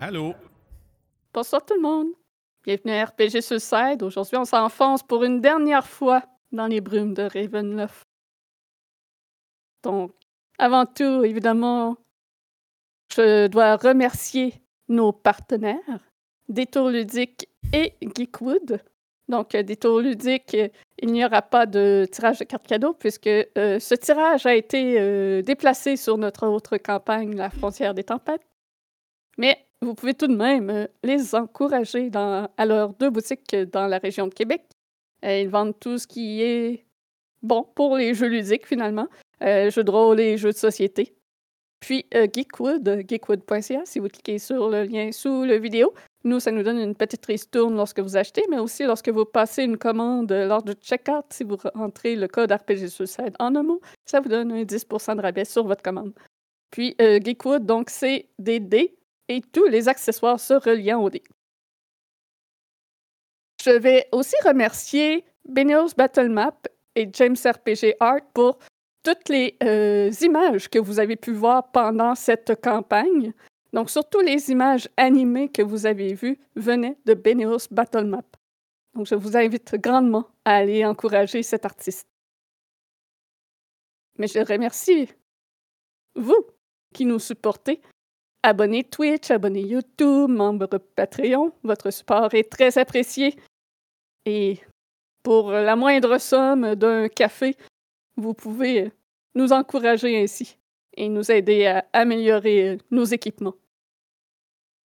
Allô? Bonsoir tout le monde. Bienvenue à RPG Suicide. Aujourd'hui, on s'enfonce pour une dernière fois dans les brumes de Ravenloft. Donc, avant tout, évidemment, je dois remercier nos partenaires, Détour Ludique et Geekwood. Donc, euh, Détour Ludique, euh, il n'y aura pas de tirage de cartes cadeaux puisque euh, ce tirage a été déplacé sur notre autre campagne, La frontière des tempêtes. Mais vous pouvez tout de même euh, les encourager dans, à leurs deux boutiques dans la région de Québec. Euh, ils vendent tout ce qui est bon pour les jeux ludiques, finalement. Euh, jeux de rôle et jeux de société. Puis euh, Geekwood, euh, geekwood.ca, si vous cliquez sur le lien sous la vidéo. Nous, ça nous donne une petite ristourne lorsque vous achetez, mais aussi lorsque vous passez une commande euh, lors du checkout, si vous rentrez le code RPG Suicide en un mot, ça vous donne un 10% de rabais sur votre commande. Puis euh, Geekwood, donc c'est des dés et tous les accessoires se reliant aux dés. Je vais aussi remercier Beneos Battle Map et James RPG Art pour toutes les euh, images que vous avez pu voir pendant cette campagne. Donc, surtout les images animées que vous avez vues venaient de Beneos Battle Map. Donc, je vous invite grandement à aller encourager cet artiste. Mais je remercie vous qui nous supportez. Abonnez Twitch, abonnez YouTube, membre Patreon. Votre support est très apprécié. Et pour la moindre somme d'un café, vous pouvez nous encourager ainsi et nous aider à améliorer nos équipements.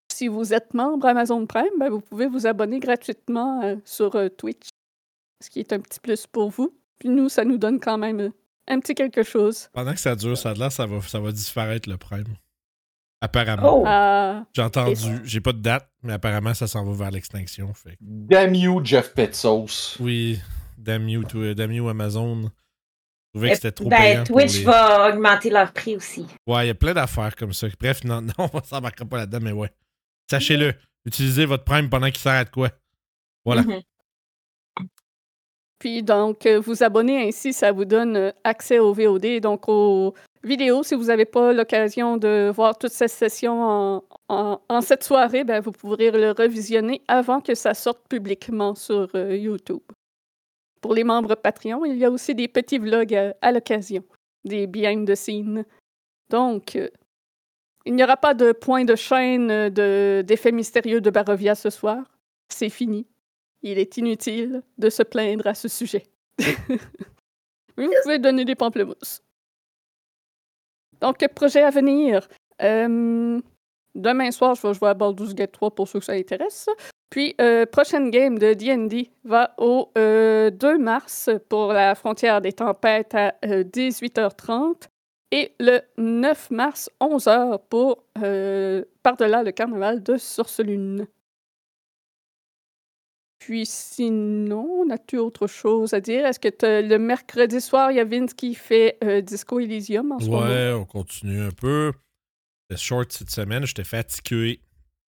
Si vous êtes membre Amazon Prime, ben, vous pouvez vous abonner gratuitement euh, sur euh, Twitch, ce qui est un petit plus pour vous. Puis nous, ça nous donne quand même un petit quelque chose. Pendant que ça dure, ça l'air, ça va, ça va disparaître le Prime. Apparemment. Oh! Ah, J'ai entendu, j'ai pas de date, mais apparemment ça s'en va vers l'extinction. Fait. Damn you, Jeff Petzos. Oui, damn you, to- damn you Amazon. Je trouvais que Eh, c'était trop ben, payant. pour Twitch les- va augmenter leur prix aussi. Ouais, il y a plein d'affaires comme ça. Bref, non, non on s'embarquera pas là-dedans, mais ouais. Sachez-le, utilisez votre Prime pendant qu'il sert à de quoi. Voilà. Mhm. Puis donc, euh, vous abonner ainsi, ça vous donne euh, accès au VOD, donc aux vidéos. Si vous n'avez pas l'occasion de voir toute cette session en, cette soirée, ben, vous pourrez le revisionner avant que ça sorte publiquement sur euh, YouTube. Pour les membres Patreon, il y a aussi des petits vlogs à, l'occasion, des behind the scenes. Donc, il n'y aura pas de point de chaîne euh, de- d'effet mystérieux de Barovia ce soir. C'est fini. Il est inutile de se plaindre à ce sujet. Mais vous pouvez donner des pamplemousses. Donc, projet à venir. Euh, demain soir, je vais jouer à Baldur's Gate 3 pour ceux que ça intéresse. Puis, euh, prochaine game de D&D va au euh, 2 mars pour la frontière des tempêtes à euh, 18h30 et le 9 mars, 11h pour euh, par-delà le carnaval de Sorcelune. Puis sinon, as-tu autre chose à dire? Est-ce que le mercredi soir, il y a Vince qui fait euh, Disco Elysium en ce moment? Ouais, on continue un peu. C'était short cette semaine, j'étais fatigué.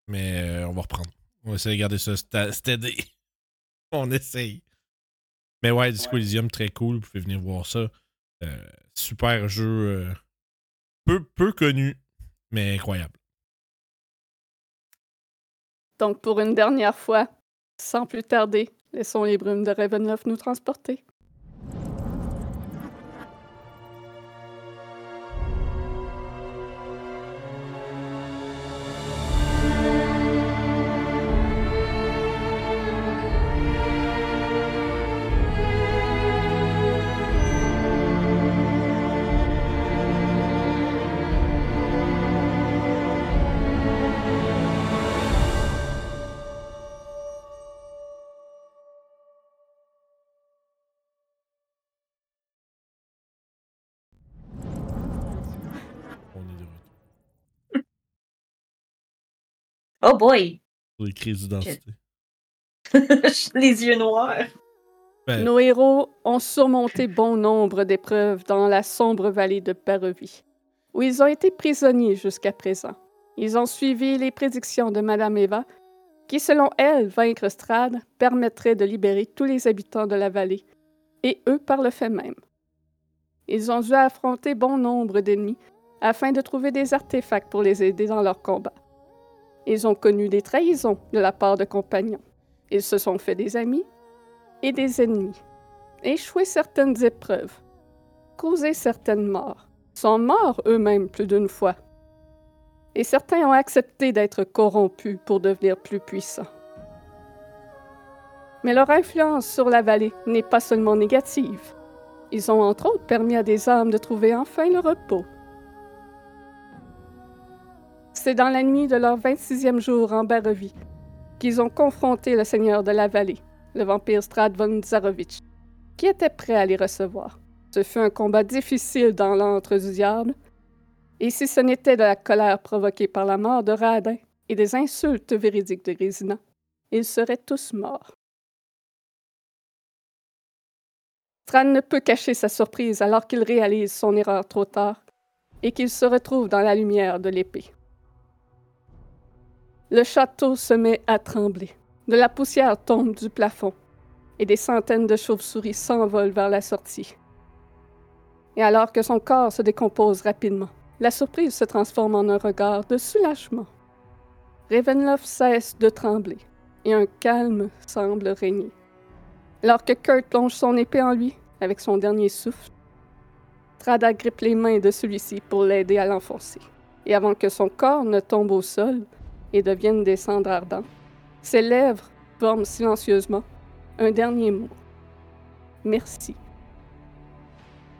Mais euh, on va reprendre. On va essayer de garder ça steady. on essaye. Mais ouais, Disco Elysium, très cool. Vous pouvez venir voir ça. Euh, super jeu. peu, peu connu, mais incroyable. Donc, pour une dernière fois, sans plus tarder, laissons les brumes de Ravenloft nous transporter. Oh boy! Pour les crises d'identité. Les yeux noirs. Ben, Nos héros ont surmonté bon nombre d'épreuves dans la sombre vallée de Barovie, où ils ont été prisonniers jusqu'à présent. Ils ont suivi les prédictions de Madame Eva, qui, selon elle, vaincre Strad permettrait de libérer tous les habitants de la vallée, et eux par le fait même. Ils ont dû affronter bon nombre d'ennemis afin de trouver des artefacts pour les aider dans leur combat. Ils ont connu des trahisons de la part de compagnons. Ils se sont fait des amis et des ennemis, échoué certaines épreuves, causé certaines morts, sont morts eux-mêmes plus d'une fois. Et certains ont accepté d'être corrompus pour devenir plus puissants. Mais leur influence sur la vallée n'est pas seulement négative. Ils ont entre autres permis à des âmes de trouver enfin le repos. C'est dans la nuit de leur 26e jour en Barovie qu'ils ont confronté le seigneur de la vallée, le vampire Strad von Zarovich, qui était prêt à les recevoir. Ce fut un combat difficile dans l'antre du diable, et si ce n'était de la colère provoquée par la mort de Radin et des insultes véridiques de Grisina, ils seraient tous morts. Strad ne peut cacher sa surprise alors qu'il réalise son erreur trop tard et qu'il se retrouve dans la lumière de l'épée. Le château se met à trembler. De la poussière tombe du plafond et des centaines de chauves-souris s'envolent vers la sortie. Et alors que son corps se décompose rapidement, la surprise se transforme en un regard de soulagement. Ravenloft cesse de trembler et un calme semble régner. Alors que Kurt plonge son épée en lui avec son dernier souffle, Strada grippe les mains de celui-ci pour l'aider à l'enfoncer. Et avant que son corps ne tombe au sol et devienne des cendres ardentes, ses lèvres forment silencieusement un dernier mot. Merci.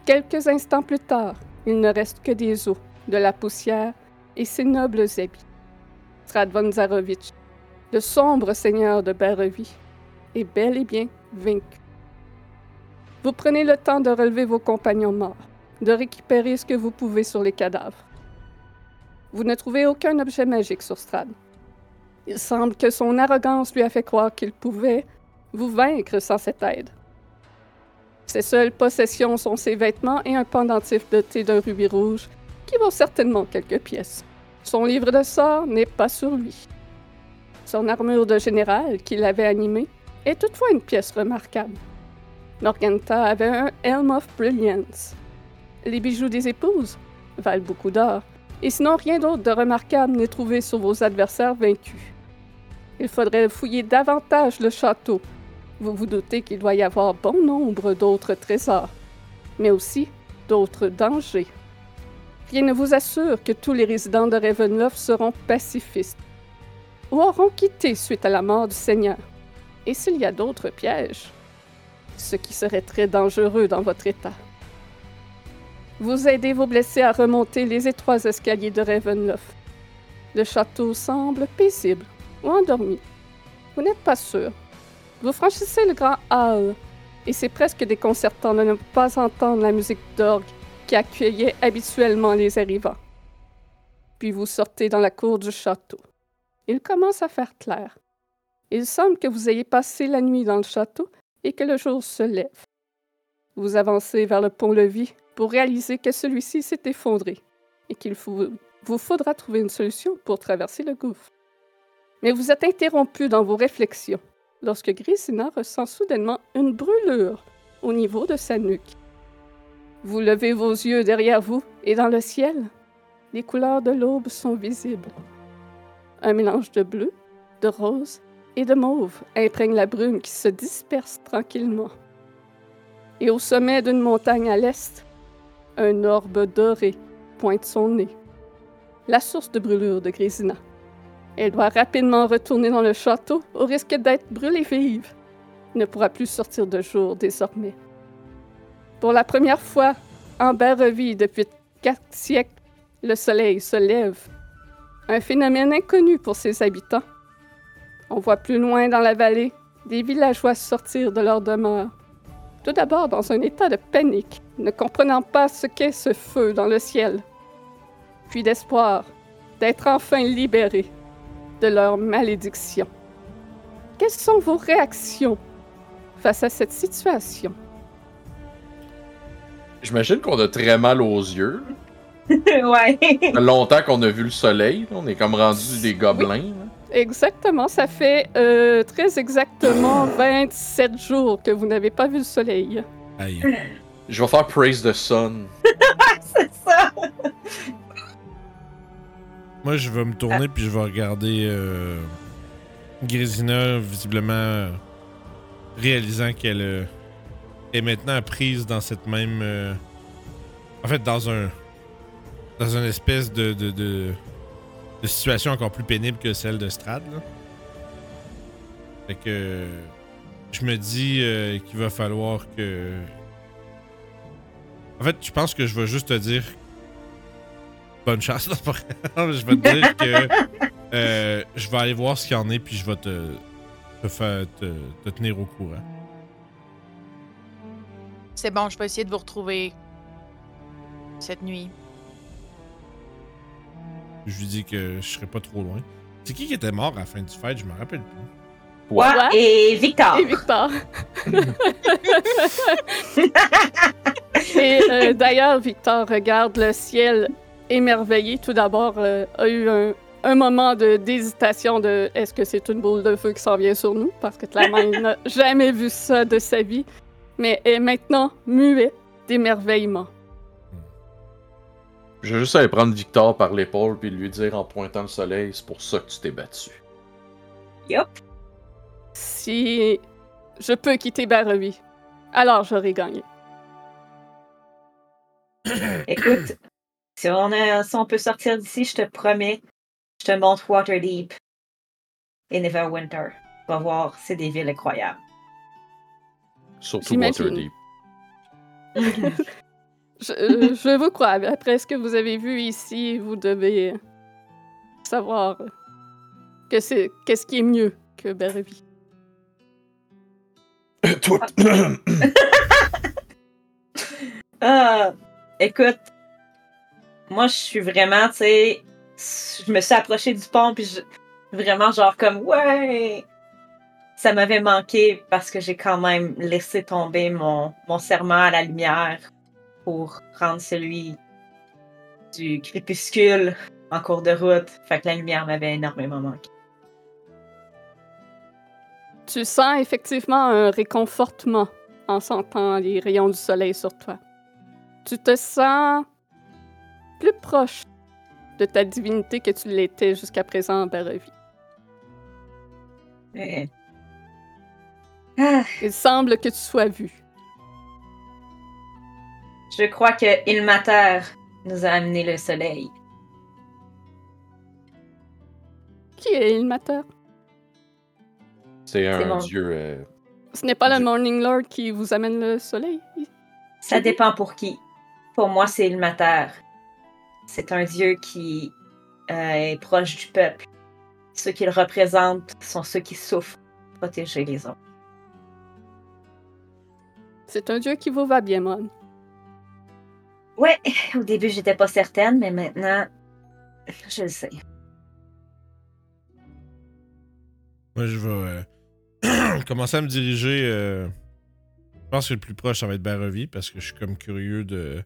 Quelques instants plus tard, il ne reste que des os, de la poussière et ses nobles habits. Strad von Zarovich, le sombre seigneur de Barovie, est bel et bien vaincu. Vous prenez le temps de relever vos compagnons morts, de récupérer ce que vous pouvez sur les cadavres. Vous ne trouvez aucun objet magique sur Strad. Il semble que son arrogance lui a fait croire qu'il pouvait vous vaincre sans cette aide. Ses seules possessions sont ses vêtements et un pendentif doté d'un rubis rouge qui vaut certainement quelques pièces. Son livre de sorts n'est pas sur lui. Son armure de général qu'il avait animée est toutefois une pièce remarquable. Morganta avait un Helm of Brilliance. Les bijoux des épouses valent beaucoup d'or, et sinon rien d'autre de remarquable n'est trouvé sur vos adversaires vaincus. Il faudrait fouiller davantage le château. Vous vous doutez qu'il doit y avoir bon nombre d'autres trésors, mais aussi d'autres dangers. Rien ne vous assure que tous les résidents de Ravenloft seront pacifistes ou auront quitté suite à la mort du Seigneur. Et s'il y a d'autres pièges, ce qui serait très dangereux dans votre état. Vous aidez vos blessés à remonter les étroits escaliers de Ravenloft. Le château semble paisible ou endormi. Vous n'êtes pas sûr. Vous franchissez le grand hall et c'est presque déconcertant de ne pas entendre la musique d'orgue qui accueillait habituellement les arrivants. Puis vous sortez dans la cour du château. Il commence à faire clair. Il semble que vous ayez passé la nuit dans le château et que le jour se lève. Vous avancez vers le pont-levis pour réaliser que celui-ci s'est effondré et qu'il vous, faudra trouver une solution pour traverser le gouffre. Mais vous êtes interrompu dans vos réflexions lorsque Grisina ressent soudainement une brûlure au niveau de sa nuque. Vous levez vos yeux derrière vous et dans le ciel, les couleurs de l'aube sont visibles. Un mélange de bleu, de rose et de mauve imprègne la brume qui se disperse tranquillement. Et au sommet d'une montagne à l'est, un orbe doré pointe son nez. La source de brûlure de Grésina. Elle doit rapidement retourner dans le château au risque d'être brûlée vive. Ne pourra plus sortir de jour désormais. Pour la première fois en Barovie depuis quatre siècles, le soleil se lève. Un phénomène inconnu pour ses habitants. On voit plus loin dans la vallée des villageois sortir de leur demeure. Tout d'abord dans un état de panique, ne comprenant pas ce qu'est ce feu dans le ciel. Puis d'espoir d'être enfin libérés de leur malédiction. Quelles sont vos réactions face à cette situation? J'imagine qu'on a très mal aux yeux. ouais. Ça fait longtemps qu'on a vu le soleil. On est comme rendu des gobelins. Exactement, ça fait euh, très exactement 27 jours que vous n'avez pas vu le soleil. Aïe. Je vais faire Praise the Sun. C'est ça. Moi, je vais me tourner puis je vais regarder euh, Grisina, visiblement euh, réalisant qu'elle euh, est maintenant prise dans cette même. euh, en fait, dans un. Dans une espèce de. de, de, de situation encore plus pénible que celle de Strad, là. Fait que. Je me dis euh, qu'il va falloir que. En fait, je pense que je vais juste te dire bonne chance. je vais te dire que euh, je vais aller voir ce qu'il y en est, puis je vais te, te, faire, te, te tenir au courant. C'est bon, je vais essayer de vous retrouver cette nuit. Je lui dis que je serai pas trop loin. C'est qui qui était mort à la fin du fight? Je me rappelle plus. Toi Ouais. et Victor. Et Victor. Et euh, d'ailleurs, Victor regarde le ciel émerveillé. Tout d'abord, euh, a eu un, un moment de- d'hésitation de est-ce que c'est une boule de feu qui s'en vient sur nous? Parce que clairement, il n'a jamais vu ça de sa vie. Mais est maintenant muet d'émerveillement. Je vais juste aller prendre Victor par l'épaule puis lui dire en pointant le soleil, c'est pour ça que tu t'es battu. Si je peux quitter Barrowby, alors j'aurai gagné. Écoute, si on, a- si on peut sortir d'ici, je te promets, je te montre Waterdeep et Neverwinter. Tu vas voir, c'est des villes incroyables. Surtout. Waterdeep. Je, euh, je vous crois. mais Après ce que vous avez vu ici, vous devez savoir que c'est qu'est-ce qui est mieux que Barrowby. Toi, Ah, écoute, moi je suis vraiment, tu sais, je me suis approchée du pont puis je, vraiment genre comme ouais, ça m'avait manqué parce que j'ai quand même laissé tomber mon, mon serment à la lumière pour rendre celui du crépuscule en cours de route. Fait que la lumière m'avait énormément manqué. Tu sens effectivement un réconfortement en sentant les rayons du soleil sur toi. Tu te sens plus proche de ta divinité que tu l'étais jusqu'à présent en Ah, Il semble que tu sois vu. je crois que Ilmater nous a amené le soleil. Qui est Ilmater? C'est un dieu. euh, Ce n'est pas le Morning Lord qui vous amène le soleil? Ça dépend pour qui. Pour moi, c'est Ilmater. C'est un dieu qui euh, est proche du peuple. Ceux qu'il représente sont ceux qui souffrent, protéger les autres. C'est un dieu qui vous va bien, Mon. Ouais, au début, j'étais pas certaine, mais maintenant, je le sais. Moi, je vais euh, commencer à me diriger. euh, Je pense que le plus proche, ça va être Barrowby parce que je suis comme curieux de,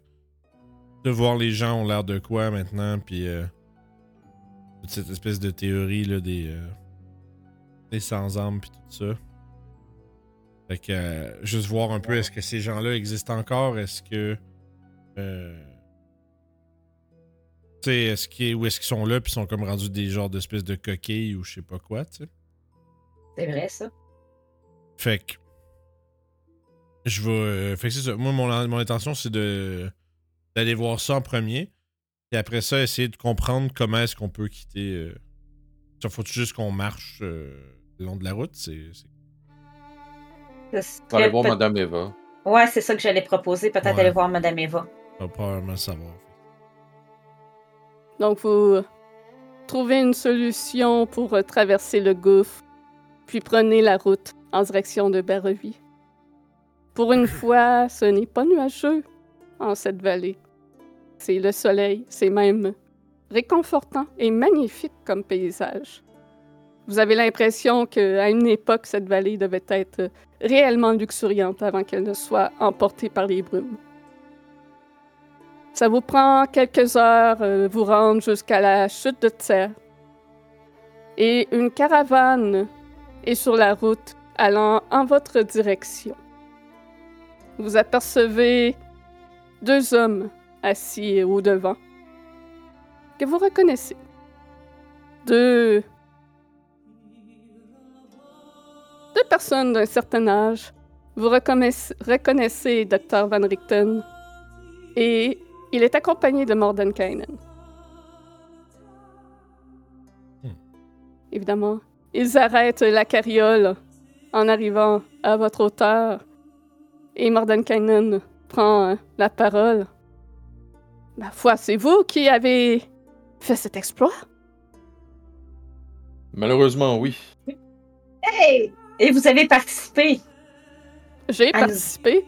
voir les gens ont l'air de quoi maintenant. Puis euh, toute cette espèce de théorie là, des, euh, sans-âme puis tout ça. Fait que juste voir un peu est-ce que ces gens-là existent encore? Est-ce que. Tu sais, est-ce qu'ils, où est-ce qu'ils sont là puis sont comme rendus des genres d'espèces de coquilles ou je sais pas quoi, tu sais? C'est vrai, ça. Fait que. Je vais. euh, fait que c'est ça. Moi, mon, mon intention, c'est de. d'aller voir ça en premier. Et après ça, essayer de comprendre comment est-ce qu'on peut quitter. Euh... Ça faut juste qu'on marche euh, le long de la route. C'est. aller voir Madame Eva. Ouais, c'est ça que j'allais proposer. Peut-être Ouais. aller voir Madame Eva. On va probablement le savoir. Donc, vous trouvez une solution pour euh, traverser le gouffre, puis prenez la route en direction de Barrevie. Pour une fois, ce n'est pas nuageux en cette vallée. C'est le soleil, c'est même réconfortant et magnifique comme paysage. Vous avez l'impression qu'à une époque, cette vallée devait être réellement luxuriante avant qu'elle ne soit emportée par les brumes. Ça vous prend quelques heures euh, vous rendre jusqu'à la chute de terre. Et une caravane est sur la route allant en votre direction. Vous apercevez deux hommes assis au devant que vous reconnaissez. deux. deux personnes d'un certain âge. Vous reconnaissez, reconnaissez Dr. Van Richten et il est accompagné de Mordenkainen. Hmm. Évidemment, ils arrêtent la carriole en arrivant à votre hauteur et Mordenkainen prend euh, la parole. Ma foi, c'est vous qui avez fait cet exploit? Malheureusement, oui. Hey! Et vous avez participé. J'ai nous- participé.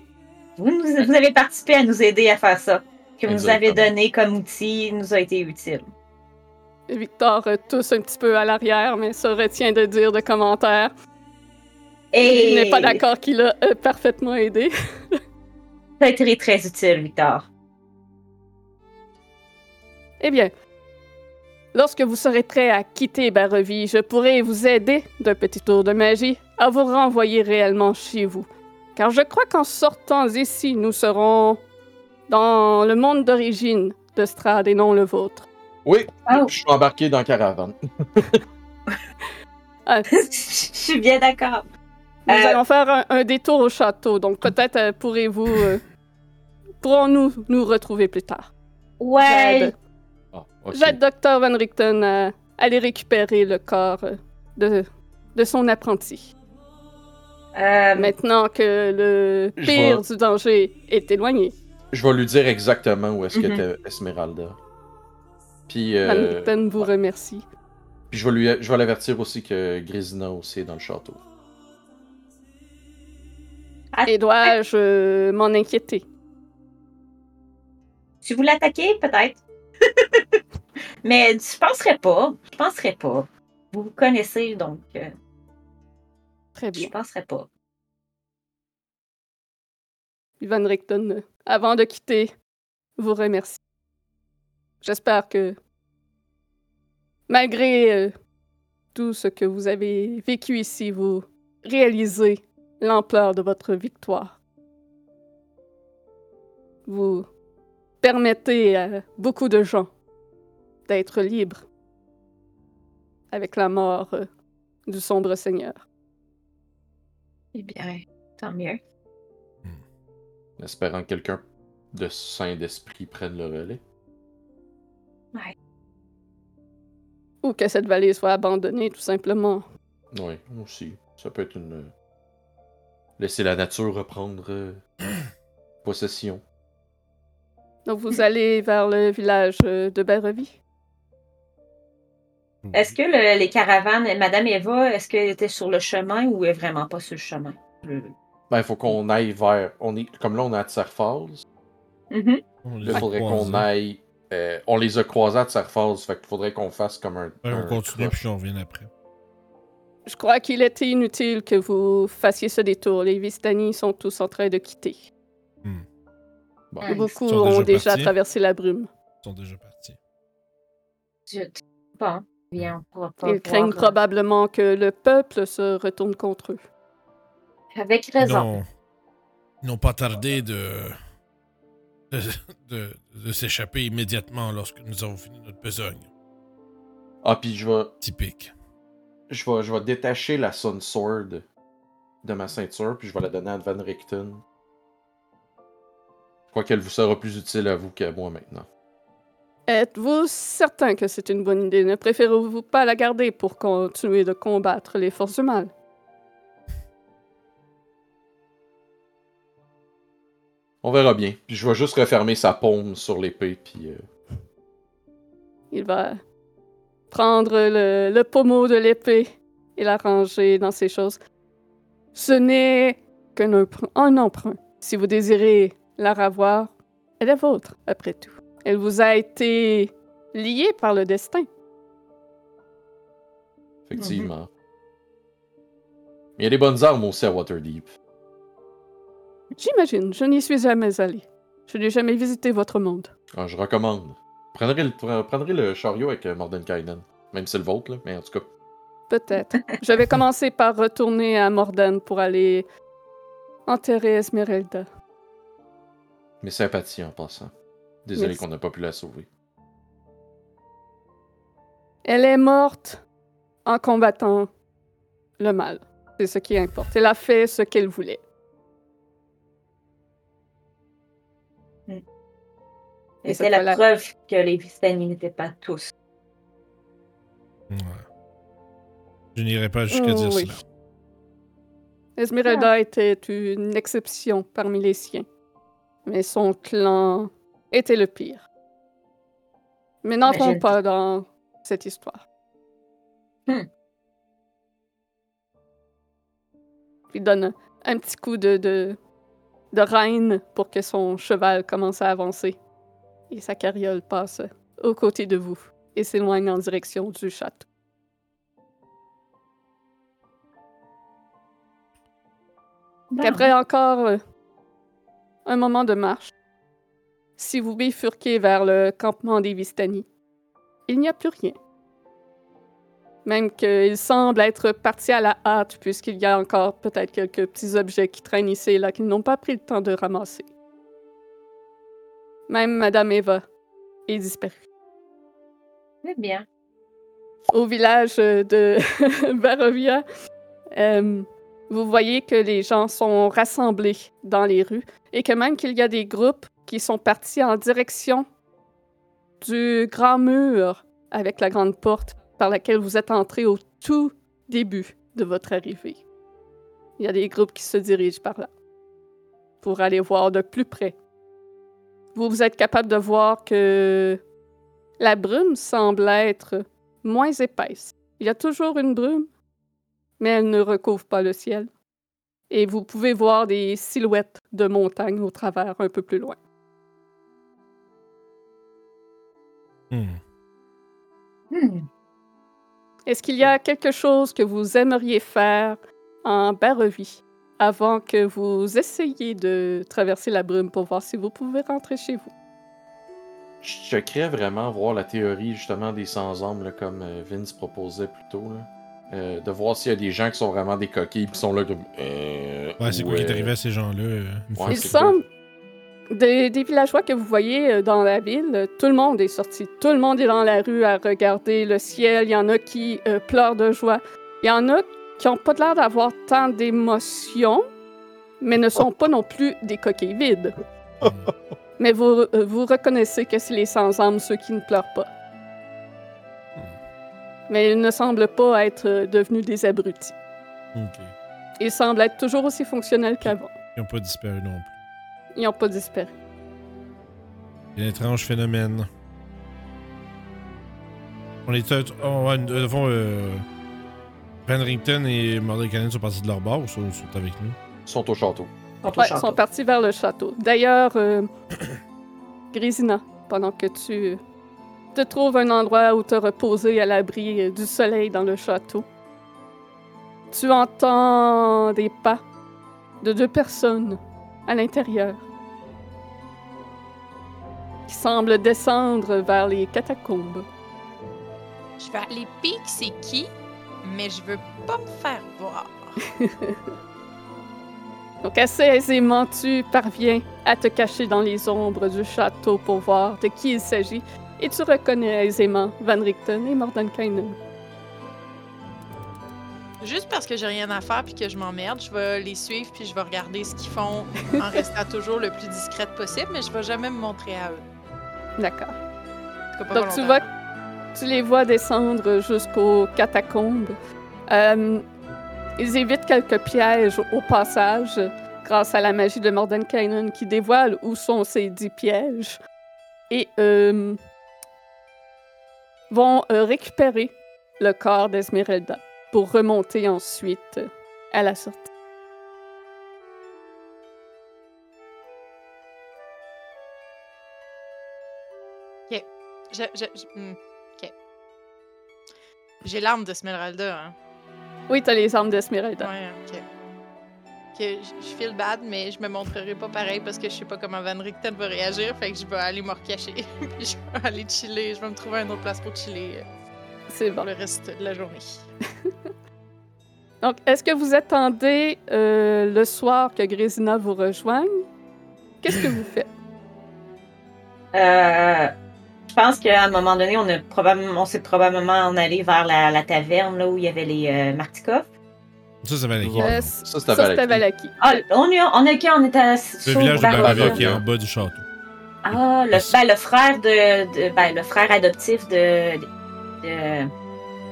Vous, avez participé à nous aider à faire ça. Que vous nous avez donné comme outil nous a été utile. Victor euh, tousse un petit peu à l'arrière, mais se retient de dire de commentaires. Et Il n'est pas d'accord qu'il a euh, parfaitement aidé. Ça a été très utile, Victor. Eh bien, lorsque vous serez prêt à quitter Barrevie, je pourrai vous aider d'un petit tour de magie à vous renvoyer réellement chez vous. Car je crois qu'en sortant d'ici, nous serons dans le monde d'origine de Strad et non le vôtre. Oui, Oh. je suis embarqué dans la caravane. Je suis bien d'accord. Nous Euh, allons faire un, un détour au château, donc peut-être euh, pourrez-vous... euh, pourrons-nous nous retrouver plus tard. Ouais. J'aide. Ah, ok. J'aide Dr. Van Richten à aller récupérer le corps euh, de, de son apprenti. Euh, Maintenant que le pire vais- du danger est éloigné, Je vais lui dire exactement où est-ce Mhm. qu'était Esmeralda. Puis, Van euh, Richten vous ouais. remercie. Puis je vais lui, je vais l'avertir aussi que Grisina aussi est dans le château. Et dois-je m'en inquiéter? Si vous l'attaquez, peut-être? Mais je penserais pas. Je penserais pas. Vous vous connaissez, donc euh, Très je bien. penserais pas. Van Richten, euh, avant de quitter, vous remercie. J'espère que, malgré euh, tout ce que vous avez vécu ici, vous réalisez l'ampleur de votre victoire. Vous permettez à beaucoup de gens d'être libres avec la mort euh, du sombre seigneur. Eh bien, tant mieux. En espérant que quelqu'un de saint d'esprit prenne le relais. Ou que cette vallée soit abandonnée, tout simplement. Oui, aussi. Ça peut être une. Laisser la nature reprendre euh, possession. Donc vous allez vers le village euh, de Barrevie. Est-ce que le- les caravanes, Madame Eva, est-ce qu'elle était sur le chemin ou est vraiment pas sur le chemin? Ben, il faut qu'on aille vers. On est... Comme là, on est à Tsar Falls. On les Là, a il faudrait qu'on croisés. aille. euh, on les a croisés à Tsar Falls, fait qu'il faudrait qu'on fasse comme un. Ouais, un on continue, puis on revient après. Je crois qu'il était inutile que vous fassiez ce détour. Les Vistani sont tous en train de quitter. Bon. Ils Beaucoup ont déjà partis. traversé la brume. Ils sont déjà partis. Zut. Bon, bien, on pourra pas Ils craignent voir, probablement que le peuple se retourne contre eux. Avec raison. n'ont- ils n'ont pas tardé de, de, de- de s'échapper immédiatement lorsque nous avons fini notre besogne. Ah, puis je vais. Typique. Je vais, je vais détacher la Sun Sword de ma ceinture, puis je vais la donner à Van Richten. Je crois qu'elle vous sera plus utile à vous qu'à moi maintenant. Êtes-vous certain que c'est une bonne idée? Ne préférez-vous pas la garder pour continuer de combattre les forces du mal? On verra bien. Puis je vais juste refermer sa paume sur l'épée, puis. euh, Il va prendre le, le pommeau de l'épée et la ranger dans ses choses. Ce n'est qu'un emprunt, un emprunt. Si vous désirez la revoir, elle est vôtre, après tout. Elle vous a été liée par le destin. effectivement. Il y a des bonnes armes aussi à Waterdeep. J'imagine, je n'y suis jamais allée. Je n'ai jamais visité votre monde. Ah, je recommande. Prendrez le, prendrez le chariot avec euh, Mordenkainen. Même si c'est le vôtre, là. Mais en tout cas. Peut-être. Je vais commencer par retourner à Morden pour aller enterrer Esmeralda. Mes sympathies en passant. Désolé qu'on n'a pas pu la sauver. Elle est morte en combattant le mal. C'est ce qui importe. Elle a fait ce qu'elle voulait. Et c'est la preuve que les Vistani n'étaient pas tous. Ouais. Je n'irai pas jusqu'à dire Oui. cela. Esmeralda était une exception parmi les siens. Mais son clan était le pire. Mais n'entrons pas dans cette histoire. Hmm. Il donne un petit coup de, de, de reine pour que son cheval commence à avancer. Et sa carriole passe aux côtés de vous et s'éloigne en direction du château. Après encore euh, un moment de marche, si vous bifurquez vers le campement des Vistani, il n'y a plus rien. Même qu'il semble être parti à la hâte, puisqu'il y a encore peut-être quelques petits objets qui traînent ici et là qu'ils n'ont pas pris le temps de ramasser. Même Madame Eva est disparue. Très bien. Au village de Barovia, euh, vous voyez que les gens sont rassemblés dans les rues et que même qu'il y a des groupes qui sont partis en direction du grand mur avec la grande porte par laquelle vous êtes entré au tout début de votre arrivée. Il y a des groupes qui se dirigent par là pour aller voir de plus près. Vous, vous êtes capable de voir que la brume semble être moins épaisse. Il y a toujours une brume, mais elle ne recouvre pas le ciel. Et vous pouvez voir des silhouettes de montagnes au travers un peu plus loin. Hmm. Hmm. Est-ce qu'il y a quelque chose que vous aimeriez faire en Barovie avant que vous essayiez de traverser la brume pour voir si vous pouvez rentrer chez vous? Je checkerais vraiment voir la théorie justement des sans-hommes, comme euh, Vince proposait plus tôt. Là. Euh, de voir s'il y a des gens qui sont vraiment des coquilles qui sont là comme. Euh, Ouais, c'est quoi qui est arrivé à ces gens-là euh, une fois? Ouais, Il semble des, des villageois que vous voyez dans la ville, tout le monde est sorti. Tout le monde est dans la rue à regarder le ciel. Il y en a qui euh, pleurent de joie. Il y en a qui n'ont pas l'air d'avoir tant d'émotions, mais ne sont pas non plus des coquilles vides. Hmm. Mais vous, euh, vous reconnaissez que c'est les sans-âme, ceux qui ne pleurent pas. Mais ils ne semblent pas être euh, devenus des abrutis. Ok. Ils semblent être toujours aussi fonctionnels qu'avant. Ils n'ont pas disparu non plus. Ils n'ont pas disparu. Un étrange phénomène. On est. euh, Penrington et Mordecai sont partis de leur bar ou sont, sont avec nous? Ils sont au château. Sont au Ouais, ils château. sont partis vers le château. D'ailleurs, euh, Grisina, pendant que tu te trouves un endroit où te reposer à l'abri euh, du soleil dans le château, tu entends des pas de deux personnes à l'intérieur qui semblent descendre vers les catacombes. Je vais aller pique c'est qui, mais je veux pas me faire voir. Donc assez aisément, tu parviens à te cacher dans les ombres du château pour voir de qui il s'agit, et tu reconnais aisément Van Richten et Mordenkainen. Juste parce que j'ai rien à faire puis que je m'emmerde, je vais les suivre puis je vais regarder ce qu'ils font en restant toujours le plus discrète possible, mais je vais jamais me montrer à eux. D'accord. Donc tu vois, volontairement. Tu les vois descendre jusqu'aux catacombes. Euh, ils évitent quelques pièges au passage grâce à la magie de Mordenkainen qui dévoile où sont ces dix pièges et euh, vont euh, récupérer le corps d'Esmeralda pour remonter ensuite à la sortie. Je- je- hmm. J'ai l'arme de Smeralda, hein. Oui, t'as les armes d'Esmeralda. Ouais, ok. Que je feel bad, mais je me montrerai pas pareil parce que je sais pas comment Van Richten va réagir, fait que je vais aller me recacher. Puis je vais aller chiller, je vais me trouver une autre place pour chiller euh, C'est bon. pour le reste de la journée. Donc, est-ce que vous attendez euh, le soir que Grésina vous rejoigne? Qu'est-ce que vous faites? Euh, pense qu'à un moment donné, on, a probablement, on s'est probablement en allé vers la, la taverne là, où il y avait les euh, Martikov. Ça, ça va aller. Ouais. Euh, Ça, c'était Valaki. Valaki. Ah, on, est, on est on était à Le village de Barovia. qui est en bas du château. Ah, le, ben, le frère de, de- ben, le frère adoptif de, de,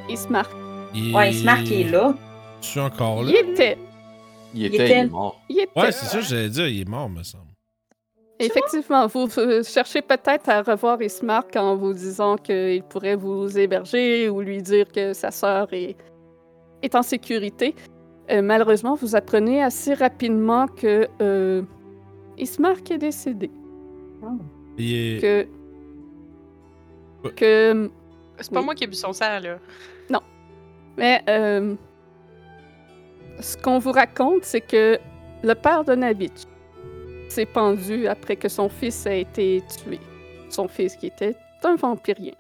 Ismark. Il... ouais, Ismark qui est là. Je suis encore là. Il était. Il Il était, était- il est mort. Il était. Ouais, c'est ça que j'allais dire. Il est mort, me semble. Effectivement, vous euh, cherchez peut-être à revoir Ismark en vous disant qu'il pourrait vous héberger ou lui dire que sa sœur est, est en sécurité. Euh, malheureusement, vous apprenez assez rapidement que euh, Ismark est décédé. Il est... Que, Ouais. que C'est pas Oui. moi qui ai bu son sang, là. Mais euh, ce qu'on vous raconte, c'est que le père de Navitch s'est pendu après que son fils a été tué. Son fils qui était un vampirien.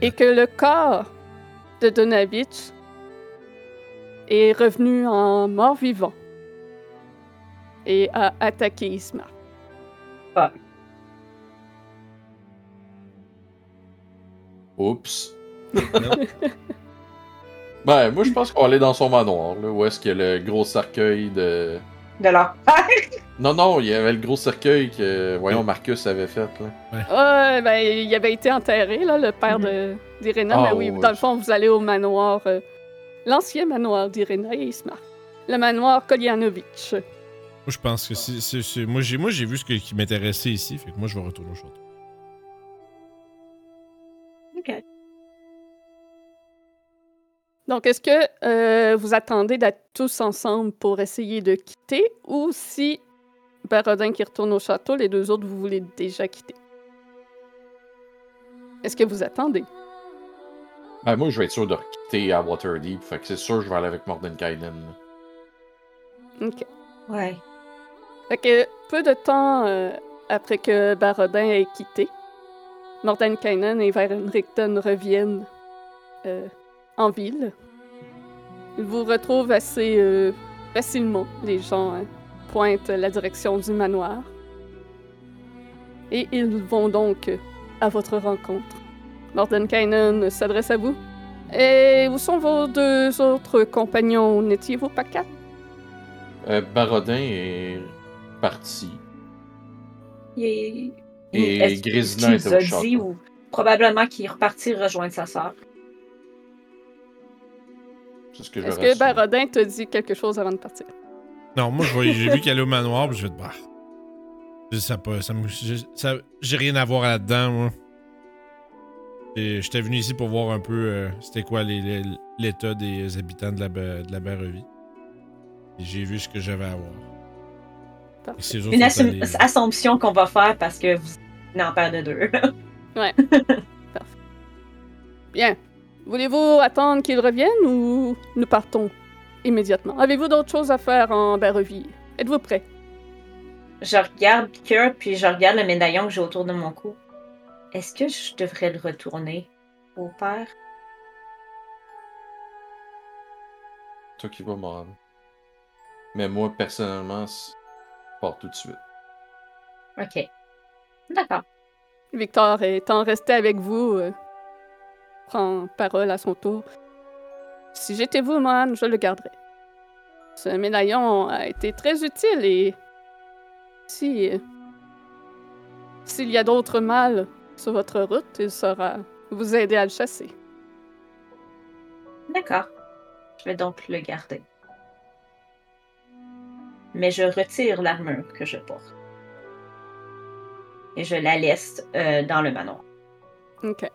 Et que le corps de Donavitch est revenu en mort-vivant et a attaqué Isma. Oups. ben, moi, je pense qu'on va aller dans son manoir, là, où est-ce qu'il y a le gros cercueil de. De leur Non, non, il y avait le gros cercueil que, voyons, Marcus avait fait, là. Ouais, ben, il avait été enterré, là, le père de- d'Irena. Ah, mais oui, ouais, dans le fond, vous allez au manoir, euh, l'ancien manoir d'Irena et Ismar. Le manoir Kolyanovitch. Moi, je pense que c'est... c'est- c'est- Moi, j'ai moi, j'ai vu ce que- qui m'intéressait ici, fait que moi, je vais retourner au château. Ok. Donc, est-ce que euh, vous attendez d'être tous ensemble pour essayer de quitter ou si Barodin qui retourne au château, les deux autres, vous voulez déjà quitter? Est-ce que vous attendez? Ben, moi, je vais être sûr de quitter à Waterdeep, fait que c'est sûr que je vais aller avec Mordenkainen. OK. Ouais. Fait que peu de temps euh, après que Barodin ait quitté, Mordenkainen et Varenrikton reviennent euh, en ville. Ils vous retrouvent assez euh, facilement. Les gens hein, pointent la direction du manoir. Et ils vont donc à votre rencontre. Mordenkainen s'adresse à vous. Et où sont vos deux autres compagnons? N'étiez-vous pas quatre? Euh, Barodin est parti. Il est... Et Grisina a au dit château. ou probablement qu'il est reparti rejoindre sa sœur? C'est ce que je Est-ce que Barodin te dit quelque chose avant de partir? Non, moi, je vois- j'ai vu qu'elle est au manoir, puis je vais te bah. Sais pas, ça ça- J'ai rien à voir là-dedans, moi. Et J'étais venu ici pour voir un peu euh, c'était quoi les- les- l'état des habitants de la, de la. Et j'ai vu ce que j'avais à voir. Parfait. Une sont assum- allés- assumption qu'on va faire parce que vous n'en père de deux. Bien. Voulez-vous attendre qu'il revienne ou nous partons immédiatement? Avez-vous d'autres choses à faire en Barovie? Êtes-vous prêt? je regarde Cure, puis je regarde le médaillon que j'ai autour de mon cou. Est-ce que je devrais le retourner au père? Toi qui vas, Moran. Mais moi, personnellement, je pars tout de suite. Ok. D'accord. Victor étant resté avec vous, euh, prend parole à son tour. Si j'étais vous, man, je le garderais. Ce médaillon a été très utile et si s'il y a d'autres mâles sur votre route, il saura vous aider à le chasser. D'accord. Je vais donc le garder. Mais je retire l'armure que je porte. Et je la laisse euh, dans le manoir. Ok.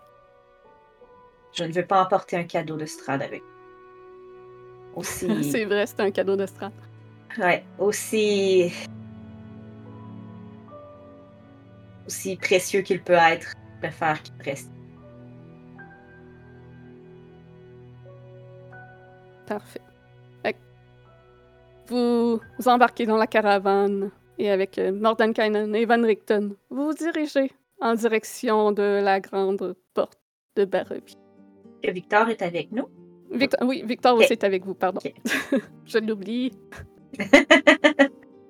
Je ne veux pas emporter un cadeau de Strad avec. Aussi. C'est vrai, c'est un cadeau de Strat. Ouais, aussi. Aussi précieux qu'il peut être, je préfère qu'il reste. Parfait. Vous, vous embarquez dans la caravane et avec euh, Mordenkainen et Van Richten, vous vous dirigez en direction de la grande porte de Barovie. Que Victor est avec nous. Victor, oui, Victor aussi est avec vous, pardon. Je l'oublie.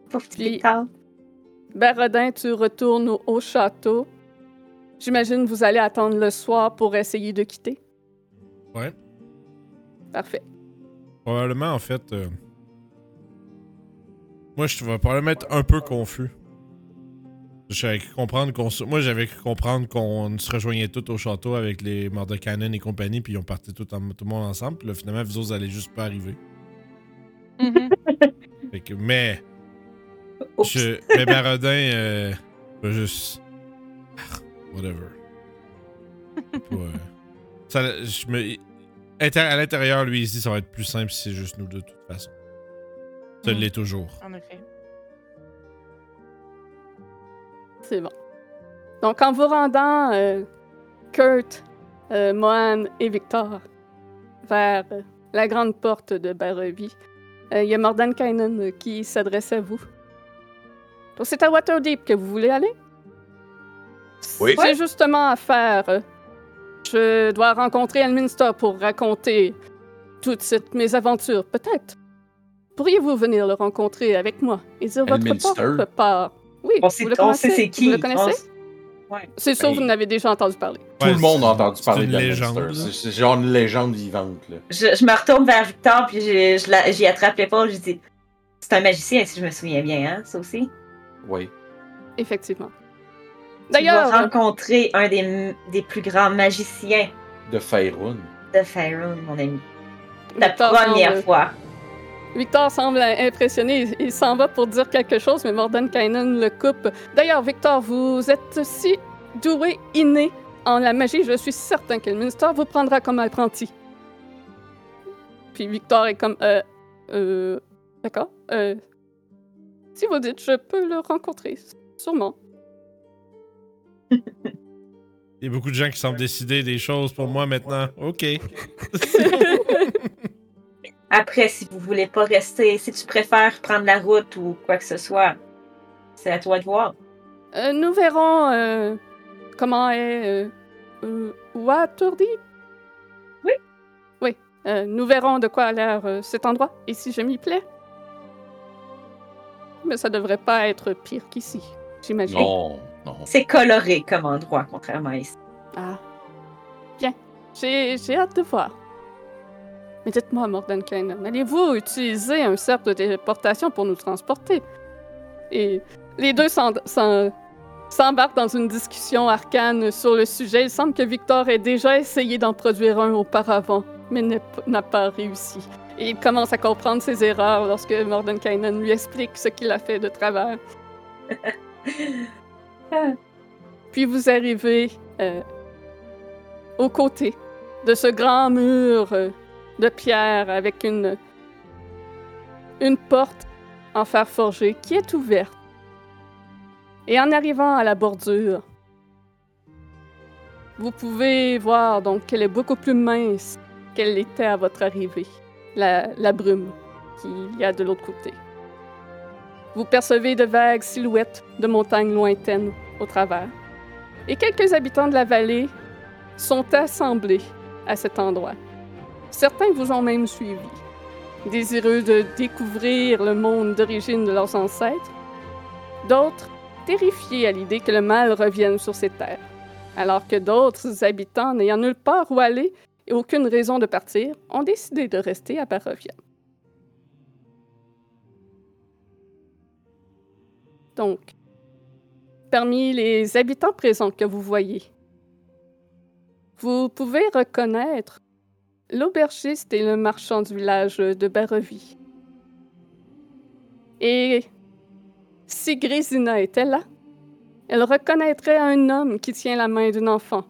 Pauvre petit Victor. Barodin, tu retournes au, au château J'imagine que vous allez attendre le soir pour essayer de quitter. Ouais. Parfait. Probablement, en fait. euh, Moi, je vais probablement être un peu confus. J'avais cru comprendre qu'on. se- Moi, j'avais cru comprendre qu'on se rejoignait tous au château avec les Mordekainen et compagnie, puis ils ont parti tout, en- tout le monde ensemble. Puis là, finalement, vous autres, allez juste pas arriver. Fait que, mais. Oups. Je, mais Barodin, euh, juste. Ah, Whatever. Pas, euh, ça, je me, inter- à l'intérieur, lui, il se dit ça va être plus simple si c'est juste nous deux, de toute façon. Ça Mm. l'est toujours. En effet. C'est bon. Donc, en vous rendant, euh, Kurt, euh, Mohan et Victor vers euh, la grande porte de Barovie, euh, il y a Mordan Kainen euh, qui s'adresse à vous. Donc, c'est à Waterdeep que vous voulez aller? Oui. J'ai justement affaire. euh, Je dois rencontrer Elminster pour raconter toute cette mésaventure, peut-être? Pourriez-vous venir le rencontrer avec moi et dire votre propre part? Oui, On sait, vous le on sait connaissez? c'est qui. Vous le connaissez? On s- Ouais. C'est sûr, Ben, vous en avez déjà entendu parler. Tout le monde a entendu parler une de légende. C'est genre une légende vivante. Là. Je, je me retourne vers Victor, puis je, je la- j'y attrape l'épaule, je dis C'est un magicien, si je me souviens bien, hein, ça aussi. Oui. Effectivement. D'ailleurs, rencontrer un des, plus grands magiciens De Faerun. de Faerun, mon ami. La première semble- fois. Victor semble impressionné. Il- s'en va pour dire quelque chose, mais Mordan Kainen le coupe. D'ailleurs, Victor, vous êtes si doué, inné en la magie, je suis certain que le ministère vous prendra comme apprenti. Puis Victor est comme, euh, euh, d'accord. Euh, si vous dites, je peux le rencontrer, sûrement. Il y a beaucoup de gens qui semblent décider des choses pour moi maintenant. Ok. Après, si vous voulez pas rester, si tu préfères prendre la route ou quoi que ce soit, c'est à toi de voir. Euh, nous verrons euh, comment est euh, euh, Waterdeep. Oui. Oui. Euh, nous verrons de quoi a l'air euh, cet endroit et si je m'y plais? Mais ça devrait pas être pire qu'ici, j'imagine. Non, non. C'est coloré comme endroit, contrairement à ici. Ah. Bien. J'ai j'ai hâte de voir. Mais dites-moi, Mordan Kainen, allez-vous utiliser un cercle de téléportation pour nous transporter? Et les deux s'embarquent dans une discussion arcane sur le sujet. Il semble que Victor ait déjà essayé d'en produire un auparavant, mais n'a pas réussi. Et il commence à comprendre ses erreurs lorsque Mordan Kainen lui explique ce qu'il a fait de travers. Puis vous arrivez euh, aux côtés de ce grand mur euh, de pierre avec une, une porte en fer forgé qui est ouverte. Et en arrivant à la bordure, vous pouvez voir donc qu'elle est beaucoup plus mince qu'elle l'était à votre arrivée, la, la brume qu'il y a de l'autre côté. Vous percevez de vagues silhouettes de montagnes lointaines au travers. Et quelques habitants de la vallée sont assemblés à cet endroit. Certains vous ont même suivi, désireux de découvrir le monde d'origine de leurs ancêtres. D'autres, terrifiés à l'idée que le mal revienne sur ces terres. Alors que d'autres habitants, n'ayant nulle part où aller et aucune raison de partir, ont décidé de rester à Barovia. Donc, parmi les habitants présents que vous voyez, vous pouvez reconnaître l'aubergiste et le marchand du village de Barovie. Et si Grésina était là, elle reconnaîtrait un homme qui tient la main d'un enfant,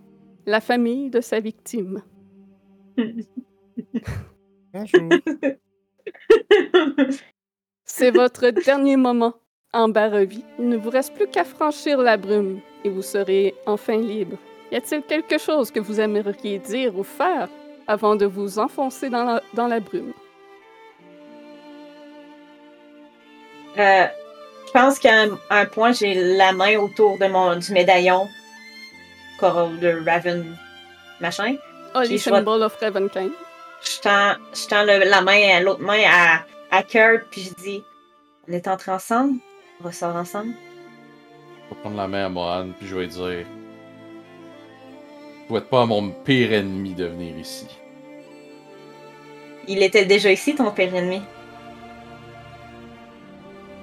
la famille de sa victime. C'est votre dernier moment en Barovie. Il ne vous reste plus qu'à franchir la brume et vous serez enfin libre. Y a-t-il quelque chose que vous aimeriez dire ou faire? Avant de vous enfoncer dans la, dans la brume? Euh, je pense qu'à un, point, j'ai la main autour de mon, du médaillon Coral de Raven machin. Choisi- Symbol of Ravenkind. Je tends, je tends le- la main, l'autre main à, à Kurt, puis je dis On est entrés ensemble? On ressort ensemble? Je vais prendre la main à Mohan, puis je vais dire souhaite pas à mon pire ennemi de venir ici. Il était déjà ici, ton père ennemi.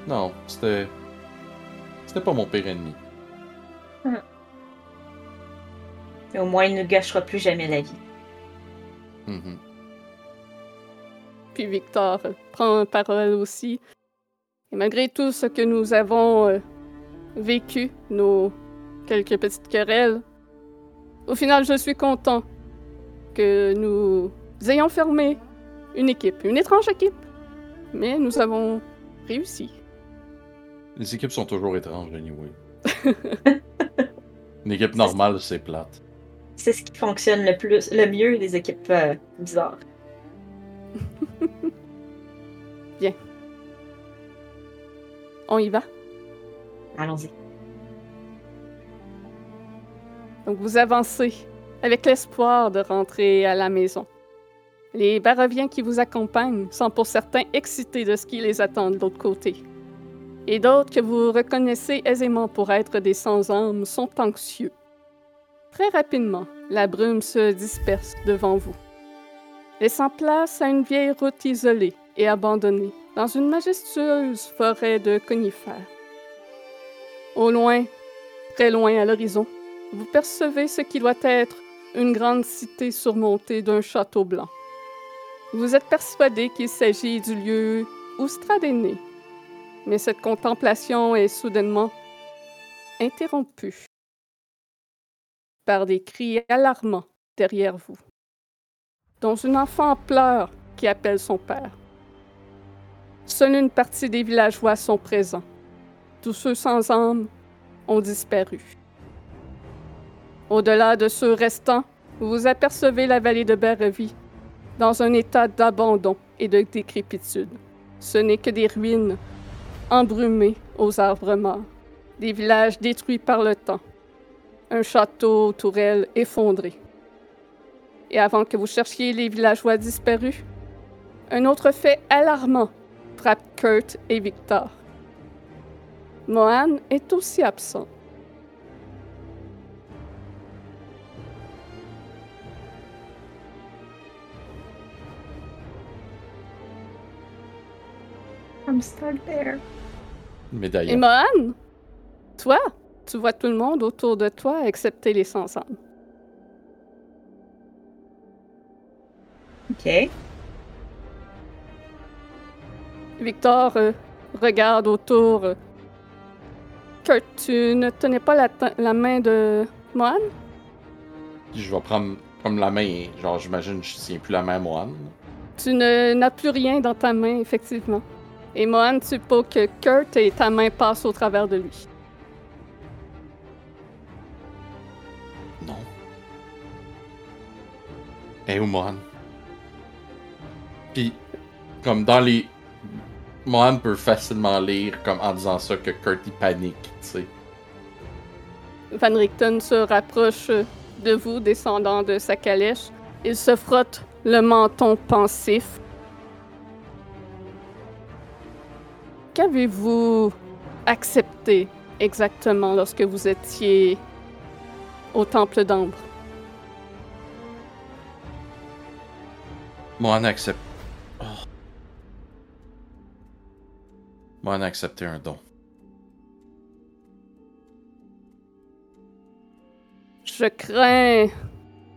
Non, c'était. C'était pas mon pire ennemi. Et au moins, il ne gâchera plus jamais la vie. Mhm. Puis Victor euh, prend parole aussi. Et malgré tout ce que nous avons euh, vécu, nos quelques petites querelles, au final, je suis content que nous ayons formé une équipe, une étrange équipe, mais nous avons réussi. Les équipes sont toujours étranges, anyway. Une équipe normale, c'est plate. C'est ce qui fonctionne le plus, le mieux, les équipes euh, bizarres. On y va? Allons-y. Donc vous avancez avec l'espoir de rentrer à la maison. Les Baroviens qui vous accompagnent sont pour certains excités de ce qui les attend de l'autre côté. Et d'autres que vous reconnaissez aisément pour être des sans-âmes sont anxieux. Très rapidement, la brume se disperse devant vous, laissant place à une vieille route isolée et abandonnée dans une majestueuse forêt de conifères. Au loin, très loin à l'horizon, vous percevez ce qui doit être une grande cité surmontée d'un château blanc. Vous êtes persuadé qu'il s'agit du lieu où Strad est né. Mais cette contemplation est soudainement interrompue par des cris alarmants derrière vous, dont une enfant pleure qui appelle son père. Seule une partie des villageois sont présents. Tous ceux sans âme ont disparu. Au-delà de ceux restants, vous apercevez la vallée de Berrevie dans un état d'abandon et de décrépitude. Ce n'est que des ruines embrumées aux arbres morts, des villages détruits par le temps, un château aux tourelles effondré. Et avant que vous cherchiez les villageois disparus, un autre fait alarmant frappe Kurt et Victor. Mohan est aussi absent. I'm stuck there. Médaille. Et Mohan, toi, tu vois tout le monde autour de toi, excepté les sans-âmes. Ok. Victor euh, regarde autour. euh. Kurt, tu ne tenais pas la, main de Mohan? Je vais prendre comme la main, genre j'imagine je tiens plus la main à Mohan. Tu ne- n'as plus rien dans ta main, effectivement. Et Mohan, tu peux que Kurt et ta main passent au travers de lui. Non. Et où Mohan? Puis, comme dans les. Mohan peut facilement lire, comme en disant ça, que Kurt il panique, tu sais. Van Richten se rapproche de vous, descendant de sa calèche. Il se frotte le menton pensif. Qu'avez-vous accepté exactement lorsque vous étiez au Temple d'Ambre? Mohan accepte. Oh. Mohan a accepté un don. Je crains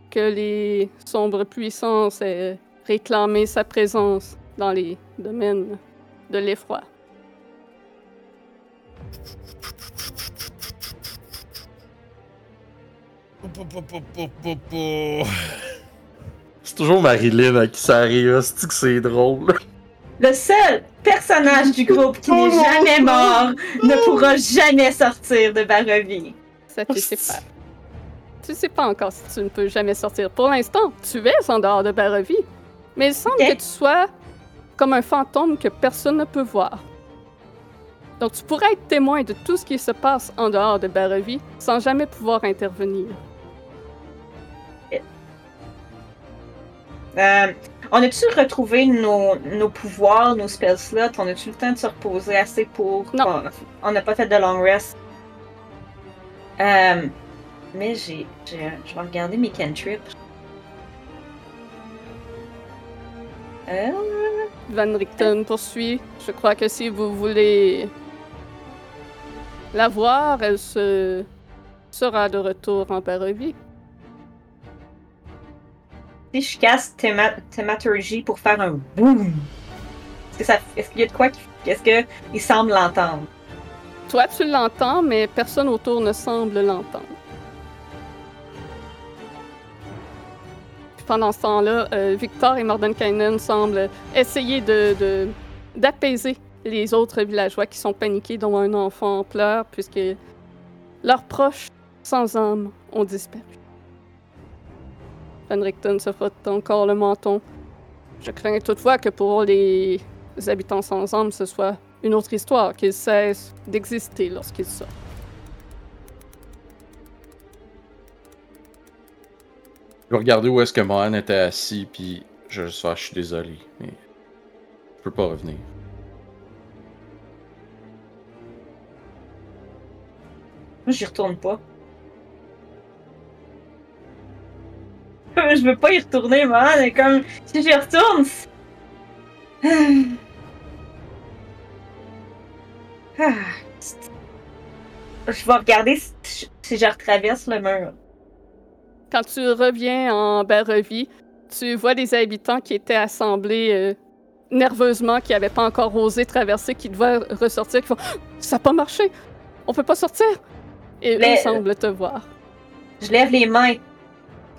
que les sombres puissances aient réclamé sa présence dans les domaines de l'effroi. C'est toujours Marilyn à qui ça arrive, c'est que c'est drôle? Le seul personnage du groupe qui n'est jamais mort ne pourra jamais sortir de Barovie. Ça, tu sais pas. Tu sais pas encore si tu ne peux jamais sortir. Pour l'instant, tu es en dehors de Barovie. Mais il semble que tu sois comme un fantôme que personne ne peut voir. Donc, tu pourrais être témoin de tout ce qui se passe en dehors de Barovie sans jamais pouvoir intervenir. Euh, on a-tu retrouvé nos, nos pouvoirs, nos spell slots? On a-tu le temps de se reposer assez pour... Non. On- n'a pas fait de long rest? Euh, Mais j'ai. j'ai- Je vais regarder mes cantrips. Euh, Van Richten poursuit. Je crois que si vous voulez la voir, elle se sera de retour en Barovie. si je casse théma- Thaumaturgy pour faire un boom, est-ce ça, qu'il y a de quoi qui, est-ce que il semble l'entendre? Toi, tu l'entends, mais personne autour ne semble l'entendre. Pendant ce temps-là, euh, Victor et Mordenkainen semblent essayer de- d'apaiser les autres villageois qui sont paniqués, dont un enfant en pleurs, puisque leurs proches sans âme ont disparu. Van Richten se frotte encore le menton. Je crains toutefois que pour les habitants sans âme, ce soit une autre histoire, qu'ils cessent d'exister lorsqu'ils sortent. Je vais regarder où est-ce que Mohan était assis, puis je je suis désolé, mais je peux pas revenir. J'y retourne pas. je veux pas y retourner, man. mais Comme, si j'y retourne. Ah. Je vais regarder si, je retraverse le mur. Quand tu reviens en Barovie, tu vois des habitants qui étaient assemblés euh, nerveusement, qui n'avaient pas encore osé traverser, qui devaient ressortir, qui font Ça n'a pas marché, on peut pas sortir. Et Mais- eux semblent te voir. Je lève les mains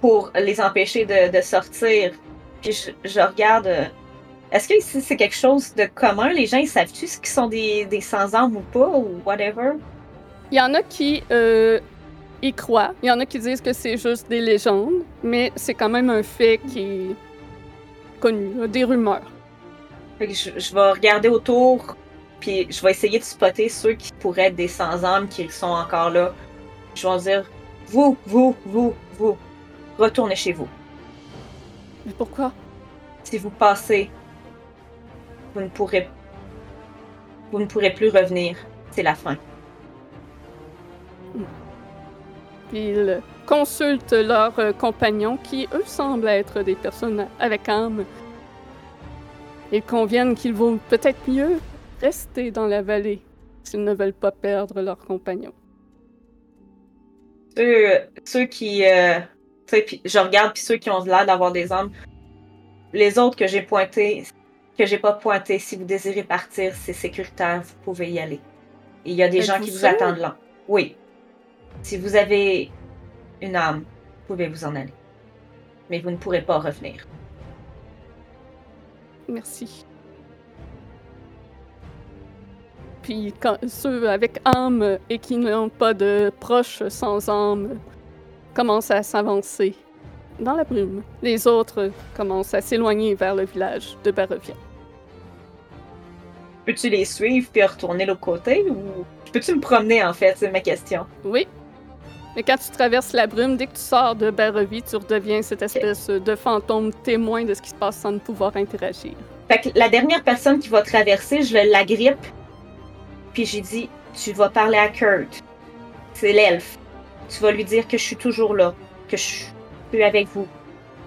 pour les empêcher de, de sortir. Puis je, je regarde. euh, Est-ce que ici c'est quelque chose de commun? Les gens, ils savent-tu ce qu'ils sont des, des sans-âme ou pas, ou whatever? Il y en a qui euh, y croient, il y en a qui disent que c'est juste des légendes, mais c'est quand même un fait qui est connu, des rumeurs. Fait que je, je vais regarder autour, puis je vais essayer de spotter ceux qui pourraient être des sans-âme qui sont encore là. Je vais dire Vous, vous, vous, vous, retournez chez vous. Mais pourquoi? Si vous passez, vous ne pourrez. Vous ne pourrez plus revenir. C'est la fin. Ils consultent leurs compagnons qui, eux, semblent être des personnes avec âme. Ils conviennent qu'il vaut peut-être mieux rester dans la vallée s'ils ne veulent pas perdre leurs compagnons. Ceux, ceux qui. euh, puis je regarde, puis ceux qui ont l'air d'avoir des âmes. Les autres que j'ai pointés, que j'ai pas pointés, si vous désirez partir, c'est sécuritaire, vous pouvez y aller. Il y a des gens qui vous attendent là. Oui. Si vous avez une âme, vous pouvez vous en aller. Mais vous ne pourrez pas revenir. Merci. Puis quand, ceux avec âme et qui n'ont pas de proches sans âme commencent à s'avancer dans la brume. Les autres commencent à s'éloigner vers le village de Barovia. Peux-tu les suivre puis retourner de l'autre côté ou. Peux-tu me promener en fait, c'est ma question. Oui. Mais quand tu traverses la brume, dès que tu sors de Barovie, tu redeviens cette espèce de fantôme témoin de ce qui se passe sans pouvoir interagir. Fait que la dernière personne qui va traverser, je la grippe. Puis j'ai dit, tu vas parler à Kurt. C'est l'elfe. Tu vas lui dire que je suis toujours là, que je suis avec vous,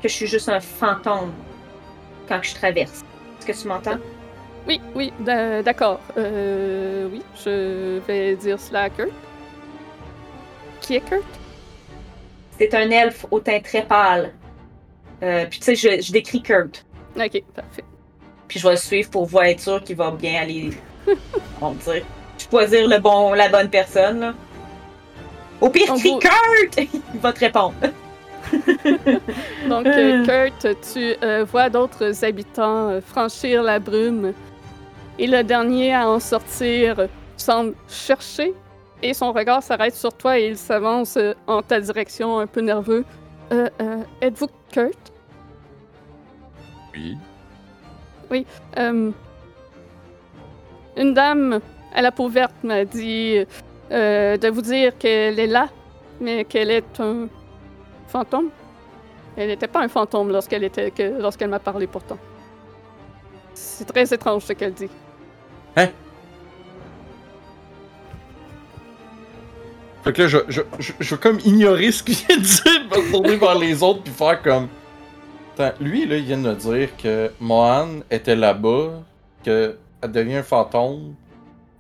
que je suis juste un fantôme quand je traverse. Est-ce que tu m'entends? Oui, oui, d'a- d'accord. Euh, oui, je vais dire cela à Kurt. Qui est Kurt? C'est un elfe au teint très pâle. Euh, puis tu sais, je, je décris Kurt. Ok, parfait. Puis je vais le suivre pour voir être sûr qu'il va bien aller. on dire. Choisir le bon, la bonne personne. Là. Au pire, En crie gros- Kurt! Il va te répondre. Donc, euh, Kurt, tu euh, vois d'autres habitants euh, franchir la brume. Et le dernier à en sortir euh, semble chercher. Et son regard s'arrête sur toi et il s'avance euh, en ta direction, un peu nerveux. Euh, euh, êtes-vous Kurt? Oui. Euh, une dame à la peau verte m'a dit euh, de vous dire qu'elle est là, mais qu'elle est un fantôme. Elle n'était pas un fantôme lorsqu'elle était que, m'a parlé pourtant. C'est très étrange ce qu'elle dit. Fait que là, je, je, je, je vais comme ignorer ce qu'il vient de dire, me retourner vers les autres, puis faire comme. Lui, là, il vient de me dire que Mohan était là-bas, qu'elle devient un fantôme,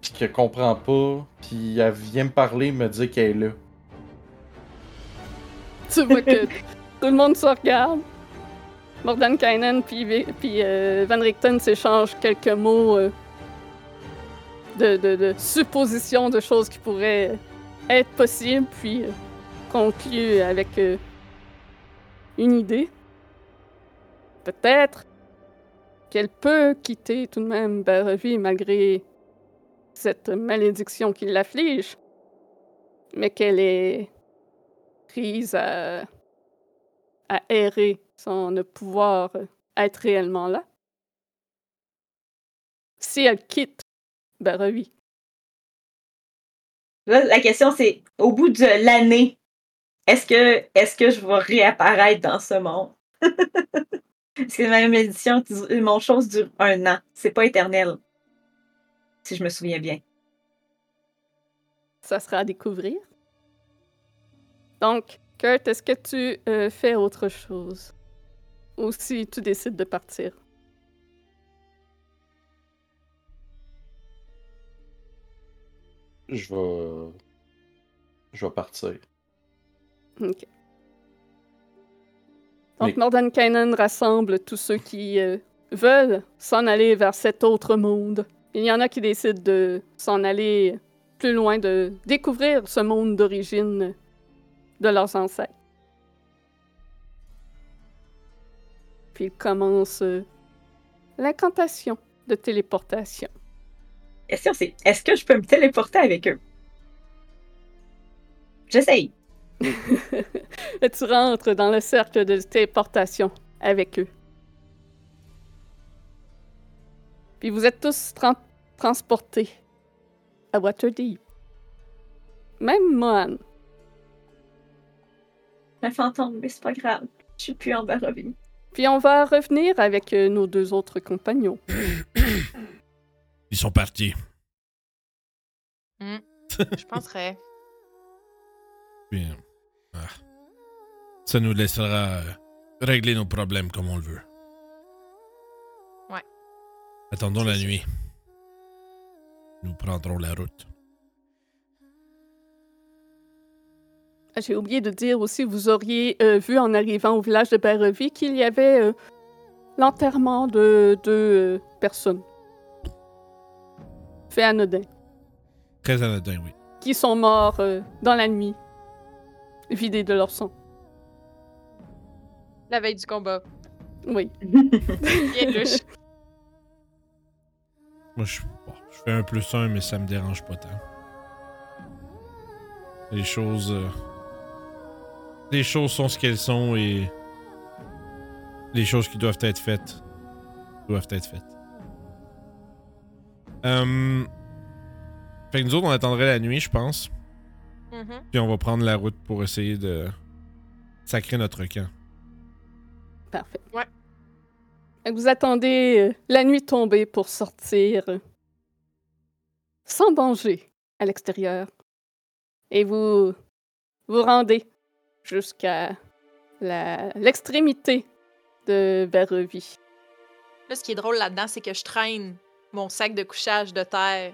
puis qu'elle comprend pas, puis elle vient me parler, me dire qu'elle est là. Tu vois que tout le monde se regarde. Puis, Vi- puis euh, Van Richten s'échangent quelques mots euh, de, suppositions de choses qui pourraient être possibles, puis euh, concluent avec une idée. Peut-être qu'elle peut quitter tout de même Barovie malgré cette malédiction qui l'afflige, mais qu'elle est prise à, errer sans ne pouvoir être réellement là. Si elle quitte Là, la question, c'est au bout de l'année, est-ce que, est que je vais réapparaître dans ce monde? Parce que ma malédiction, mon chose dure un an. C'est pas éternel. Si je me souviens bien. ça sera à découvrir. Donc, Kurt, est-ce que tu euh, fais autre chose? Ou si tu décides de partir? Je vais. Je vais partir. Ok. Donc, Oui. Mordenkainen rassemble tous ceux qui euh, veulent s'en aller vers cet autre monde. Il y en a qui décident de s'en aller plus loin, de découvrir ce monde d'origine de leurs ancêtres. Puis il commence euh, l'incantation de téléportation. La question, c'est est-ce que je peux me téléporter avec eux? J'essaye. Et tu rentres dans le cercle de téléportation avec eux. Puis vous êtes tous tran- transportés à Waterdeep. Même Mohan. Un fantôme, mais c'est pas grave. Je suis plus en Barovie. Puis on va revenir avec euh, nos deux autres compagnons. Ils sont partis. Je penserais. Euh, ah. Ça nous laissera euh, régler nos problèmes comme on le veut. Ouais. Attendons la nuit. Nous prendrons la route. Ah, J'ai oublié de dire aussi, vous auriez euh, vu en arrivant au village de Barovie qu'il y avait euh, l'enterrement de deux euh, personnes. Fait anodin. Très anodin, oui. qui sont morts euh, dans la nuit, vidés de leur sang. La veille du combat. Oui. Bien louche. Moi, je, bon, je fais un plus un, mais ça me dérange pas tant. Les choses. euh, les choses sont ce qu'elles sont et. Les choses qui doivent être faites doivent être faites. Euh, Fait que nous autres, on attendrait la nuit, je pense. Mhm. Puis on va prendre la route pour essayer de sacrer notre camp. Parfait. Ouais. Vous attendez euh, la nuit tombée pour sortir euh, sans danger à l'extérieur. Et vous vous rendez jusqu'à la- l'extrémité de Barovie. Là, ce qui est drôle là-dedans, c'est que je traîne mon sac de couchage de terre.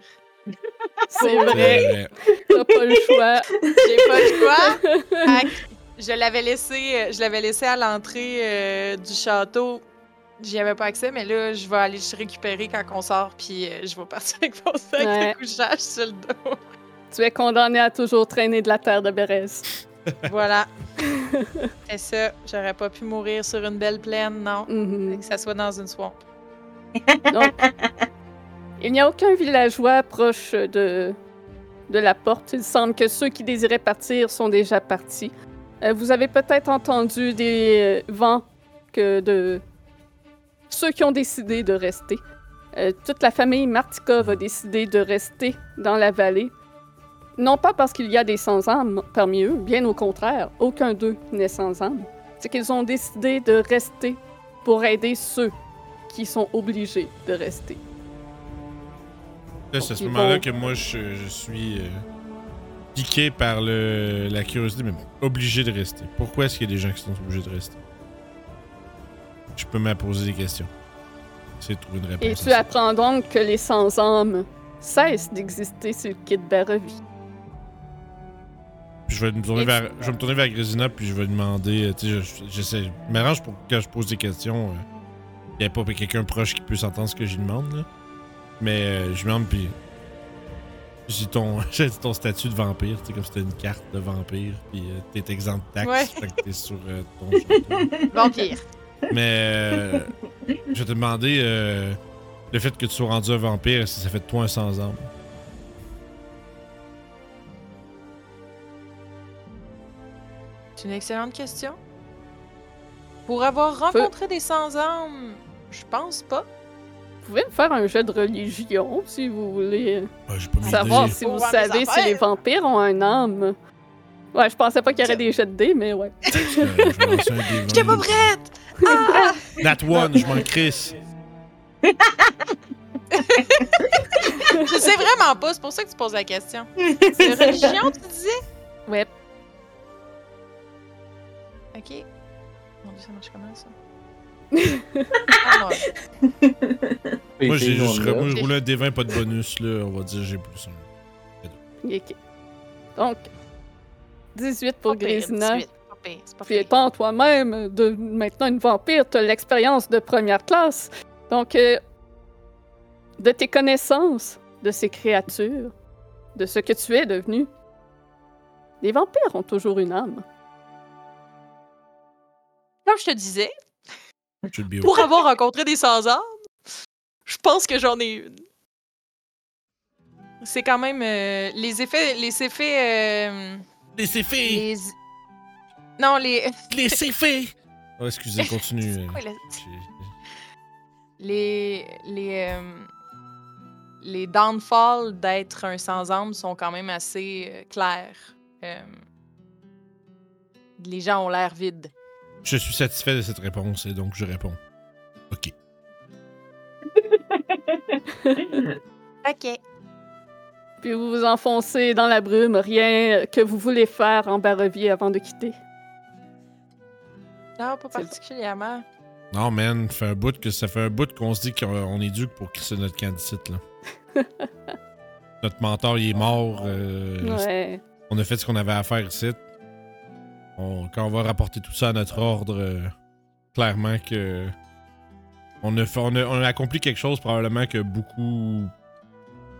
C'est vrai, t'as pas le choix. J'ai pas le choix. Fait que Je l'avais laissé, euh, je l'avais laissé à l'entrée euh, du château. J'y avais pas accès, mais là, je vais aller le récupérer quand on sort, puis euh, je vais partir avec mon sac Ouais. de couchage sur le dos. tu es condamné à toujours traîner de la terre de Bérez. voilà. C'est ça. J'aurais pas pu mourir sur une belle plaine, non. Mhm. Que ça soit dans une swamp. Donc, il n'y a aucun villageois proche de, de la porte. Il semble que ceux qui désiraient partir sont déjà partis. Euh, vous avez peut-être entendu des euh, vents que de ceux qui ont décidé de rester. Euh, toute la famille Martikov a décidé de rester dans la vallée. Non pas parce qu'il y a des sans-âmes parmi eux, bien au contraire, aucun d'eux n'est sans âme. C'est qu'ils ont décidé de rester pour aider ceux qui sont obligés de rester. Là, c'est à ce moment-là que moi, je, je suis. euh, piqué par le, la curiosité, mais obligé de rester. Pourquoi est-ce qu'il y a des gens qui sont obligés de rester? Je peux me poser des questions. C'est de trouver une réponse. Et tu ça. apprends donc que les sans-âmes cessent d'exister sur le kit Barovie. Puis je vais me tourner vers, je vais me tourner vers Grésina, puis je vais demander. euh, Tu sais, je- j'essaie. Je m'arrange pour que je pose des questions. Il n'y a pas quelqu'un proche qui puisse entendre ce que j'y demande, là. Mais euh, je demande, puis. J'ai ton, j'ai ton statut de vampire, tu sais, comme si c'était une carte de vampire, puis euh, t'es exempt de taxes, Ouais. fait que t'es sur euh, ton château. Vampire. Mais euh, je vais te demander euh, le fait que tu sois rendu un vampire, si ça fait de toi un sans-âme? C'est une excellente question. Pour avoir rencontré des sans-âmes, je pense pas. Vous pouvez me faire un jeu de religion si vous voulez mis savoir si vous savez si les vampires ont un âme. Ouais, je pensais pas qu'il y aurait des jets de dés, mais ouais. Euh, J'étais pas 20. prête! Ah! Nat one, je m'en crisse. Je sais vraiment pas, c'est pour ça que tu poses la question. C'est religion, tu disais? Ouais. Ok. Mon dieu, ça marche comment ça? Ah. Moi, j'ai juste moi, je roule un D20, pas de bonus, là. On va dire j'ai plus un. Ok. Donc, 18 pour Pas pire, Grésina. 18, pas pire, c'est pas Puis pire. étant toi-même de maintenant une vampire, tu as l'expérience de première classe. Donc, euh, de tes connaissances de ces créatures, de ce que tu es devenu, les vampires ont toujours une âme. Comme je te disais. Pour avoir rencontré des sans-âmes, je pense que j'en ai une. C'est quand même euh, les effets, les effets, euh, Laissez faire! les, non les, Laissez faire! Oh, excusez, continue. Quoi, le- les, les, euh, les downfalls d'être un sans-âme sont quand même assez euh, clairs. Euh, les gens ont l'air vides. Je suis satisfait de cette réponse et donc je réponds. Ok. Ok. Puis vous vous enfoncez dans la brume, rien que vous voulez faire en Barovie avant de quitter. Non, pas particulièrement. Non, man, fait un bout que ça fait un bout qu'on se dit qu'on on est dû pour crisser notre candidat, là. notre mentor, il est mort. euh, Ouais. On a fait ce qu'on avait à faire ici. On- quand on va rapporter tout ça à notre ordre, euh, clairement que. On a, fait- on, a, on a accompli quelque chose probablement que beaucoup.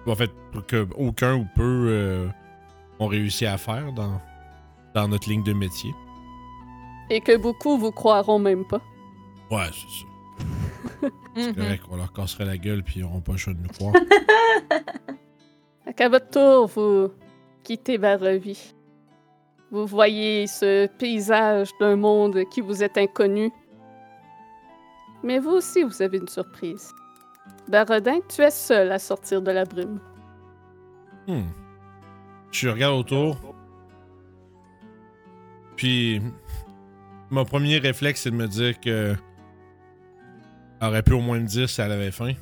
En fait, que aucun ou peu euh, ont réussi à faire dans, dans notre ligne de métier. Et que beaucoup vous croiront même pas. Ouais, c'est ça. C'est Mhm. correct, on leur casserait la gueule puis ils auront pas le choix de nous croire. Qu'à votre tour, vous quittez Barovie. Vous voyez ce paysage d'un monde qui vous est inconnu. Mais vous aussi, vous avez une surprise. Barodin, tu es seul à sortir de la brume. Hmm. Je regarde autour. Puis, mon premier réflexe, c'est de me dire que. Elle aurait pu au moins me dire si elle avait faim.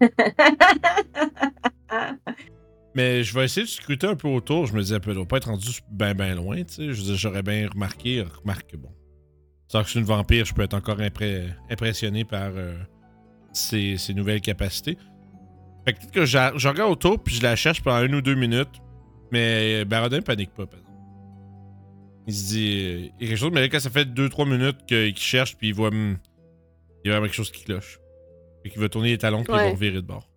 Mais je vais essayer de scruter un peu autour. Je me disais, elle doit pas être rendu ben ben loin, tu sais. Je veux dire, j'aurais bien remarqué. Remarque que bon. C'est que je suis une vampire, je peux être encore impré- impressionné par euh, ses, ses nouvelles capacités. Fait que peut-être que je, regarde autour puis je la cherche pendant une ou deux minutes. Mais Barodin panique pas, par exemple. Il se dit. euh, Il y a quelque chose, mais là, quand ça fait 2-3 minutes qu'il cherche puis il voit. hum, il y a quelque chose qui cloche. Fait qu'il va tourner les talons puis il va revirer de bord.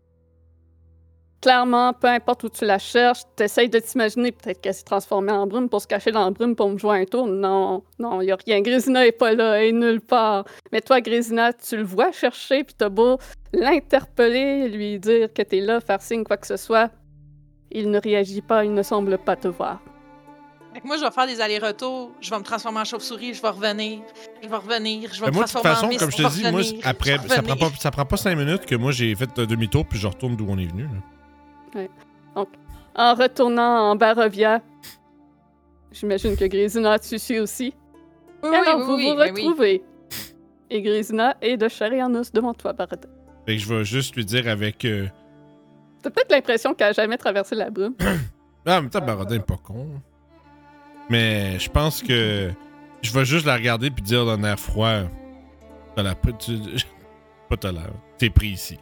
Clairement, peu importe où tu la cherches, t'essayes de t'imaginer peut-être qu'elle s'est transformée en brume pour se cacher dans la brume pour me jouer un tour. Non, non, il a rien. Grésina est pas là, elle est nulle part. Mais toi, Grésina, tu le vois chercher, puis t'as beau l'interpeller, lui dire que t'es là, faire signe, quoi que ce soit. Il ne réagit pas, il ne semble pas te voir. Fait que moi, je vais faire des allers-retours. Je vais me transformer en chauve-souris. Je vais revenir. Je vais revenir. Je vais Ben, me moi, de toute transformer façon, en mist, comme je te dis, moi, après, ça prend, pas, ça prend pas 5 minutes que moi j'ai fait un demi-tour puis je retourne d'où on est venu. là. En retournant en Barovia, j'imagine que Grésina tu suis aussi. Oui, oui, Alors, oui, vous oui, vous oui. retrouvez. Et Grésina est de chair et en os devant toi, Barodin. Fait que je vais juste lui dire avec. euh, T'as peut-être l'impression qu'elle a jamais traversé la brume. Ah, en même temps, Barodin est pas con. Mais je pense que je vais juste la regarder puis dire d'un air froid. T'as la. tu- Pas t'as l'air. T'es pris ici.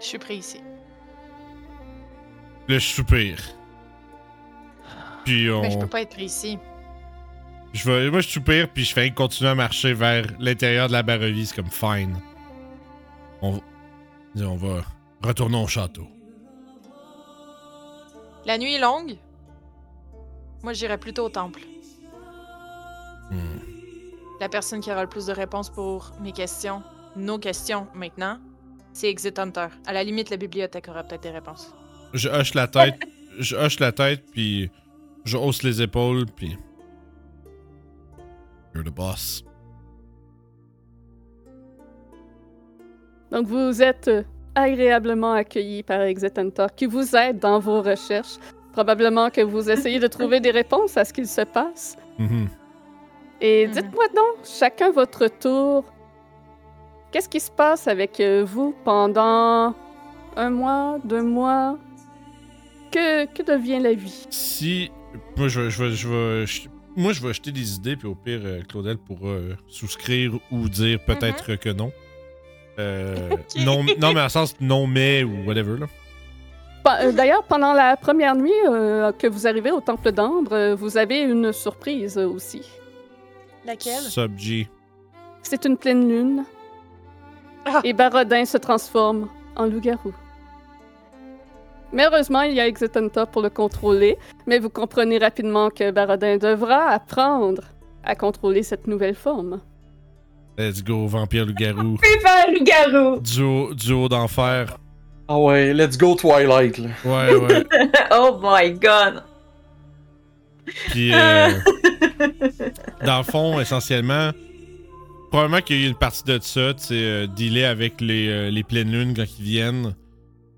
Je suis pris ici. Là, je soupire. Puis on. Mais je peux pas être ici. Je vais, moi, je soupire, puis je fais continuer à marcher vers l'intérieur de la barrevie. C'est comme fine. On, va- on va retourner au château. La nuit est longue. Moi, j'irai plutôt au temple. Hmm. La personne qui aura le plus de réponses pour mes questions, nos questions maintenant, c'est Exit Hunter. À la limite, la bibliothèque aura peut-être des réponses. Je hoche la tête, je hoche la tête, puis je hausse les épaules, puis. You're the boss. Donc, vous êtes euh, agréablement accueillis par Exit Hunter qui vous aide dans vos recherches. Probablement que vous essayez de trouver des réponses à ce qu'il se passe. Mhm. Et Mhm. dites-moi donc, chacun votre tour, qu'est-ce qui se passe avec euh, vous pendant un mois, deux mois? Que, que devient la vie? Si. Moi, je vais. Je vais, je vais je- moi, je vais acheter des idées, puis au pire, euh, Claudel pourra euh, souscrire ou dire peut-être que non. Euh, non. Non, mais en sens non, mais ou whatever, là. Euh, D'ailleurs, pendant la première nuit euh, que vous arrivez au Temple d'Ambre, euh, vous avez une surprise euh, aussi. Laquelle? Sub G. C'est une pleine lune. Ah. Et Barodin se transforme en loup-garou. Mais heureusement, il y a Exit Hunter pour le contrôler, mais vous comprenez rapidement que Barodin devra apprendre à contrôler cette nouvelle forme. Let's go, vampire loup-garou. Viva loup-garou! Duo, duo d'enfer. Ah ouais, let's go Twilight, là. Ouais, ouais. oh my god! Puis, euh, dans le fond, essentiellement, probablement qu'il y a eu une partie de ça, tu sais, euh, dealer avec les, euh, les pleines lunes quand ils viennent.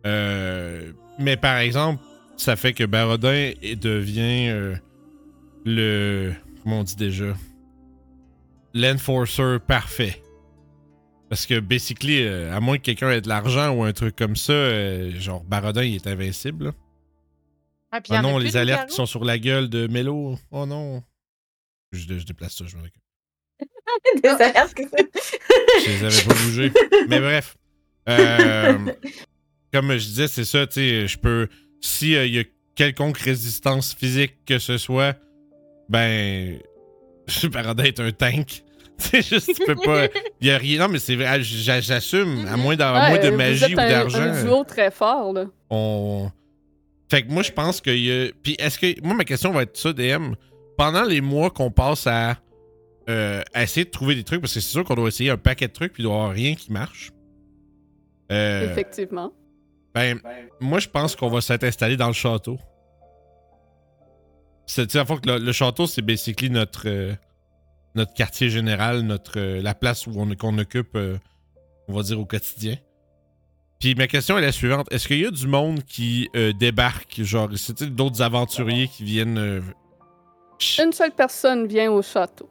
Euh, mais par exemple, ça fait que Barodin devient euh, le. Comment on dit déjà? L'enforcer parfait. Parce que, basically, euh, à moins que quelqu'un ait de l'argent ou un truc comme ça, euh, genre Barodin, il est invincible. là. Ah, puis y Ah en a non, plus les alertes qui sont sur la gueule de Mélo. Oh non. Je, je déplace ça, je m'en occupe. Des alertes que c'est. Je les avais pas bougés. Mais bref. Euh, comme je disais, c'est ça, tu sais, je peux. S'il y a quelconque résistance physique que ce soit, ben. Paradis est un tank. C'est juste, tu peux pas. Il y a rien. Non, mais c'est vrai, j'a- j'assume, à moins, d'a- à moins de euh, magie ou d'argent. un duo très fort, là. on. Fait que moi, je pense qu'il y a. Puis est-ce que. Moi, ma question va être ça, DM. Pendant les mois qu'on passe à, euh, à essayer de trouver des trucs, parce que c'est sûr qu'on doit essayer un paquet de trucs, puis il doit y avoir rien qui marche. Euh, Effectivement. Ben, moi, je pense qu'on va s'être installé dans le château. C'est, à fois que le, château, c'est basically notre, euh, notre quartier général, notre, euh, la place où on, qu'on occupe, euh, on va dire, au quotidien. Puis ma question est la suivante. Est-ce qu'il y a du monde qui débarque, genre, c'est d'autres aventuriers qui viennent... Une seule personne vient au château.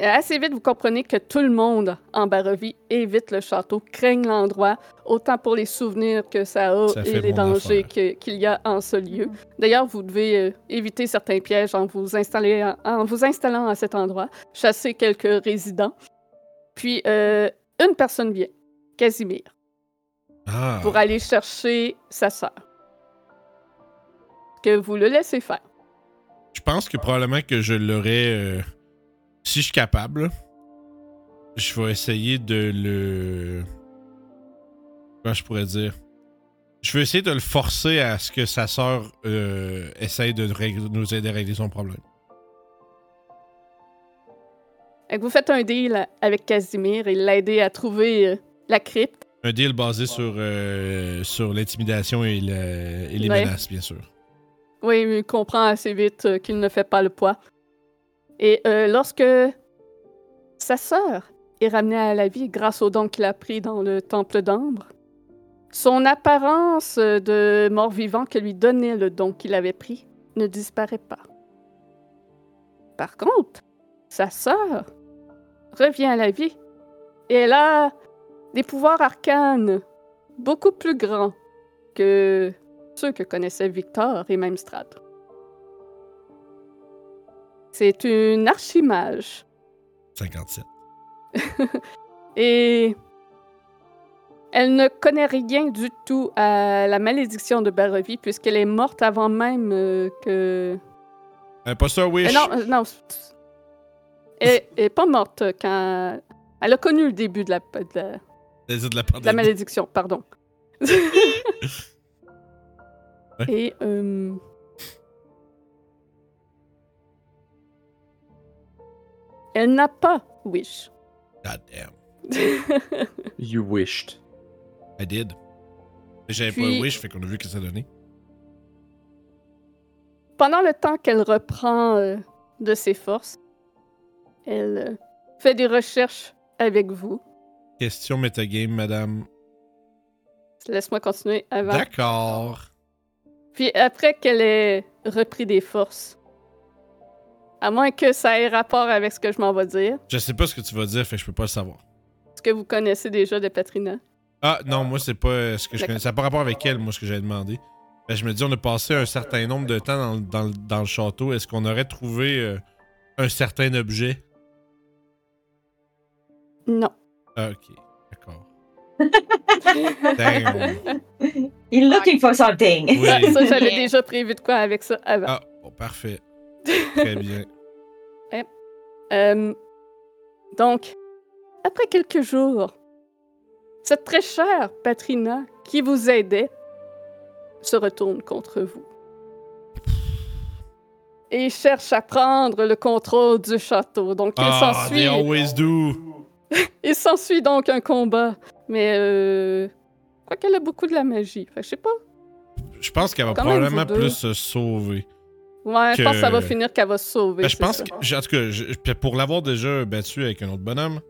Assez vite, vous comprenez que tout le monde en Barovie évite le château, craigne l'endroit, autant pour les souvenirs que ça a Ça et les dangers qu'il y a en ce lieu. D'ailleurs, vous devez euh, éviter certains pièges en vous, installer, en vous installant à cet endroit, chasser quelques résidents. Puis, euh, une personne vient, Casimir, Ah, pour aller chercher sa sœur. Que vous le laissez faire. je pense que probablement que je l'aurais... euh, si je suis capable, je vais essayer de le... Comment je pourrais dire? Je vais essayer de le forcer à ce que sa sœur euh, essaye de régler- nous aider à régler son problème. Vous faites un deal avec Casimir et l'aider à trouver euh, la crypte. Un deal basé sur, euh, sur l'intimidation et, le- et les Ouais. menaces, bien sûr. Oui, mais il comprend assez vite qu'il ne fait pas le poids. Et euh, lorsque sa sœur est ramenée à la vie grâce au don qu'il a pris dans le temple d'ambre, son apparence de mort-vivant que lui donnait le don qu'il avait pris ne disparaît pas. Par contre, sa sœur revient à la vie et elle a des pouvoirs arcanes beaucoup plus grands que aventures que connaissaient Victor et même Strad. C'est une archimage. 57. Et elle ne connaît rien du tout à la malédiction de Barovie, puisqu'elle est morte avant même euh, que. Pas ça, Euh, Wish. non, euh, non. Elle elle est pas morte quand. Elle a connu le début de la, de la, de la de la pandémie. malédiction, pardon. Et. euh, Elle n'a pas Wish. God damn. You wished. I did. Mais J'avais Puis- pas Wish, fait qu'on a vu que ça donnait. Pendant le temps qu'elle reprend euh, de ses forces, elle euh, fait des recherches avec vous. Question metagame, madame. Laisse-moi continuer avant. D'accord. Puis après qu'elle ait repris des forces, à moins que ça ait rapport avec ce que je m'en vais dire, Je sais pas ce que tu vas dire, fait que je peux pas le savoir. ce que vous connaissez déjà de Patrina? Ah, non, moi, c'est pas euh, ce que je connais. Ça n'a pas rapport avec elle, moi, ce que j'avais demandé. Ben, je me dis, on a passé un certain nombre de temps dans, le- dans le- dans le château. Est-ce qu'on aurait trouvé euh, un certain objet? Non. Ah, ok. D'accord. He's looking for something. Oui. Ça, j'avais déjà prévu de quoi avec ça avant. Ah, bon, parfait. Très bien. Euh, donc, après quelques jours, cette très chère Patrina qui vous aidait se retourne contre vous. Et cherche à prendre le contrôle du château. Donc, il Ah, s'ensuit always do. il s'ensuit donc un combat. Mais, euh, je crois qu'elle a beaucoup de la magie. Fait je sais pas. Je pense qu'elle va probablement plus se sauver. Ouais, je pense que ça va finir qu'elle va se sauver. Ben, je pense ça. que, en tout cas, je- pour l'avoir déjà battu avec un autre bonhomme,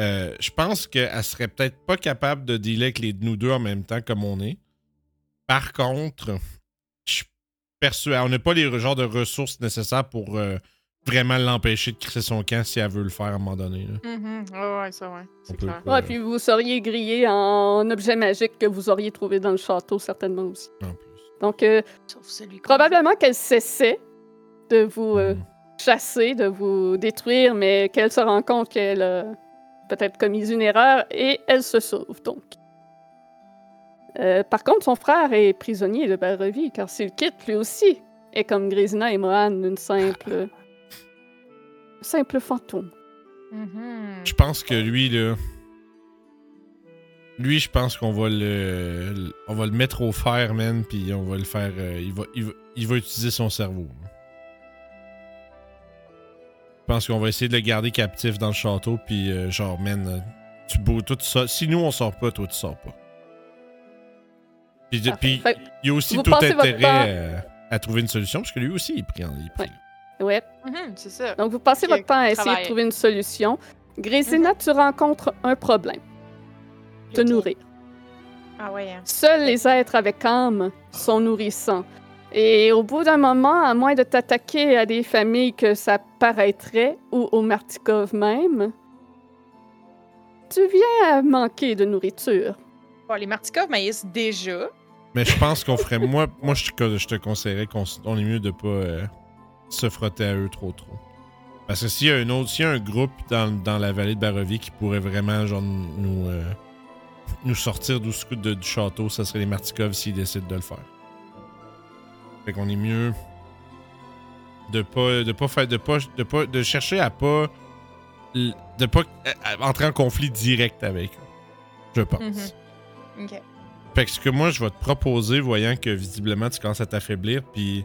euh, je pense qu'elle serait peut-être pas capable de dealer avec les, nous deux en même temps comme on est. Par contre, je suis persuadé, on n'a pas les genres de ressources nécessaires pour euh, vraiment l'empêcher de crisser son camp si elle veut le faire à un moment donné. là. Mhm. Ouais, ouais, ça, ouais. C'est clair. Ouais, puis vous seriez grillé en objet magique que vous auriez trouvé dans le château, certainement aussi. En plus. Donc, euh, probablement qu'elle cessait de vous euh, Mhm. chasser, de vous détruire, mais qu'elle se rend compte qu'elle a peut-être commis une erreur et elle se sauve donc. Euh, par contre, son frère est prisonnier de Barovie, car s'il quitte, lui aussi est comme Grisina et Mohan, une simple. simple fantôme. Mhm. Je pense que lui, là. Lui, je pense qu'on va le, le- On va le mettre au fer, man, puis on va le faire. euh, il, va, il, va, il va utiliser son cerveau. Je pense qu'on va essayer de le garder captif dans le château, puis euh, genre, man, euh, tu beau tout ça. Si nous on sort pas, toi tu sors pas. Puis, Fait- il y a aussi tout intérêt temps- à trouver une solution, parce que lui aussi il en. il pris, Ouais. Mhm, c'est ça. Donc, vous passez votre temps à essayer de trouver une solution. Grésina, tu rencontres un problème. Te nourrir. Ah ouais. hein. Seuls les êtres avec âme sont nourrissants. Et au bout d'un moment, à moins de t'attaquer à des familles que ça paraîtrait, ou au Martikov même, tu viens à manquer de nourriture. Bon, les Martikov maïs déjà. Mais je pense qu'on ferait. Moi, moi je, te, je te conseillerais qu'on on est mieux de pas euh, se frotter à eux trop trop. Parce que s'il y a un autre, s'il y a un groupe dans, dans la vallée de Barovie qui pourrait vraiment genre nous, euh, nous sortir du, de- du château, ça serait les Martikov s'ils décident de le faire. Fait qu'on est mieux de pas de pas faire de pas de pas de chercher à pas de pas euh, à- entrer en conflit direct avec eux. Je pense. Mhm. Fait que ce que moi je vais te proposer, voyant que visiblement tu commences à t'affaiblir, puis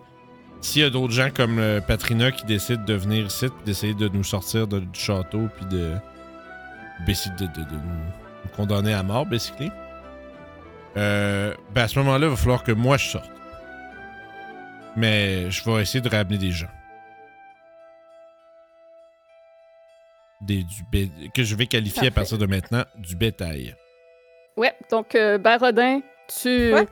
s'il y a d'autres gens comme euh, Patrina qui décident de venir ici, puis d'essayer de nous sortir de- du château, puis de, de, de- de nous, nous condamner à mort, basically, euh, ben à ce moment-là, il va falloir que moi je sorte. Mais je vais essayer de ramener des gens. Des, du bé- que je vais qualifier à partir de maintenant du bétail. Ouais, donc euh, Barodin, tu... Ouais.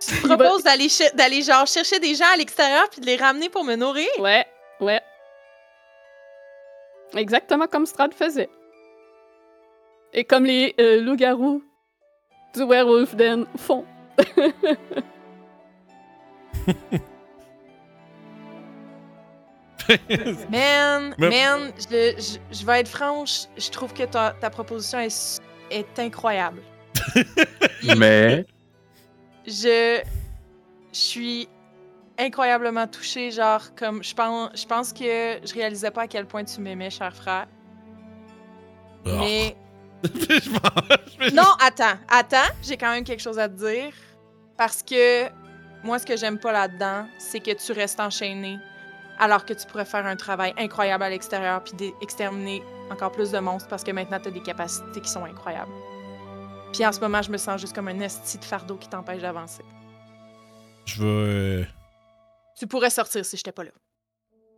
Tu te proposes d'aller genre chercher des gens à l'extérieur puis de les ramener pour me nourrir? Ouais, ouais. Exactement comme Strad faisait. Et comme les euh, loups-garous du Werewolf Den font. Man, man, je, je, je vais être franche, je trouve que ta, ta proposition est, incroyable. Mais? Je, je suis incroyablement touchée, genre, comme, je pense, je pense que je réalisais pas à quel point tu m'aimais, cher frère. Oh. Mais, Non, attends, attends, j'ai quand même quelque chose à te dire. Parce que, moi, ce que j'aime pas là-dedans, c'est que tu restes enchaîné, alors que tu pourrais faire un travail incroyable à l'extérieur, puis exterminer encore plus de monstres, parce que maintenant, tu as des capacités qui sont incroyables. Puis en ce moment, je me sens juste comme un esti de fardeau qui t'empêche d'avancer. Je euh, Tu pourrais sortir si j'étais pas là.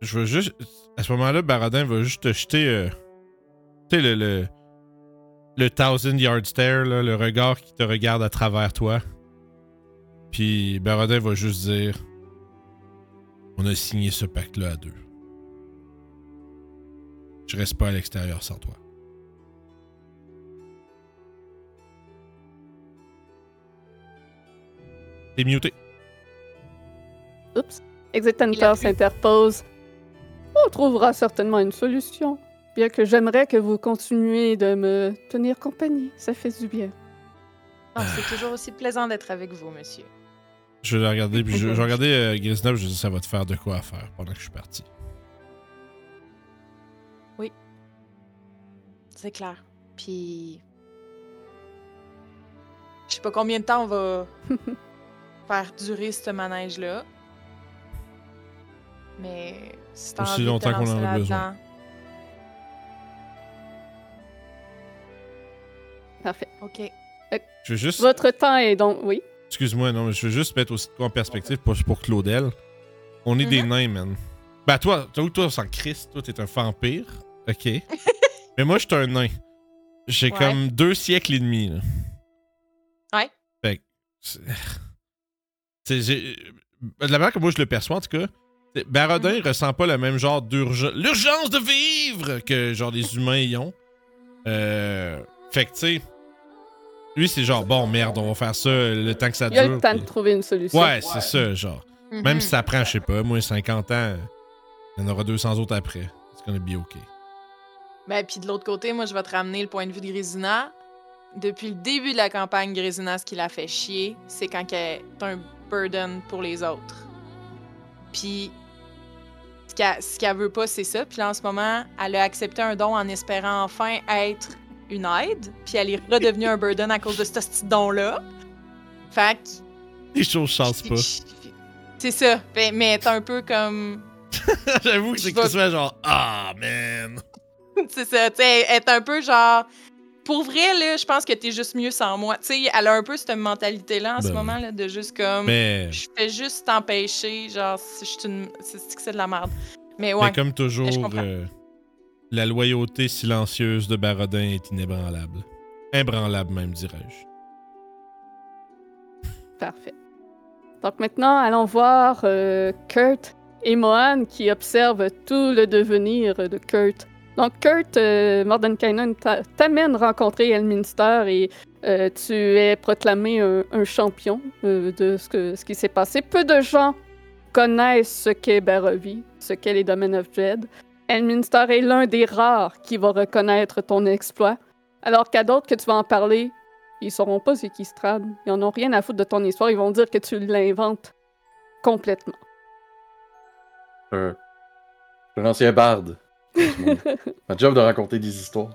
Je veux juste. À ce moment-là, Baradin va juste te jeter. euh, tu sais, le, le. Le Thousand Yard Stare, là, le regard qui te regarde à travers toi. Puis Baradin va juste dire On a signé ce pacte-là à deux. Je reste pas à l'extérieur sans toi. T'es muté. Oups. Exit Hunter s'interpose. On trouvera certainement une solution. Bien que j'aimerais que vous continuiez de me tenir compagnie. Ça fait du bien. Ah, c'est toujours aussi plaisant d'être avec vous, monsieur. Je vais le regarder, puis je, je vais regarder euh, Grisnob, je dis ça va te faire de quoi à faire pendant que je suis parti. C'est clair. Puis. Je sais pas combien de temps on va faire durer ce manège-là. Mais. Si t'as Aussi envie longtemps qu'on en a besoin. Parfait. Ok. Je veux juste. Votre temps est donc. Oui. Excuse-moi, non, mais je veux juste mettre aussi de quoi en perspective pour, pour Claudel. On est des Mhm. nains, man. Ben, toi, toi, toi, sans Christ, toi, t'es un vampire. Ok. mais moi, je suis un nain. J'ai Ouais. comme deux siècles et demi, là. Ouais. Fait que. De la manière que moi je le perçois, en tout cas, c'est- Barodin Mhm. il ressent pas le même genre d'urgence. L'urgence de vivre que genre les humains y ont. Euh, fait que, tu sais. Lui, c'est genre, bon, merde, on va faire ça le temps que ça Il y a dure. le temps puis- de trouver une solution. Ouais, c'est ça, genre. Même Mhm. si ça prend, je sais pas, moi, 50 ans, il y en aura 200 autres après. C'est gonna be OK? Ben, puis de l'autre côté, moi, je vais te ramener le point de vue de Grésina. Depuis le début de la campagne, Grésina, ce qui l'a fait chier, c'est quand elle est un burden pour les autres. Puis, ce qu'elle, ce qu'elle veut pas, c'est ça. Puis là, en ce moment, elle a accepté un don en espérant enfin être une aide. Puis elle est redevenue un burden à cause de ce petit don-là. Fait que... Les choses changent pas. C'est ça. Ben, mais t'es un peu comme... J'avoue que c'est Je vais- quasiment genre, ah, man. c'est ça, tu sais, elle est un peu genre. Pour vrai, là, je pense que t'es juste mieux sans moi. Tu sais, elle a un peu cette mentalité-là en ce Ben moment, là, de juste comme. Mais, Je fais juste t'empêcher, genre, si je suis une. C'est que c'est de la merde. Mais ouais. mais comme toujours, mais la loyauté silencieuse de Barodin est inébranlable. Imbranlable, même, dirais-je. Parfait. Donc maintenant, allons voir euh, Kurt et Mohan qui observent tout le devenir de Kurt. Donc Kurt, euh, Mordenkainen t'a- t'amène rencontrer Elminster et euh, tu es proclamé un, champion euh, de ce, que- qui s'est passé. Peu de gens connaissent ce qu'est Barovie, ce qu'est les domaines of Dread. Elminster est l'un des rares qui va reconnaître ton exploit, alors qu'à d'autres que tu vas en parler, ils sauront pas c'est qui Strad. Ils en ont rien à foutre de ton histoire. Ils vont dire que tu l'inventes complètement. Euh, je suis un ancien barde. Ma job de raconter des histoires.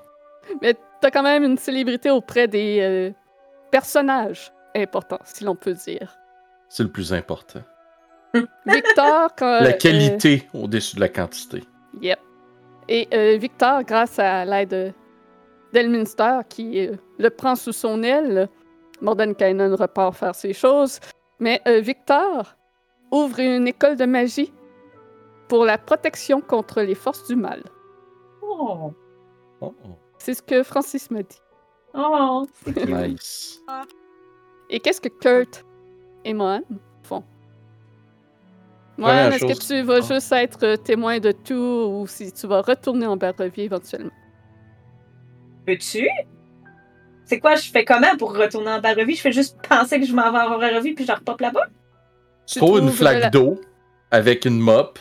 Mais t'as quand même une célébrité auprès des euh, personnages importants, si l'on peut dire. C'est le plus important. Victor, quand, La euh, qualité au-dessus de la quantité. Yep. Et euh, Victor, grâce à l'aide d'Elminster, qui euh, le prend sous son aile, Mordenkainen repart faire ses choses. Mais euh, Victor ouvre une école de magie pour la protection contre les forces du mal. Oh. Oh, C'est ce que Francis m'a dit. Oh. nice. Et qu'est-ce que Kurt et Mohan Première est-ce que tu vas Ah. juste être euh, témoin de tout ou si tu vas retourner en Barovie éventuellement? Peux-tu? C'est quoi, je fais comment pour retourner en Barovie? Je fais juste penser que je m'en vais en Barovie puis je repop là-bas? Tu trouves une flaque la- d'eau avec une mop,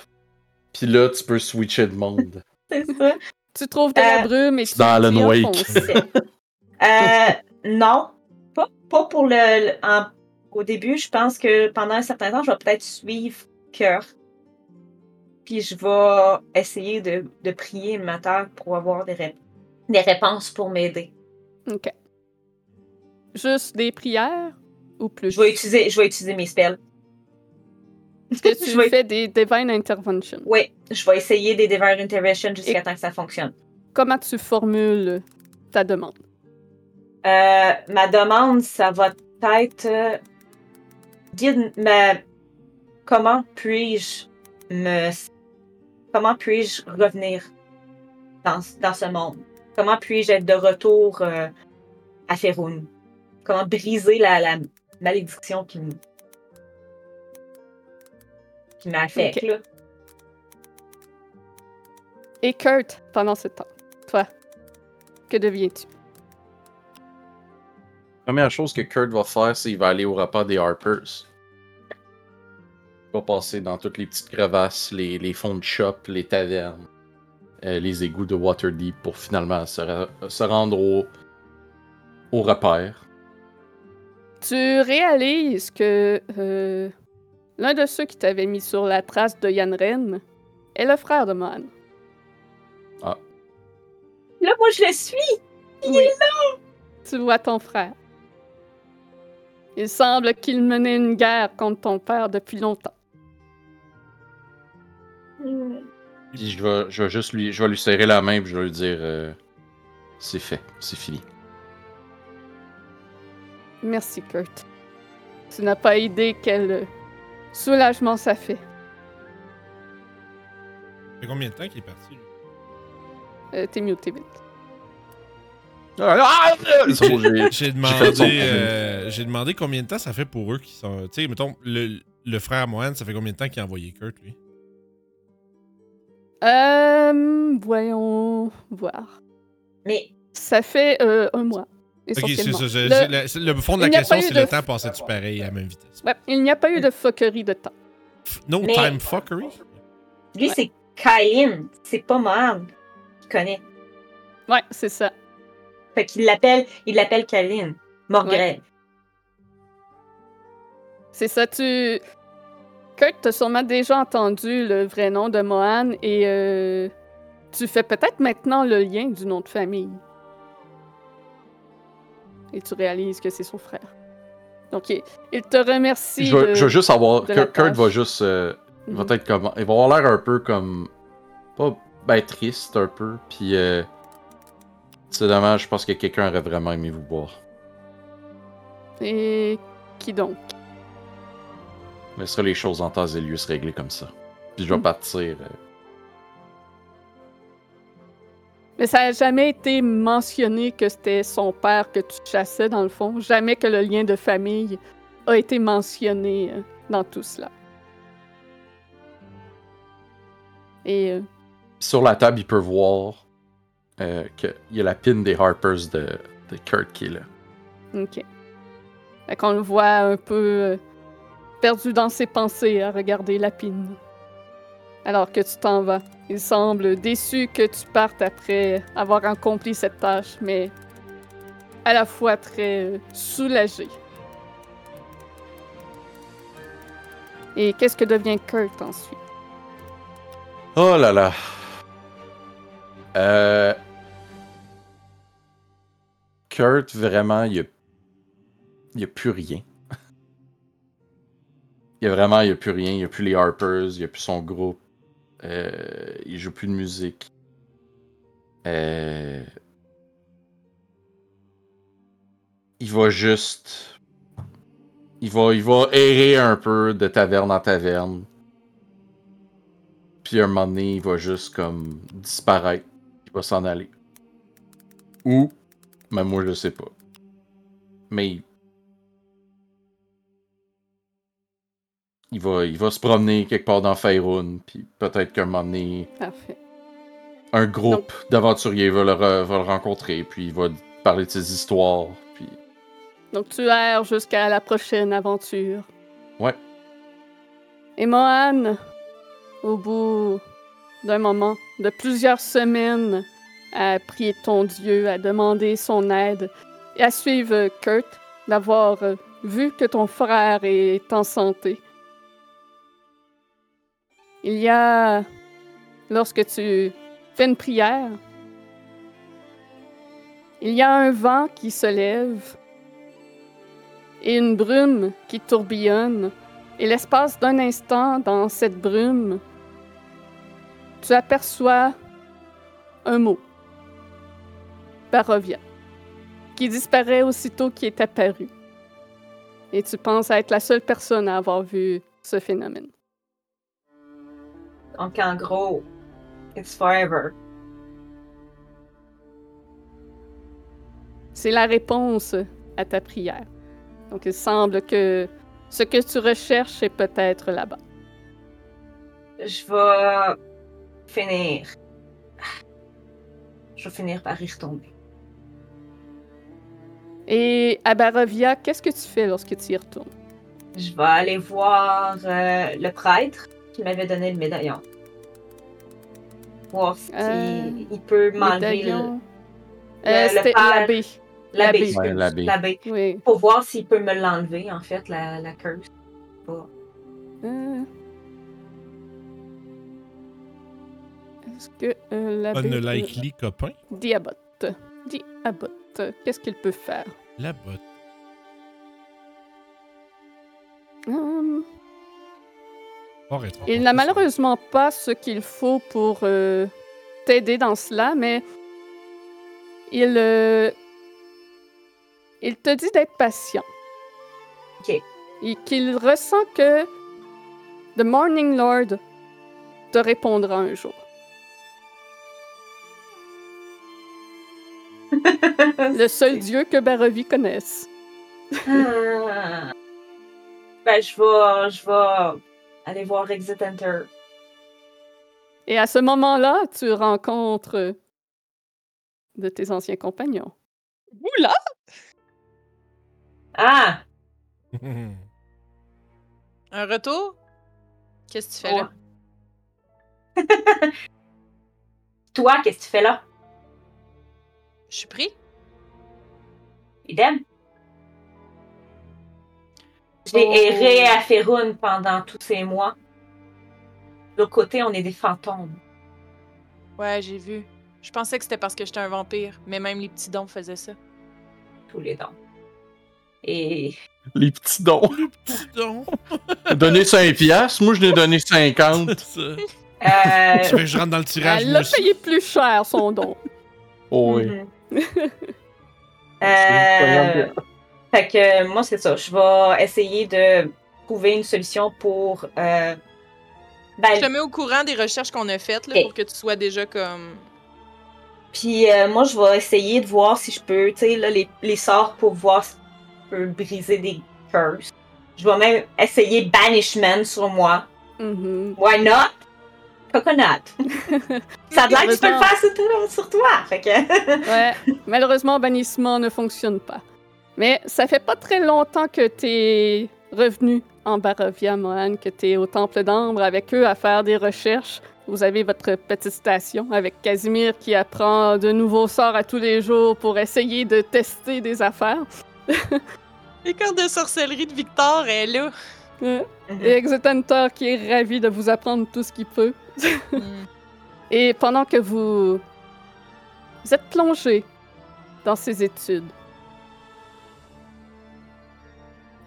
puis là, tu peux switcher de monde. C'est ça. Tu trouves de la Euh, brume et tu dans Alan t'y Wake. Euh, non. Pas, pas pour le. le- en- au début, je pense que pendant un certain temps, je vais peut-être suivre Cœur. Puis je vais essayer de, de prier le matin pour avoir des, rép- des réponses pour m'aider. OK. Juste des prières ou plus? Je vais utiliser, je vais utiliser mes spells. Est-ce que tu vais- fais des Divine Intervention? Oui, je vais essayer des Divine Intervention jusqu'à temps que ça fonctionne. Comment tu formules ta demande? Euh, ma demande, ça va être. euh, guide ma- Comment puis-je me. Comment puis-je revenir dans, dans ce monde? Comment puis-je être de retour euh, à Feroun? Comment briser la, la malédiction qui qui m'affecte, Ok. là? Et Kurt, pendant ce temps, toi, que deviens-tu? Première chose que Kurt va faire, c'est qu'il va aller au repas des Harpers. Il va passer dans toutes les petites crevasses, les, les fonds de shop, les tavernes, euh, les égouts de Waterdeep pour finalement se, rendre au, au repère. Tu réalises que euh, l'un de ceux qui t'avait mis sur la trace de Yanren est le frère de Mohan. Là, moi, je le suis! Oui. Tu vois ton frère. Il semble qu'il menait une guerre contre ton père depuis longtemps. Puis je vais, je vais juste lui, je vais lui serrer la main puis je vais lui dire euh, c'est fait, c'est fini. Merci, Kurt. Tu n'as pas idée quel euh, soulagement ça fait. Ça fait combien de temps qu'il est parti, lui? Euh, T'es muté vite. Ah, j'ai- demandé, euh, j'ai demandé combien de temps ça fait pour eux qui sont. Tu sais, mettons, le, le frère Mohan, ça fait combien de temps qu'il a envoyé Kurt, lui? Euh, voyons voir. Mais Ça fait euh, un mois. Ok, c'est Le- c'est la- Le, fond de la question, c'est de le f- temps passé-tu pareil à la même vitesse? Ouais, il n'y a pas eu de fuckerie de temps. F- No Mais- time fuckery? lui, Ouais. c'est Kylin, c'est pas Mohan qui connaît. Ouais, c'est ça. Fait qu'il l'appelle, il l'appelle Kylin. Morgrel. C'est ça, tu... Kurt, t'as sûrement déjà entendu le vrai nom de Mohan et euh, tu fais peut-être maintenant le lien du nom de famille. Et tu réalises que c'est son frère. Donc, il, il te remercie. je, veux, de- je veux juste avoir. Kurt, Kurt va juste. euh, il va Mhm. être comme. Il va avoir l'air un peu comme. Pas. Ben triste un peu. Puis. euh, c'est dommage, je pense que quelqu'un aurait vraiment aimé vous voir. Et qui donc? Laissera les choses en temps et lieu se régler comme ça. Puis je vais partir. euh, Mais ça n'a jamais été mentionné que c'était son père que tu chassais, dans le fond. Jamais que le lien de famille a été mentionné euh, dans tout cela. Et euh, Sur la table, il peut voir euh, qu'il y a la pin des Harpers de, de Kurt qui est là. OK. Fait qu'on le voit un peu perdu dans ses pensées à regarder la pine. Alors que tu t'en vas. Il semble déçu que tu partes après avoir accompli cette tâche, mais à la fois très soulagé. Et qu'est-ce que devient Kurt ensuite? Oh là là. Euh... Kurt, vraiment, il y a... a plus rien. Il y a vraiment, il y a plus rien. Il y a plus les Harpers, il y a plus son groupe. Euh... Il joue plus de musique. Euh... Il va juste... Il va, il va errer un peu de taverne en taverne. Puis à un moment donné, il va juste comme disparaître. Il va s'en aller. Ou, mais moi je sais pas. Mais il va, il va se promener quelque part dans Faerun, puis peut-être qu'à un moment donné, Parfait. un groupe d'aventuriers va le, re- va le rencontrer, puis il va parler de ses histoires. Puis... Donc tu erres jusqu'à la prochaine aventure. Ouais. Et Mohan, au bout d'un moment, de plusieurs semaines, à prier ton Dieu, à demander son aide et à suivre Kurt, d'avoir vu que ton frère est en santé. Il y a, lorsque tu fais une prière, il y a un vent qui se lève et une brume qui tourbillonne. Et l'espace d'un instant, dans cette brume, tu aperçois un mot. Barovia. Qui disparaît aussitôt qu'il est apparu. Et tu penses être la seule personne à avoir vu ce phénomène. Donc, en gros, it's forever. C'est la réponse à ta prière. Donc, il semble que ce que tu recherches est peut-être là-bas. Je vais finir. Je vais finir par y retomber. Et à Barovia, qu'est-ce que tu fais lorsque tu y retournes? Je vais aller voir euh, le prêtre qui m'avait donné le médaillon. Voir si Euh, il peut m'enlever le- Euh, le l'abbé. l'abbé. l'abbé. excuse, Ouais, l'abbé. l'abbé. Oui. Pour voir s'il peut me l'enlever, en fait, la, la curse. Euh. Est-ce que euh, l'abbé... Unlikely copain? Diabot. Diabot. Qu'est-ce qu'il peut faire? La botte. Hum. Il n'a malheureusement pas ce qu'il faut pour euh, t'aider dans cela, mais il, euh, il te dit d'être patient. Ok. Et qu'il ressent que The Morning Lord te répondra un jour. Le seul dieu que Barovie connaisse. Ah. ben, je vais, je vais aller voir Exit Enter. Et à ce moment-là, tu rencontres de tes anciens compagnons. Oula! Ah! Un retour? Qu'est-ce que tu fais là? Toi, qu'est-ce que tu fais là? Je suis pris? Idem. J'ai Oh. erré à Ferun pendant tous ces mois. De l'autre côté, on est des fantômes. Ouais, j'ai vu. Je pensais que c'était parce que j'étais un vampire, mais même les petits dons faisaient ça. Tous les dons. Et Les petits dons. Petit don. Donner 5 piastres, moi je l'ai donné 50. Ça. euh, Tu veux que je rentre dans le tirage, Elle l'a payé plus cher, son don. Oh oui. mhm. Euh, fait que moi, c'est ça. Je vais essayer de trouver une solution pour. euh, ben, Je te mets au courant des recherches qu'on a faites là, pour que tu sois déjà comme. Puis euh, moi, je vais essayer de voir si je peux, tu sais, là, les, les sorts pour voir si je peux briser des curses. Je vais même essayer Banishment sur moi. Mhm. Why not? Coconut. Ça a l'air que tu peux le faire sur toi. Sur toi. Fait que... Ouais, malheureusement, bannissement ne fonctionne pas. Mais ça fait pas très longtemps que t'es revenu en Barovia, Mohan, que t'es au Temple d'Ambre avec eux à faire des recherches. Vous avez votre petite station avec Casimir qui apprend de nouveaux sorts à tous les jours pour essayer de tester des affaires. L'école de sorcellerie de Victor est là. Euh, Et Exetantor qui est ravi de vous apprendre tout ce qu'il peut. Hmm. Et pendant que vous, vous êtes plongé dans ces études,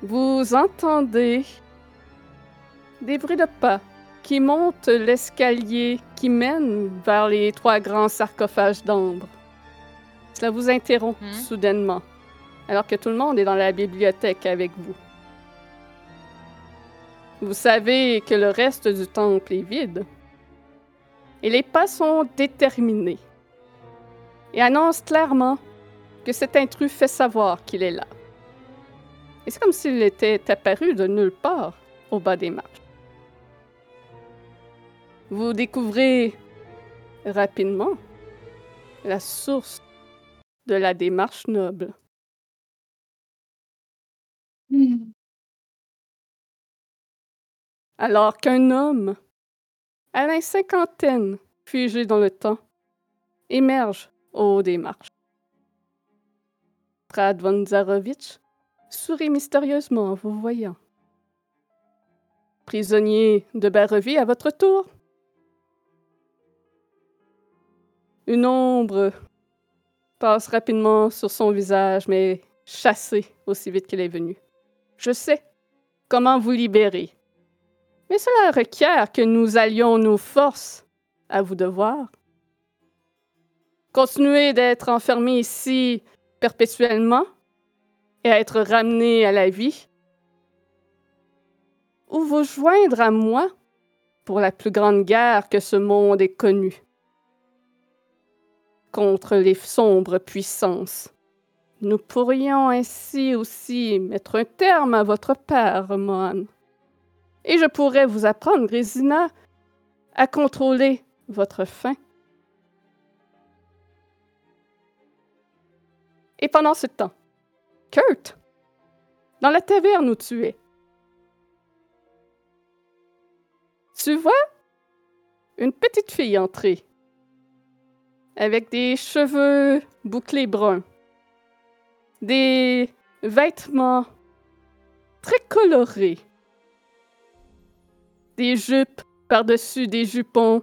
vous entendez des bruits de pas qui montent l'escalier qui mène vers les trois grands sarcophages d'ambre. Cela vous interrompt Hmm? soudainement, alors que tout le monde est dans la bibliothèque avec vous. Vous savez que le reste du temple est vide. Et les pas sont déterminés. Et annoncent clairement que cet intrus fait savoir qu'il est là. Et c'est comme s'il était apparu de nulle part au bas des marches. Vous découvrez rapidement la source de la démarche noble. Alors qu'un homme, à la cinquantaine, figé dans le temps, émerge au haut des marches. Strad von Zarovitch sourit mystérieusement en vous voyant. Prisonnier de Barrevie, à votre tour. Une ombre passe rapidement sur son visage, mais chassée aussi vite qu'il est venu. Je sais comment vous libérer. Mais cela requiert que nous allions nos forces. À vous de voir. Continuer d'être enfermé ici perpétuellement et à être ramené à la vie. Ou vous joindre à moi pour la plus grande guerre que ce monde ait connue contre les sombres puissances. Nous pourrions ainsi aussi mettre un terme à votre père, Mohan. Et je pourrais vous apprendre, Grésina, à contrôler votre faim. Et pendant ce temps, Kurt, dans la taverne où tu es, tu vois une petite fille entrer avec des cheveux bouclés bruns, des vêtements très colorés, des jupes par-dessus des jupons,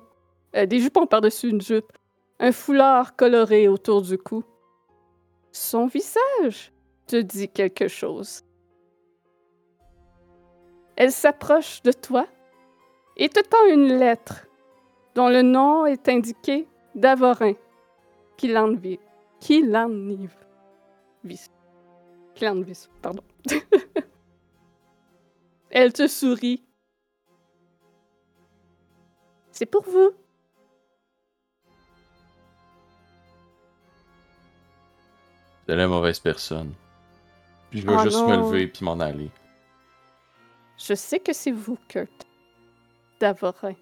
euh, des jupons par-dessus une jupe, un foulard coloré autour du cou. Son visage te dit quelque chose. Elle s'approche de toi et te tend une lettre dont le nom est indiqué Davorin, Kilanvi, Kilanviv, Kilanvis, pardon. Elle te sourit. C'est pour vous. C'est la mauvaise personne. Puis je vais Oh juste me lever puis m'en aller. Je sais que c'est vous, Kurt. Davorin.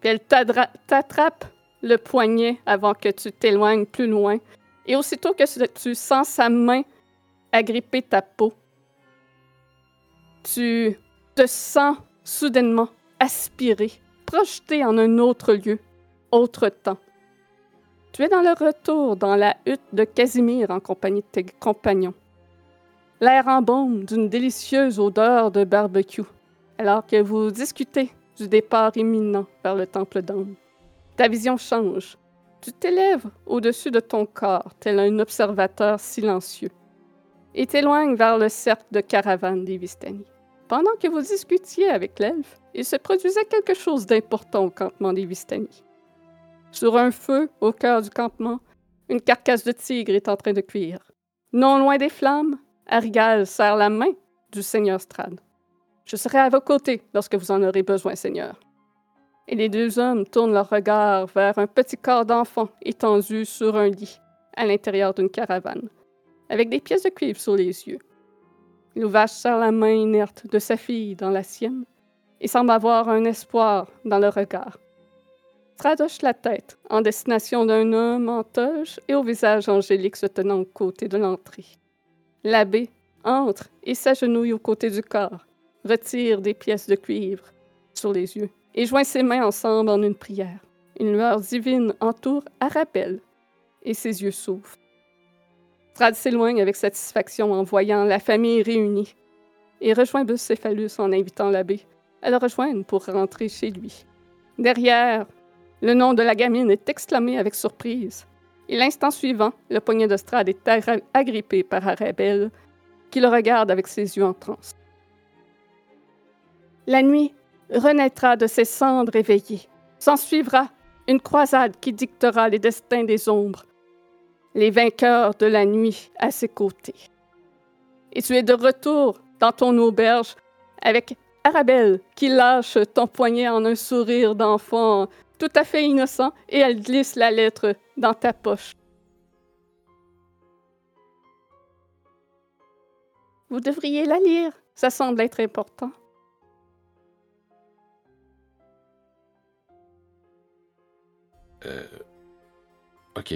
Puis elle t'attrape le poignet avant que tu t'éloignes plus loin. Et aussitôt que tu sens sa main agripper ta peau, tu te sens soudainement aspiré, projeté en un autre lieu, autre temps. Tu es dans le retour dans la hutte de Casimir en compagnie de tes compagnons. L'air embaume d'une délicieuse odeur de barbecue, alors que vous discutez du départ imminent vers le temple d'Homme. Ta vision change. Tu t'élèves au-dessus de ton corps, tel un observateur silencieux, et t'éloignes vers le cercle de caravane des Vistani. Pendant que vous discutiez avec l'elfe, il se produisait quelque chose d'important au campement des Vistani. Sur un feu, au cœur du campement, une carcasse de tigre est en train de cuire. Non loin des flammes, Arigal serre la main du seigneur Strad. Je serai à vos côtés lorsque vous en aurez besoin, seigneur. Et les deux hommes tournent leur regard vers un petit corps d'enfant étendu sur un lit, à l'intérieur d'une caravane, avec des pièces de cuivre sur les yeux. L'ouvrage serre la main inerte de sa fille dans la sienne et semble avoir un espoir dans le regard. Strad hoche la tête en destination d'un homme en toge et au visage angélique se tenant aux côtés de l'entrée. L'abbé entre et s'agenouille aux côtés du corps, retire des pièces de cuivre sur les yeux et joint ses mains ensemble en une prière. Une lueur divine entoure Arabelle et ses yeux s'ouvrent. Strad s'éloigne avec satisfaction en voyant la famille réunie et rejoint Bucéphalus en invitant l'abbé à le rejoindre pour rentrer chez lui. Derrière, le nom de la gamine est exclamé avec surprise. Et l'instant suivant, le poignet de est agrippé par Arabelle, qui le regarde avec ses yeux en transe. La nuit renaîtra de ses cendres éveillées. S'en suivra une croisade qui dictera les destins des ombres, les vainqueurs de la nuit à ses côtés. Et tu es de retour dans ton auberge avec Arabelle qui lâche ton poignet en un sourire d'enfant tout à fait innocent et elle glisse la lettre dans ta poche. Vous devriez la lire, ça semble être important. Euh. Ok.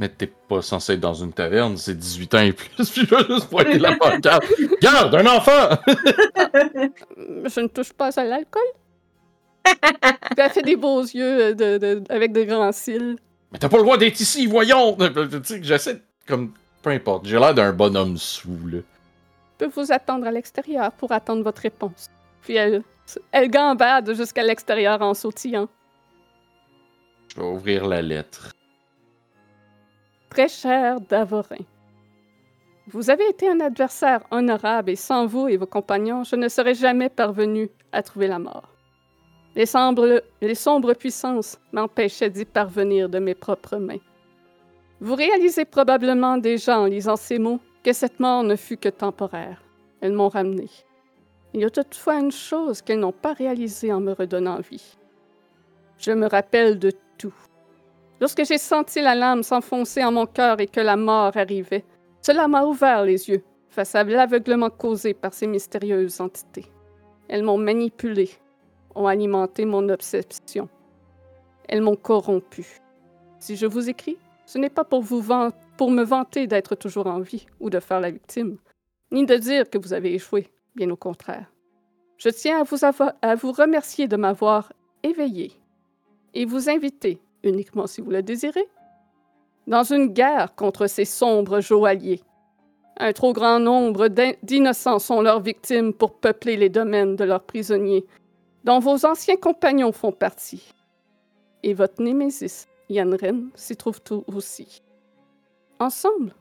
Mais t'es pas censé être dans une taverne, c'est 18 ans et plus, puis je vais juste pointer la pancarte. Garde, un enfant! Je ne touche pas à l'alcool. Elle fait des beaux yeux euh, de, de- avec de grands cils. Mais t'as pas le droit d'être ici, voyons! Tu sais, j'essaie de- comme. Peu importe, j'ai l'air d'un bonhomme sous, là. Je peux vous attendre à l'extérieur pour attendre votre réponse. Puis elle, elle gambade jusqu'à l'extérieur en sautillant. Je vais ouvrir la lettre. Très cher Davorin, vous avez été un adversaire honorable et sans vous et vos compagnons, je ne serais jamais parvenu à trouver la mort. Les sombres, les sombres puissances m'empêchaient d'y parvenir de mes propres mains. Vous réalisez probablement déjà en lisant ces mots que cette mort ne fut que temporaire. Elles m'ont ramené. Il y a toutefois une chose qu'elles n'ont pas réalisée en me redonnant vie. Je me rappelle de tout. Lorsque j'ai senti la lame s'enfoncer en mon cœur et que la mort arrivait, cela m'a ouvert les yeux face à l'aveuglement causé par ces mystérieuses entités. Elles m'ont manipulé, ont alimenté mon obsession. Elles m'ont corrompu. Si je vous écris, ce n'est pas pour, vous pour me vanter d'être toujours en vie ou de faire la victime, ni de dire que vous avez échoué, bien au contraire. Je tiens à vous, à vous remercier de m'avoir éveillé et vous inviter, uniquement si vous le désirez, dans une guerre contre ces sombres joailliers. Un trop grand nombre d'in- d'innocents sont leurs victimes pour peupler les domaines de leurs prisonniers, dont vos anciens compagnons font partie. Et votre némésis, Yanren, s'y trouve tout aussi. Ensemble,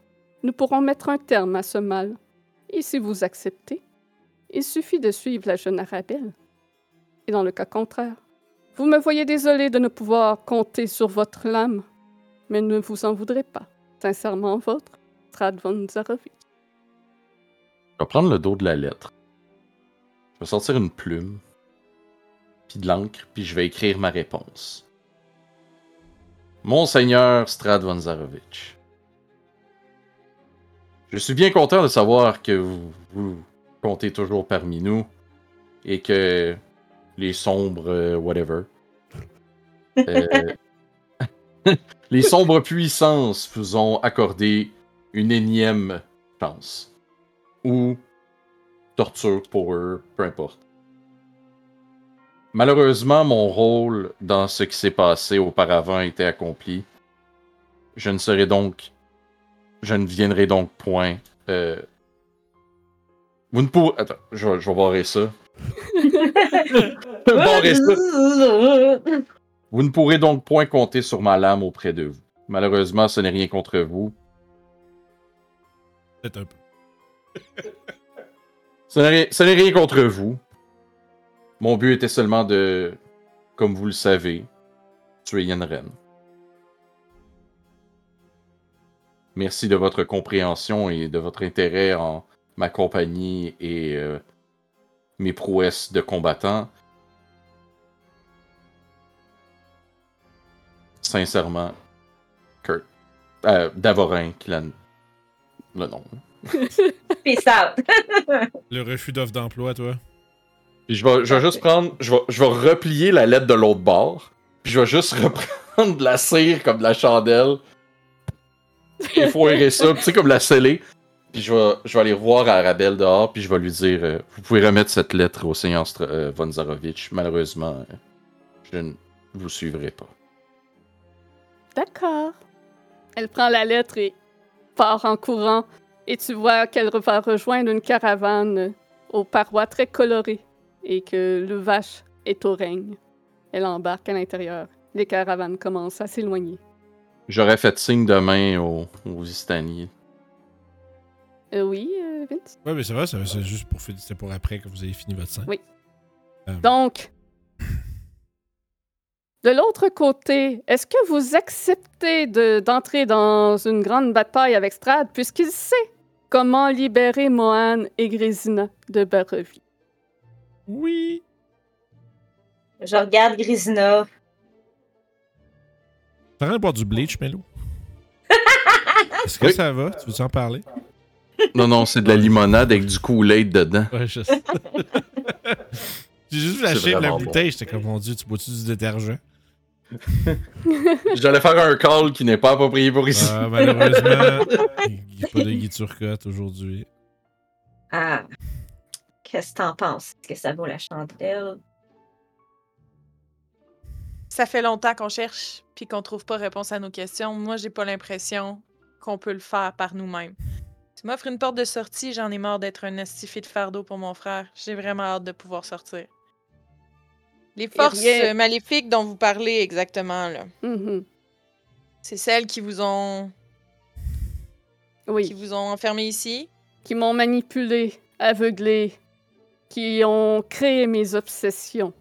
nous pourrons mettre un terme à ce mal. Et si vous acceptez, il suffit de suivre la jeune Arabelle. Et dans le cas contraire, vous me voyez désolé de ne pouvoir compter sur votre lame, mais ne vous en voudrez pas. Sincèrement votre, Strad von. Je vais prendre le dos de la lettre. Je vais sortir une plume, puis de l'encre, puis je vais écrire ma réponse. Monseigneur Strad Zarovich. Je suis bien content de savoir que vous comptez toujours parmi nous et que les sombres, euh, whatever, euh, les sombres puissances vous ont accordé une énième chance ou torture pour eux, peu importe. Malheureusement, mon rôle dans ce qui s'est passé auparavant été accompli. Je ne serai donc. Je ne viendrai donc point. euh, Vous ne pourrez. Attends, je je vais ça. Ça. Vous ne pourrez donc point compter sur ma lame auprès de vous. Malheureusement, ce n'est rien contre vous. Peut-être un peu. Ce n'est rien- ce n'est rien contre vous. Mon but était seulement de, comme vous le savez, tuer Yenren. Merci de votre compréhension et de votre intérêt en ma compagnie et euh, mes prouesses de combattant. Sincèrement, Kurt. Euh, Davorin, qui l'a le nom. Peace out. Le refus d'offre d'emploi, toi. Puis je vais, je vais juste prendre. Je vais, je vais replier la lettre de l'autre bord. Puis je vais juste reprendre de la cire comme de la chandelle. Il faut errer ça, tu sais, comme la sceller. Puis je vais, je vais aller revoir Arabelle dehors, puis je vais lui dire euh, Vous pouvez remettre cette lettre au Seigneur euh, von Zarovich. Malheureusement, euh, je ne vous suivrai pas. D'accord. Elle prend la lettre et part en courant. Et tu vois qu'elle va rejoindre une caravane aux parois très colorées et que le vache est au règne. Elle embarque à l'intérieur. Les caravanes commencent à s'éloigner. J'aurais fait signe de main aux, aux Istani. Euh, oui, euh, Vince? Ouais, mais c'est vrai, c'est c'est juste pour, c'est pour après que vous ayez fini votre scène. Oui. Euh, Donc, de l'autre côté, est-ce que vous acceptez de- d'entrer dans une grande bataille avec Strad puisqu'il sait comment libérer Mohan et Grésina de Barovie? Oui. Je regarde Grisina. T'as rien de boire du bleach, Melo? Est-ce que Oui. ça va? Tu veux en parler? Non, non, c'est de la limonade avec du Kool-Aid dedans. Ouais, je sais. J'ai juste flashé la bouteille, j'étais comme, mon dieu, tu bois-tu du détergent? J'allais faire un call qui n'est pas approprié pour ici. Ah, malheureusement, il n'y a pas de Guy Turcotte aujourd'hui. Ah. Qu'est-ce que t'en penses? Est-ce que ça vaut la chandelle? Ça fait longtemps qu'on cherche puis qu'on trouve pas réponse à nos questions. Moi, j'ai pas l'impression qu'on peut le faire par nous-mêmes. Tu m'offres une porte de sortie, j'en ai marre d'être un astifié de fardeau pour mon frère. J'ai vraiment hâte de pouvoir sortir. Les forces rien- euh, maléfiques dont vous parlez exactement, là, Mhm. c'est celles qui vous ont qui Oui, vous ont enfermé ici. qui m'ont manipulé, aveuglé, qui ont créé mes obsessions.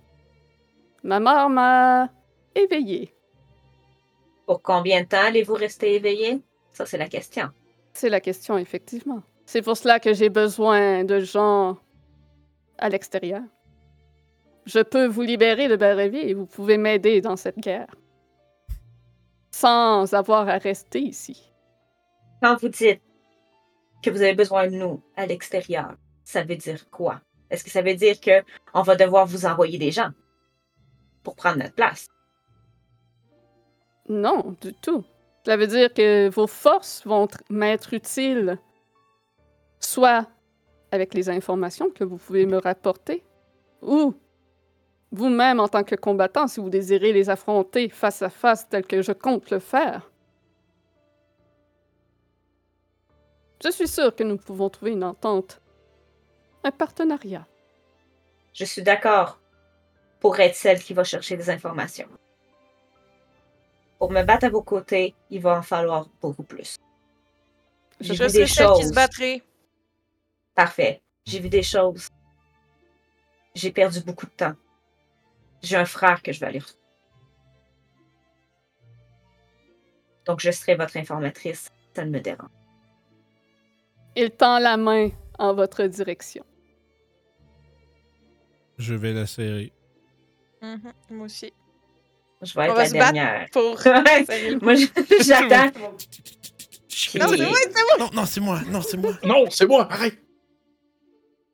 Ma mère m'a éveillée. Pour combien de temps allez-vous rester éveillé? Ça, c'est la question. C'est la question, effectivement. C'est pour cela que j'ai besoin de gens à l'extérieur. Je peux vous libérer de Barévie et vous pouvez m'aider dans cette guerre. Sans avoir à rester ici. Quand vous dites que vous avez besoin de nous à l'extérieur, ça veut dire quoi? Est-ce que ça veut dire que on va devoir vous envoyer des gens pour prendre notre place? Non, du tout. Cela veut dire que vos forces vont tr- m'être utiles, soit avec les informations que vous pouvez me rapporter, ou vous-même en tant que combattant, si vous désirez les affronter face à face tel que je compte le faire. Je suis sûre que nous pouvons trouver une entente, un partenariat. Je suis d'accord pour être celle qui va chercher des informations. Pour me battre à vos côtés, il va en falloir beaucoup plus. Je, J'ai vu suis des celle qui se choses. battrait. Parfait. J'ai vu des choses. J'ai perdu beaucoup de temps. J'ai un frère que je vais aller retrouver. Donc, je serai votre informatrice. Ça ne me dérange. Il tend la main en votre direction. Je vais la serrer. Mhm, moi aussi. Je vais être va la se battre. dernière. Pour. Serrer le- Moi, j'attends. Non, c'est moi, c'est moi. Non, non, c'est moi. Non, c'est moi. Non, c'est moi, arrête!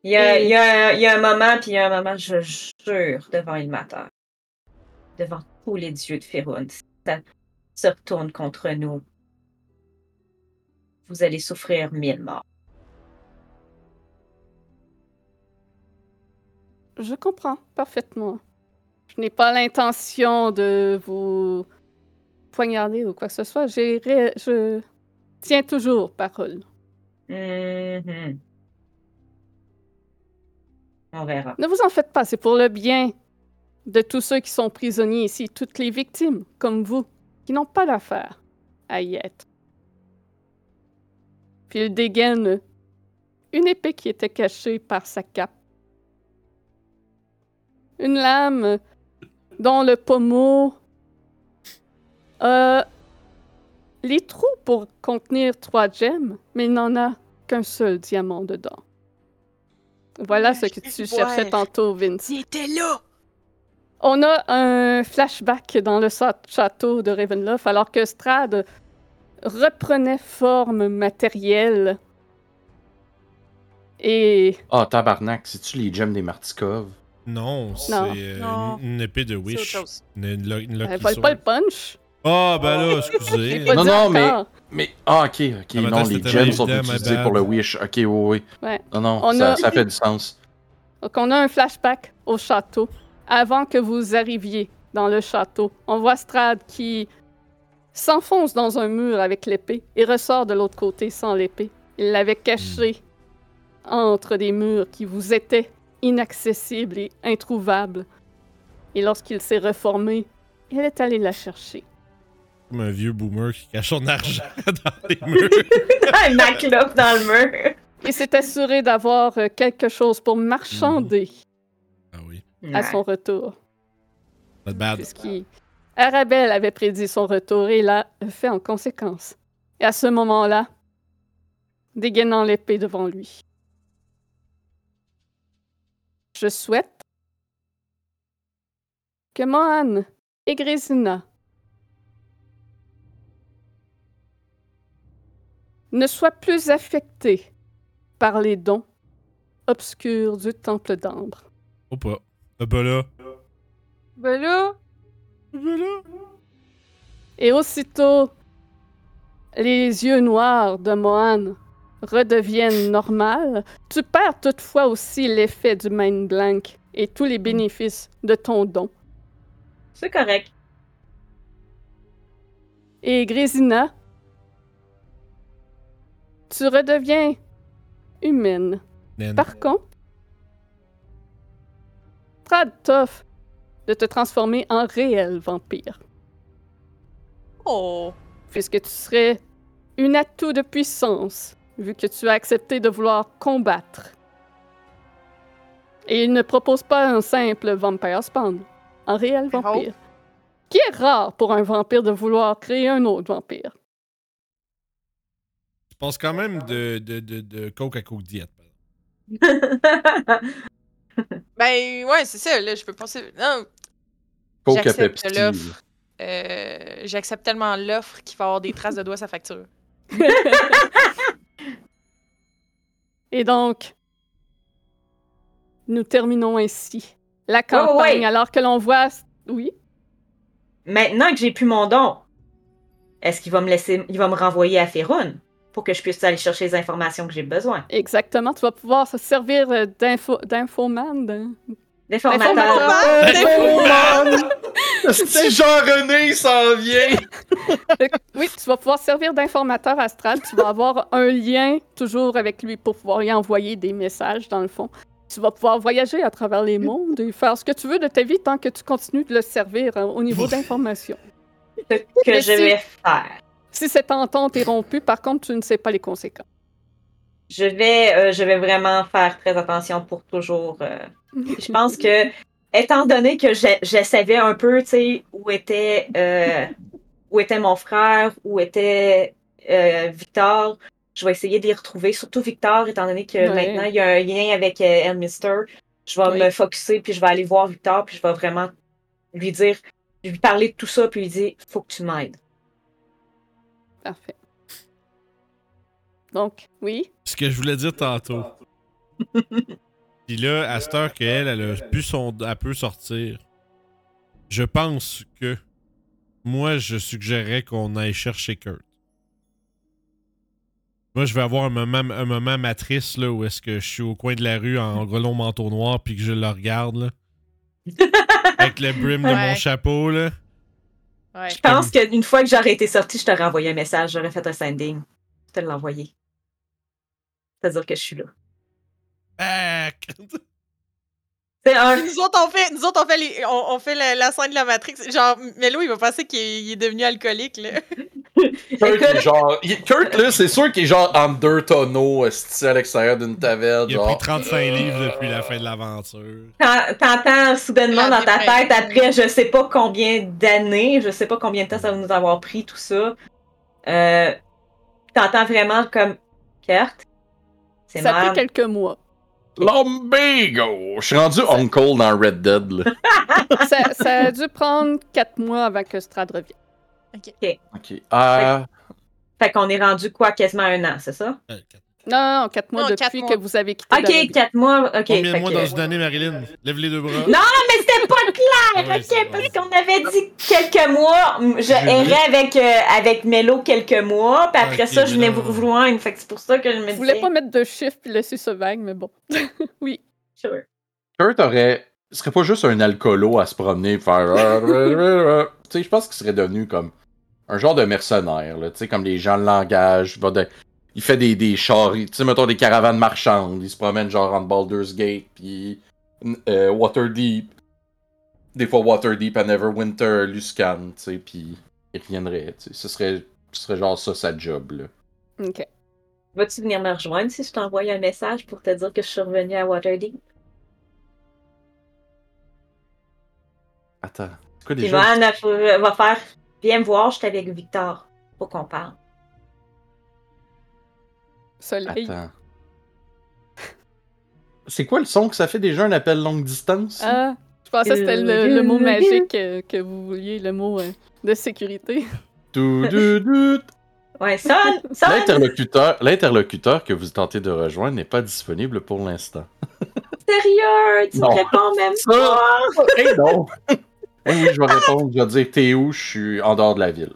Il y a, il y a- il y a un moment, puis il y a un moment, je jure, devant Ilmater, devant tous les dieux de Férun, si ça se retourne contre nous, vous allez souffrir mille morts. Je comprends parfaitement. Je n'ai pas l'intention de vous poignarder ou quoi que ce soit. J'ai ré- Je tiens toujours parole. Mhm. On verra. Ne vous en faites pas, c'est pour le bien de tous ceux qui sont prisonniers ici, toutes les victimes, comme vous, qui n'ont pas d'affaire à y être. Puis il dégaine une épée qui était cachée par sa cape. Une lame dont le pommeau a les trous pour contenir trois gemmes, mais il n'en a qu'un seul diamant dedans. Voilà ce que tu cherchais tantôt, Vince. Il était là. On a un flashback dans le château de Ravenloft alors que Strad reprenait forme matérielle. Et Ah, tabarnak, c'est-tu les gems des Martikov? Non, c'est euh, une, épée de C'est autre Wish. chose. Une, une, une Sword. pas le punch. Ah, ben là, excusez. Non, non, mais-. Mais, ah, ok, ok, Ah, non, les gems sont utilisés pour le Wish. Ok, oui, oui. Ouais. Non, non, On ça, a- ça fait du sens. Donc on a un flashback au château avant que vous arriviez dans le château. On voit Strad qui s'enfonce dans un mur avec l'épée et ressort de l'autre côté sans l'épée. Il l'avait cachée entre des murs qui vous étaient inaccessibles et introuvables. Et lorsqu'il s'est reformé, il est allé la chercher. Comme un vieux boomer qui cache son argent dans les murs. Un maclope dans le mur. Il s'est assuré d'avoir euh, quelque chose pour marchander Ah oui, à son retour. not bad. Arabelle avait prédit son retour et l'a fait en conséquence. Et à ce moment-là, dégainant l'épée devant lui. Je souhaite que Mohan et Grésina ne soient plus affectés par les dons obscurs du Temple d'Ambre. Oh pas. Ah, pas là. Ben là, Voilà. Et aussitôt, les yeux noirs de Mohan redeviennent normales. Tu perds toutefois aussi l'effet du mind blank et tous les bénéfices de ton don. C'est correct. Et Grésina, tu redeviens humaine. Par contre, Strad t'offre de te transformer en réel vampire, Oh! puisque tu serais une atout de puissance, vu que tu as accepté de vouloir combattre. Et il ne propose pas un simple vampire spawn, un réel Oh. vampire. Qui est rare pour un vampire de vouloir créer un autre vampire? Je pense quand même de, de, de, de coke à coke exemple. Ben, ouais, c'est ça, là, je peux penser. Non, Coke à J'accepte Pepsi. l'offre. euh, j'accepte tellement l'offre qu'il va y avoir des traces de doigts sa facture. Et donc, nous terminons ainsi la ouais, campagne ouais. alors que l'on voit... Oui? Maintenant que j'ai plus mon don, est-ce qu'il va me laisser, il va me renvoyer à Ferun pour que je puisse aller chercher les informations que j'ai besoin? Exactement, tu vas pouvoir se servir euh, d'info, d'infoman. D'informateur. Si Jean-René s'en vient! Que, Oui, tu vas pouvoir servir d'informateur astral. Tu vas avoir un lien toujours avec lui pour pouvoir lui envoyer des messages, dans le fond. Tu vas pouvoir voyager à travers les mondes et faire ce que tu veux de ta vie tant que tu continues de le servir euh, au niveau d'information. Ce que Mais je si- vais faire. Si cette entente est rompue, par contre, tu ne sais pas les conséquences. Je vais, euh, je vais vraiment faire très attention pour toujours. euh, Je pense que, étant donné que je, je savais un peu, tu sais, où était, euh, où était mon frère, où était Victor, je vais essayer de les retrouver, surtout Victor, étant donné que Ouais. maintenant il y a un lien avec Elmister. Je vais me focuser, puis je vais aller voir Victor, puis je vais vraiment lui dire, lui parler de tout ça, puis lui dire, faut que tu m'aides. Parfait. Donc, oui. Ce que je voulais dire tantôt. Puis là, à cette heure qu'elle, elle a pu son, elle peut sortir, je pense que moi, je suggérerais qu'on aille chercher Kurt. Moi, je vais avoir un moment, un moment matrice là, où est-ce que je suis au coin de la rue en gros long manteau noir puis que je le regarde là. Avec le brim de mon chapeau là. Ouais. Je pense qu'une fois que j'aurais été sortie, je t'aurais envoyé un message, j'aurais fait un sending. Je te l'envoyer. C'est-à-dire que je suis là. Back! C'est un. Nous autres, on fait, nous autres, on fait, les- on, on fait la, la scène de la Matrix. Genre, Melo, il va penser qu'il est, devenu alcoolique, là. Kurt, genre. il- Kurt, là, c'est sûr qu'il est genre en deux tonneaux, à l'extérieur d'une taverne. Il a Genre. pris 35 livres depuis la fin de l'aventure. T'en- T'entends soudainement dans ta tête après je sais pas combien d'années, je sais pas combien de temps ça va nous avoir pris tout ça. Euh, T'entends vraiment comme Kurt. C'est Ça fait quelques mois. Lumbago! Je suis rendu Uncle dans Red Dead, là. ça, ça a dû prendre quatre mois avant que Strad revienne. Ok. Ah. Fait qu'on est rendu quoi quasiment un an, c'est ça? Euh, quatre- Non, non, quatre mois Non, depuis quatre mois. que vous avez quitté Ok, quatre mois. Ok. Combien de mois que- dans une année, Marilyn? Lève les deux bras. Non, mais c'était pas clair, Ah oui, ok, parce qu'on avait dit quelques mois. Je errais avec, euh, avec Mello quelques mois, puis après ça, je venais vous rejoindre. Fait que c'est pour ça que je me Je voulais disais. pas mettre de chiffres puis laisser ça vague, mais bon. oui. Sure. Kurt aurait. Ce serait pas juste un alcoolo à se promener et faire. tu sais, je pense qu'il serait devenu comme un genre de mercenaire, là. Tu sais, comme les gens le langage. Il, va de- il fait des, des chars, tu sais, mettons des caravanes marchandes. Il se promène genre entre Baldur's Gate, puis euh, Waterdeep. Des fois Waterdeep à Neverwinter, Luscan, tu sais, puis il reviendrait, tu sais. Ce serait, ce serait genre ça sa job, là. OK. Vas-tu venir me rejoindre si je t'envoie un message pour te dire que je suis revenue à Waterdeep? Attends. C'est quoi déjà? Va faire Viens me voir, je suis avec Victor. Faut qu'on parle. Soleil. Attends. C'est quoi le son que ça fait déjà un appel longue distance? Ah, je pensais que c'était le, le mot magique que vous vouliez, le mot euh, de sécurité. Tout, tout, tout. Ouais, sonne! Sonne! L'interlocuteur, l'interlocuteur que vous tentez de rejoindre n'est pas disponible pour l'instant. Sérieux! Tu Non. me réponds même pas! Eh non! Oui, je vais répondre. Je vais dire t'es où? Je suis en dehors de la ville.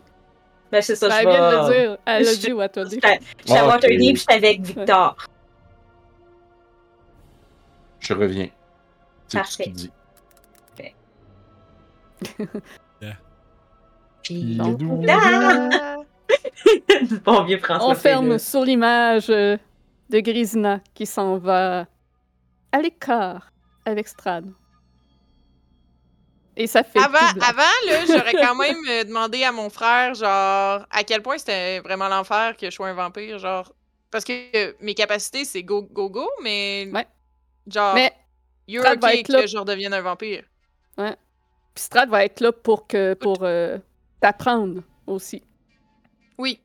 Ben, c'est ça, Ben, je elle vient de le dire. Elle a Je- dit Waterdeep. J'étais j'étais à Ah. Waterdeep, j'étais avec Victor. Je reviens. C'est tout ce Parfait. qu'il dit. Puis. Donc, Ah! Du bon vieux François. On ferme Pérus. sur l'image de Grisina qui s'en va à l'écart avec Strad. Et ça fait. Avant, j'aurais quand même euh, demandé à mon frère, genre, à quel point c'était vraiment l'enfer que je sois un vampire, genre. Parce que euh, mes capacités, c'est go, go, go, mais. Ouais. Genre, Mais you're Strad okay que je redevienne un vampire. puis Strad va être là pour que pour euh, t'apprendre aussi. Oui.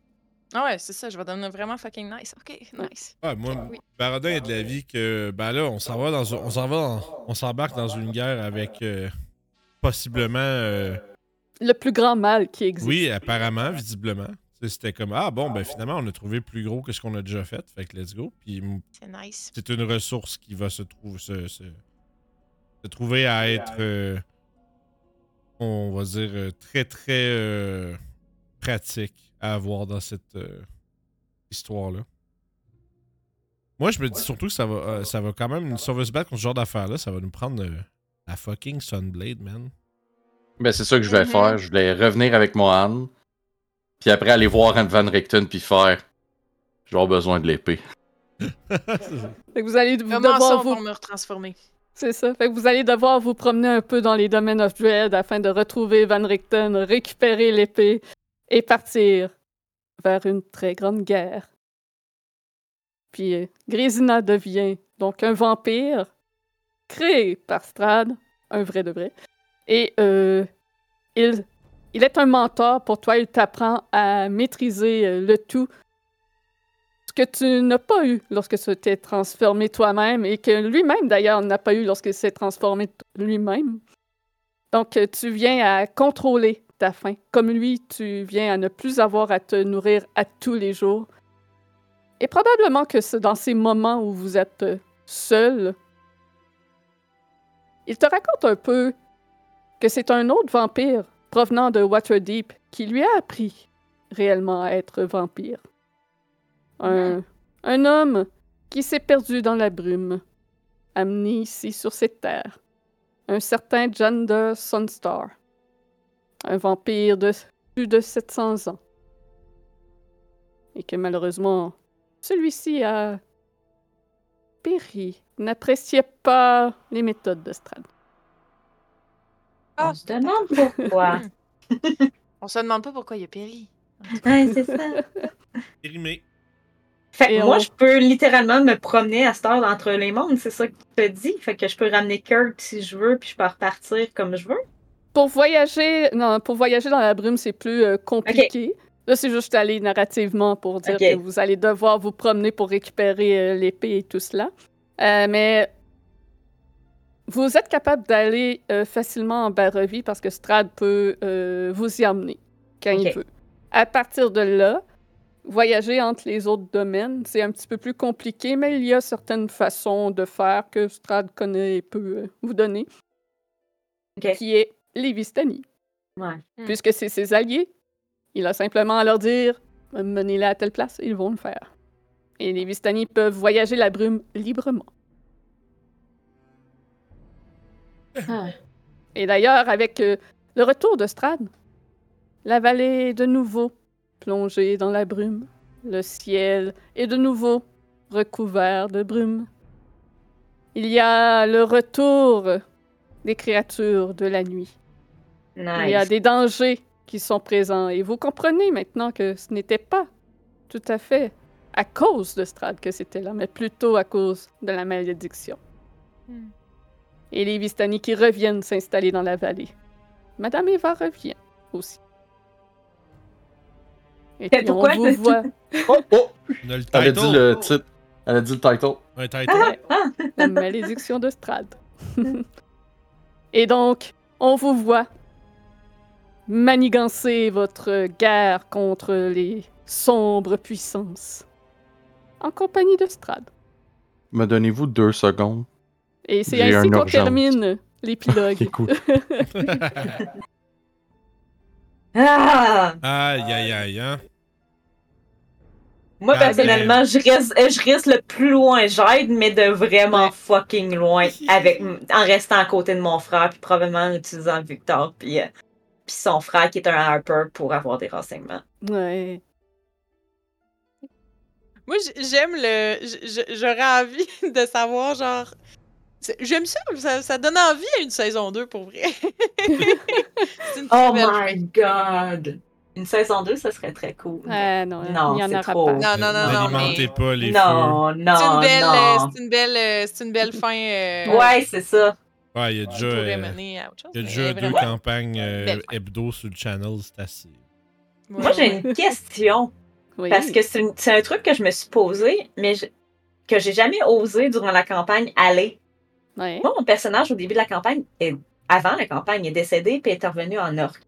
Ah ouais, c'est ça, je vais devenir vraiment fucking nice. Ok, nice. Ouais, moi, Oui. Baradin est de l'avis que, ben là, on s'en va dans, un- on s'en va, dans- on s'embarque dans une guerre avec euh, possiblement, euh, Le plus grand mal qui existe. oui, apparemment, visiblement. C'était comme ah bon, ben finalement, on a trouvé plus gros que ce qu'on a déjà fait, fait que let's go. Puis C'est nice. c'est une ressource qui va se trouver, se, se- se trouver à être, euh, on va dire, euh, très très euh, pratique à avoir dans cette euh, histoire-là. Moi, je me dis surtout que ça va, euh, ça va quand même, si on veut se battre contre ce genre d'affaires-là, ça va nous prendre euh, la fucking Sunblade, man. Ben, c'est ça que je vais Mhm. faire. Je vais revenir avec Mohan. Puis après, aller voir Anne Van Richten. Puis faire. J'aurai besoin de l'épée. Fait que vous allez Comment ça, devoir vous me retransformer? C'est ça. Fait que vous allez devoir vous promener un peu dans les domaines of Dread afin de retrouver Van Richten, récupérer l'épée et partir vers une très grande guerre. Puis euh, Grésina devient donc un vampire créé par Strad, un vrai de vrai. Et euh, il, il est un mentor pour toi. Il t'apprend à maîtriser euh, le tout ce que tu n'as pas eu lorsque tu t'es transformé toi-même et que lui-même d'ailleurs n'a pas eu lorsqu'il s'est transformé lui-même. Donc euh, tu viens à contrôler ta faim. Comme lui, tu viens à ne plus avoir à te nourrir à tous les jours. Et probablement que dans ces moments où vous êtes seul, il te raconte un peu que c'est un autre vampire provenant de Waterdeep qui lui a appris réellement à être vampire. Un, un homme qui s'est perdu dans la brume, amené ici sur cette terre. Un certain Jander Sunstar. Un vampire de plus de 700 ans. Et que malheureusement, celui-ci a péri, n'appréciait pas les méthodes de Strad. Ah, On se demande pourquoi. On se demande pas pourquoi il a péri. ouais, c'est ça. Périmé. Fait que Et moi, on- je peux littéralement me promener à cette heure entre les mondes, c'est ça que tu te dis. Fait que je peux ramener Kurt si je veux, puis je peux repartir comme je veux. Pour voyager, non, pour voyager dans la brume, c'est plus euh, compliqué. Là, c'est juste aller narrativement pour dire que vous allez devoir vous promener pour récupérer euh, l'épée et tout cela. Euh, mais vous êtes capable d'aller euh, facilement en Barovie parce que Strad peut euh, vous y emmener quand il veut. À partir de là, voyager entre les autres domaines, c'est un petit peu plus compliqué, mais il y a certaines façons de faire que Strad connaît et peut vous donner, qui est les Vistani Ouais. Puisque c'est ses alliés. Il a simplement à leur dire menez-la à telle place, ils vont le faire. Et les Vistani peuvent voyager la brume librement. Ah. Et d'ailleurs, avec euh, le retour de Strad, la vallée est de nouveau plongée dans la brume. Le ciel est de nouveau recouvert de brume. Il y a le retour des créatures de la nuit. Il y a des dangers qui sont présents et vous comprenez maintenant que ce n'était pas tout à fait à cause de Strad que c'était là, mais plutôt à cause de la malédiction. Hmm. Et les Vistani qui reviennent s'installer dans la vallée. Madame Eva revient aussi. Et puis on vous voit Oh, oh! On a le Elle a dit le titre. Elle a dit le title. Un title. la malédiction de Strad. Et donc, on vous voit manigancer votre guerre contre les sombres puissances en compagnie de Strad. Me donnez-vous deux secondes? Et c'est ainsi qu'on termine L'épilogue. Ah! Aïe, aïe, aïe, hein. Moi, Ah, personnellement, je reste, je reste le plus loin j'aide, mais de vraiment fucking loin, avec, en restant à côté de mon frère, puis probablement en utilisant Victor, puis, euh, puis son frère qui est un Harper pour avoir des renseignements. Ouais. Moi, j'aime le. J'aurais envie de savoir, genre. J'aime ça, ça, ça donne envie à une saison 2 pour vrai. Une Oh my god! Une saison 2, ça serait très cool. Ah non, Non, il y en c'est aura trop. pas. Non, non, non, non, mais- pas les non, non, C'est une belle, euh, non. c'est une belle, euh, c'est une belle fin. euh, Ouais, c'est ça. Ouais, il y a déjà, euh, chose. il y a mais déjà deux vraiment. campagnes euh, hebdo sur le channel, c'est assez. Ouais, Moi, j'ai une question. Oui. Parce que c'est un truc que je me suis posé, mais je- que j'ai jamais osé durant la campagne aller. Ouais. Moi, mon personnage au début de la campagne, est- avant la campagne, est décédé puis est revenu en orque.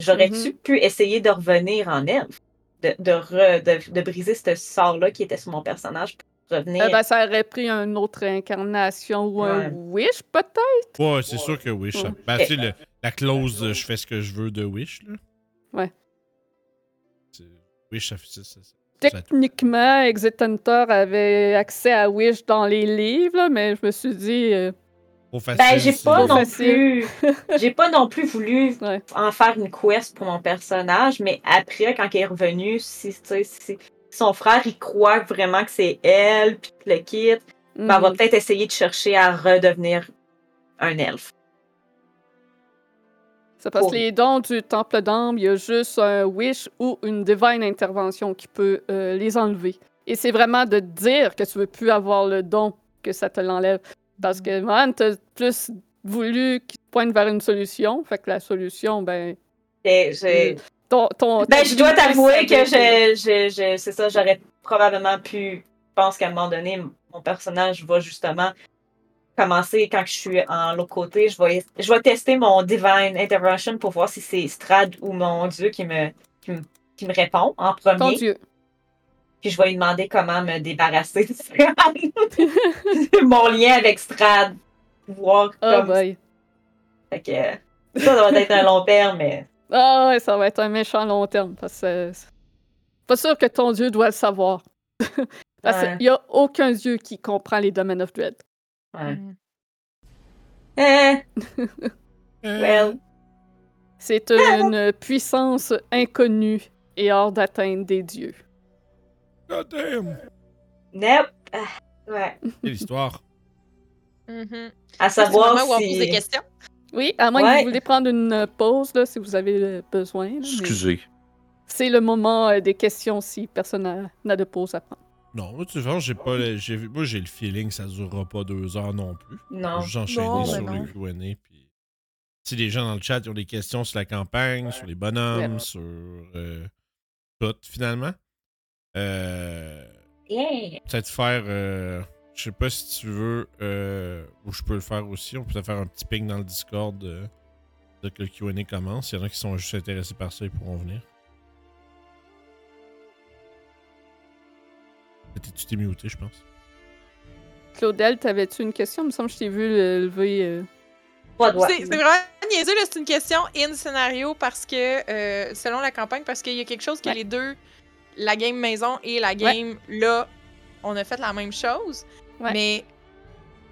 J'aurais-tu pu essayer de revenir en elfe? De, de, re- de, de briser ce sort-là qui était sur mon personnage? pour revenir? Euh, ben, ça aurait pris une autre incarnation ou un wish, peut-être. Ouais, c'est sûr que Wish. Ouais. Ben, tu sais, le- la clause je fais ce que je veux de Wish, là. Ouais. Wish, ça fait ça. ça- Techniquement, Exit Hunter avait accès à Wish dans les livres, là, mais je me suis dit. euh, Trop facile. Ben, j'ai pas non facile. plus. J'ai pas non plus voulu Ouais. en faire une quest pour mon personnage, mais après, quand il est revenu, si, tu sais, si, si son frère il croit vraiment que c'est elle, puis le quitte, ben, on va mhm. peut-être essayer de chercher à redevenir un elfe. C'est parce Oh. les dons du Temple d'Ambre, il y a juste un wish ou une divine intervention qui peut euh, les enlever. Et c'est vraiment de dire que tu veux plus avoir le don que ça te l'enlève. Parce que, man, t'as plus voulu qu'il te pointe vers une solution. Fait que la solution, ben. Et j'ai- Ton, ton, Ben, ton je dois t'avouer que je, je, je- c'est ça, j'aurais probablement pu. Je pense qu'à un moment donné, mon personnage va justement commencer quand je suis en l'autre côté. Je vais, je vais tester mon Divine Intervention pour voir si c'est Strad ou mon Dieu qui me, qui me, qui me répond en Ton premier. Dieu. Puis je vais lui demander comment me débarrasser de Strad. mon lien avec Strad. Voir Oh comme. boy. Fait que, ça, ça va être un long terme, mais. Ah ouais, ça va être un méchant long terme. Parce que c'est pas sûr que ton Dieu doit le savoir. parce Ouais. qu'il n'y a aucun Dieu qui comprend les domaines of dread. Ouais. Mm. Eh, Euh, well. C'est une puissance inconnue et hors d'atteinte des dieux. God damn! Nope. Ah, ouais. Quelle histoire. Mhm. À savoir où on pose des si. questions. Oui, à moins que vous voulez prendre une pause, là, si vous avez euh, besoin. là, Excusez. C'est le moment euh, des questions si personne n'a- de pause à prendre. Non, moi, tu vois, j'ai pas. le- j'ai- Moi, j'ai le feeling que ça durera pas deux heures non plus. Non. Non, sur ben le Q&A. Puis... Si les gens dans le chat ils ont des questions sur la campagne, sur les bonhommes, Ouais. sur euh, tout, finalement. Euh, Yeah. peut-être faire. Je sais pas si tu veux, euh, ou je peux le faire aussi. On peut faire un petit ping dans le Discord euh, dès que le QA commence. Il y en a qui sont juste intéressés par ça, ils pourront venir. T'es- Tu t'es muté, je pense. Claudel, t'avais-tu une question? Il me semble que je t'ai vu lever. euh, de C'est vraiment niaiseux, c'est une question in scénario parce que, euh, selon la campagne, parce qu'il y a quelque chose que Ouais. les deux, la game maison et la game là, on a fait la même chose. Ouais. Mais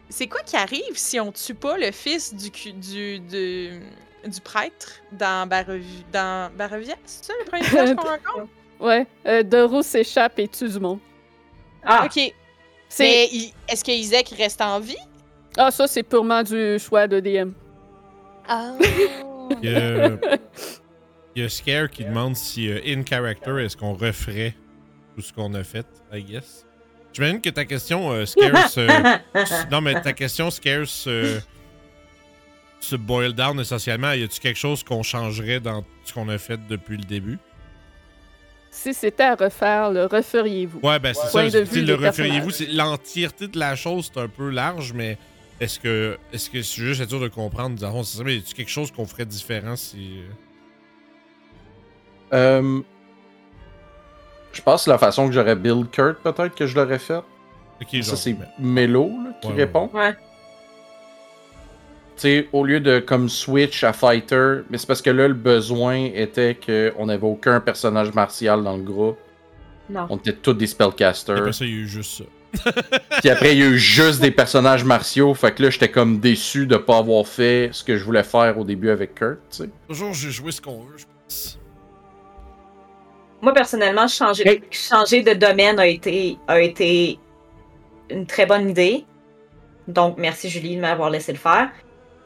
c'est quoi qui arrive si on tue pas le fils du, du, du, du prêtre dans, Barevi- dans Barovia? C'est ça le premier village qu'on rencontre? Ouais, euh, Doro s'échappe et tue du monde. Ah, Ok. C'est... Mais est-ce que Isaac reste en vie? Ah, ça, c'est purement du choix de DM. Ah. Il y a, il y a Scare qui demande si, euh, in character, est-ce qu'on referait tout ce qu'on a fait, I guess? J'imagine que ta question, euh, se- Non, mais ta question, Scare, se... boil down essentiellement. Y a-tu quelque chose qu'on changerait dans ce qu'on a fait depuis le début? Si c'était à refaire, le referiez-vous? Ouais, ben c'est Point ça. de vue le referiez-vous, l'entièreté de la chose, c'est un peu large, mais est-ce que est-ce que c'est juste être sûr de comprendre, disons, c'est ça, mais y a-tu quelque chose qu'on ferait différent si. euh, Euh, je pense que la façon que j'aurais build Kurt, peut-être que je l'aurais fait. Ça, c'est Melo qui Ouais, ouais, répond. ouais. sais, au lieu de comme switch à fighter, mais c'est parce que là, le besoin était qu'on n'avait aucun personnage martial dans le groupe. Non. On était tous des spellcasters. Après ça, il y a eu juste ça. Puis après, il y a eu juste des personnages martiaux. Fait que là, j'étais comme déçu de pas avoir fait ce que je voulais faire au début avec Kurt, tu sais. Toujours, j'ai joué ce qu'on veut, je pense. Moi, personnellement, changer, Hey. changer de domaine a été, a été une très bonne idée. Donc, merci Julie de m'avoir laissé le faire.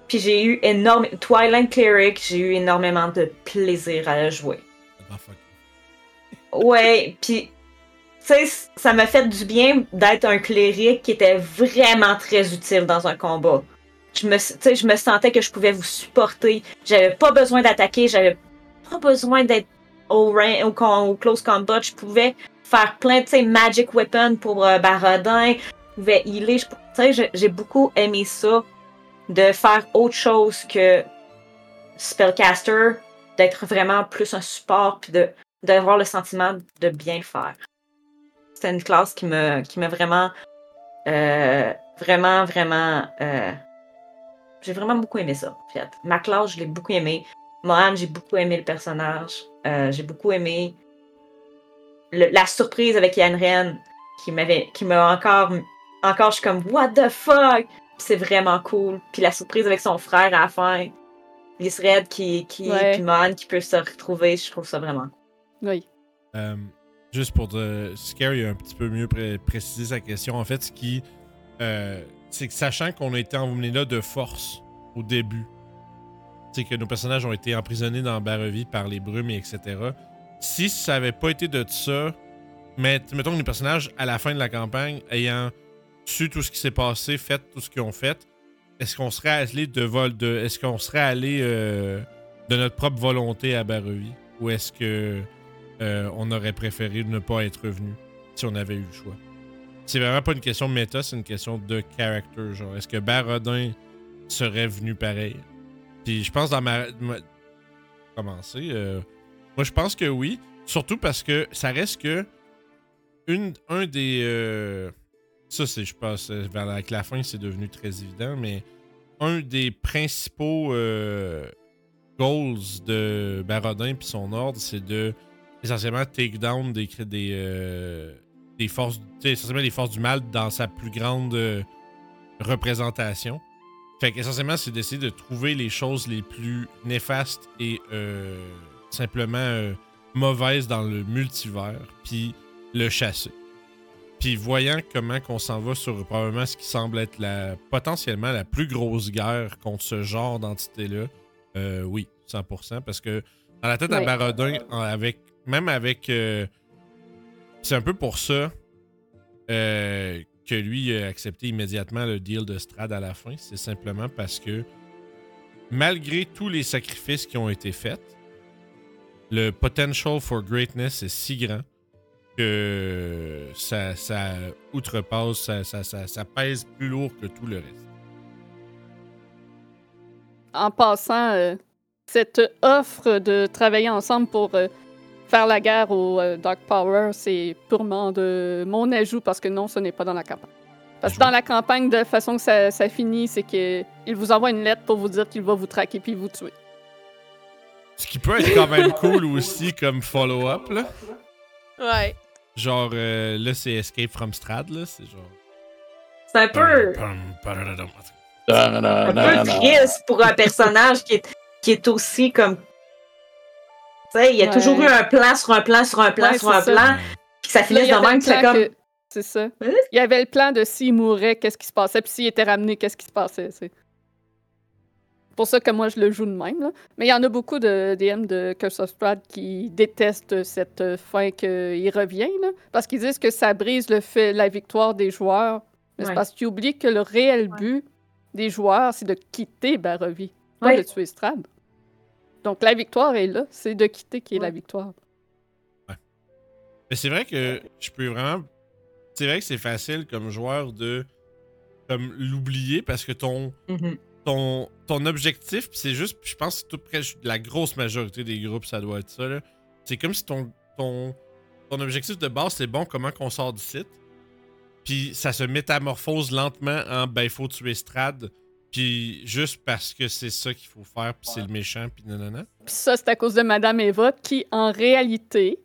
Puis j'ai eu énormément. Twilight Cleric, j'ai eu énormément de plaisir à le jouer. Ah. Ouais, puis, tu sais, ça m'a fait du bien d'être un cléric qui était vraiment très utile dans un combat. Je me, tu sais, je me sentais que je pouvais vous supporter. J'avais pas besoin d'attaquer, j'avais pas besoin d'être au, ran- au, au close combat. Je pouvais faire plein de, magic weapon pour euh, Barodin. Je pouvais healer. J'ai- beaucoup aimé ça, de faire autre chose que spellcaster, d'être vraiment plus un support, puis d'avoir le sentiment de bien faire. C'était une classe qui me qui m'a vraiment euh, vraiment vraiment euh, j'ai vraiment beaucoup aimé ça. en. Ma classe, je l'ai beaucoup aimé. Mohan, j'ai beaucoup aimé le personnage. Euh, j'ai beaucoup aimé le- la surprise avec Yann Ren qui m'avait qui m'a encore encore je suis comme what the fuck? C'est vraiment cool puis la surprise avec son frère à la fin Red qui qui Ouais. puis Mohan qui peut se retrouver je trouve ça vraiment Oui. Euh, juste pour te. Scary a un petit peu mieux pré- précisé sa question. En fait, ce qui. euh, c'est que sachant qu'on a été emmenés là de force au début, c'est que nos personnages ont été emprisonnés dans Barovie par les brumes et etc. Si ça avait pas été de ça, mais mettons que les personnages, à la fin de la campagne, ayant su tout ce qui s'est passé, fait tout ce qu'ils ont fait, est-ce qu'on serait allé de vol de. Est-ce qu'on serait allé euh, de notre propre volonté à Barovie? Ou est-ce que euh, on aurait préféré ne pas être revenu si on avait eu le choix? C'est vraiment pas une question de méta, c'est une question de character. Genre, est-ce que Barodin serait venu pareil? Je pense dans ma. ma- Commencer. euh, moi, je pense que oui. Surtout parce que ça reste que. Une, un des. euh, ça, c'est, je pense, euh, vers avec la fin, c'est devenu très évident, mais un des principaux goals de Barodin puis son ordre, c'est de essentiellement take down des, des, des forces, essentiellement des forces du mal dans sa plus grande représentation. Fait qu'essentiellement, c'est d'essayer de trouver les choses les plus néfastes et euh, simplement euh, mauvaises dans le multivers, puis le chasser. Puis voyant comment qu'on s'en va sur probablement ce qui semble être la potentiellement la plus grosse guerre contre ce genre d'entité-là, euh, oui, 100%. Parce que dans la tête à. Barodin, en- avec, même avec... c'est un peu pour ça euh, que lui a accepté immédiatement le deal de Strad à la fin. C'est simplement parce que malgré tous les sacrifices qui ont été faits, le potential for greatness est si grand que ça, ça outrepasse, ça, ça, ça, pèse plus lourd que tout le reste. En passant, euh, cette offre de travailler ensemble pour euh, faire la guerre au euh, Dark Power, c'est purement de mon ajout parce que non, ce n'est pas dans la campagne. Parce que dans la campagne, de la façon que ça, ça finit, c'est qu'il vous envoie une lettre pour vous dire qu'il va vous traquer puis vous tuer. Ce qui peut être quand même cool aussi comme follow-up, là. Ouais. Genre, euh, là, c'est Escape from Strad, là. C'est genre. c'est un peu un peu triste pour un personnage qui est, qui est aussi comme. Tu sais, il y a Ouais. toujours eu un plan sur un plan sur un plan Ouais, sur un ça. plan, puis ça de avait même, c'est plan comme. que- C'est ça. Hein? Il y avait le plan de s'il mourait, qu'est-ce qui se passait, puis s'il était ramené, qu'est-ce qui se passait. C'est pour ça que moi, je le joue de même. là. Mais il y en a beaucoup de DM de Curse of Strahd qui détestent cette fin qu'il revient, là, parce qu'ils disent que ça brise le fait, la victoire des joueurs. Mais c'est parce qu'ils oublient que le réel but des joueurs, c'est de quitter Barovie, pas de tuer Strad. Donc la victoire est là, c'est de quitter qui est la Ouais. victoire. Mais c'est vrai que je peux vraiment. C'est vrai que c'est facile comme joueur de comme l'oublier parce que ton Mhm. ton, ton objectif, puis c'est juste, je pense que tout près la grosse majorité des groupes, ça doit être ça. C'est comme si ton, ton, ton objectif de base, c'est bon, comment qu'on sort du site. Puis ça se métamorphose lentement en ben, il faut tuer Strad Puis juste parce que c'est ça qu'il faut faire, puis c'est le méchant, puis nanana. Puis ça, c'est à cause de Madame Eva, qui, en réalité,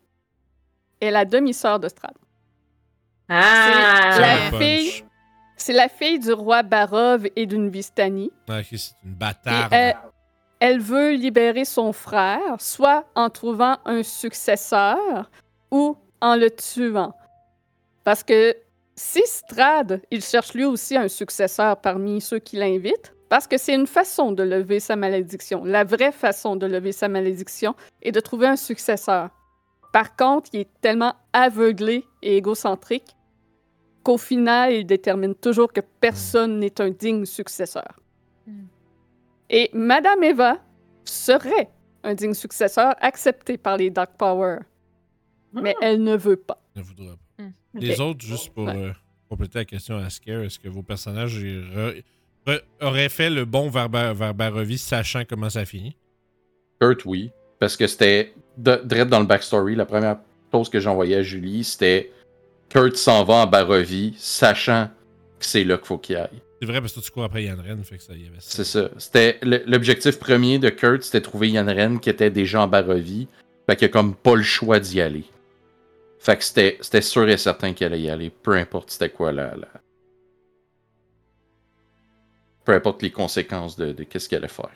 est la demi-sœur de Strad. Ah! la Punch. fille- C'est la fille du roi Barov et d'une Vistani. Ah, ok, c'est une Et bâtarde. elle, elle veut libérer son frère, soit en trouvant un successeur ou en le tuant. Parce que si Strad, il cherche lui aussi un successeur parmi ceux qui l'invitent, parce que c'est une façon de lever sa malédiction. La vraie façon de lever sa malédiction est de trouver un successeur. Par contre, il est tellement aveuglé et égocentrique qu'au final, il détermine toujours que personne n'est un digne successeur. Hmm. Et Madame Eva serait un digne successeur accepté par les Dark Power, mais elle ne veut pas. Ne voudra pas. Les autres, juste pour Ouais. euh, compléter la question à Scare, est-ce que vos personnages y re- re- auraient fait le bon vers, Bar- vers Barovie sachant comment ça finit? Kurt, oui. Parce que c'était direct dans le backstory. La première chose que j'envoyais à Julie, c'était Kurt s'en va en Barovie, sachant que c'est là qu'il faut qu'il aille. C'est vrai parce que tu cours après Yann Ren, fait que ça y avait C'est ça. ça. C'était l'objectif premier de Kurt, c'était trouver Yann Ren qui était déjà en Barovie. Fait qu'il a comme pas le choix d'y aller. Fait que c'était c'était sûr et certain qu'il allait y aller, peu importe c'était quoi la, la- Peu importe les conséquences de, de qu'est-ce qu'il allait faire.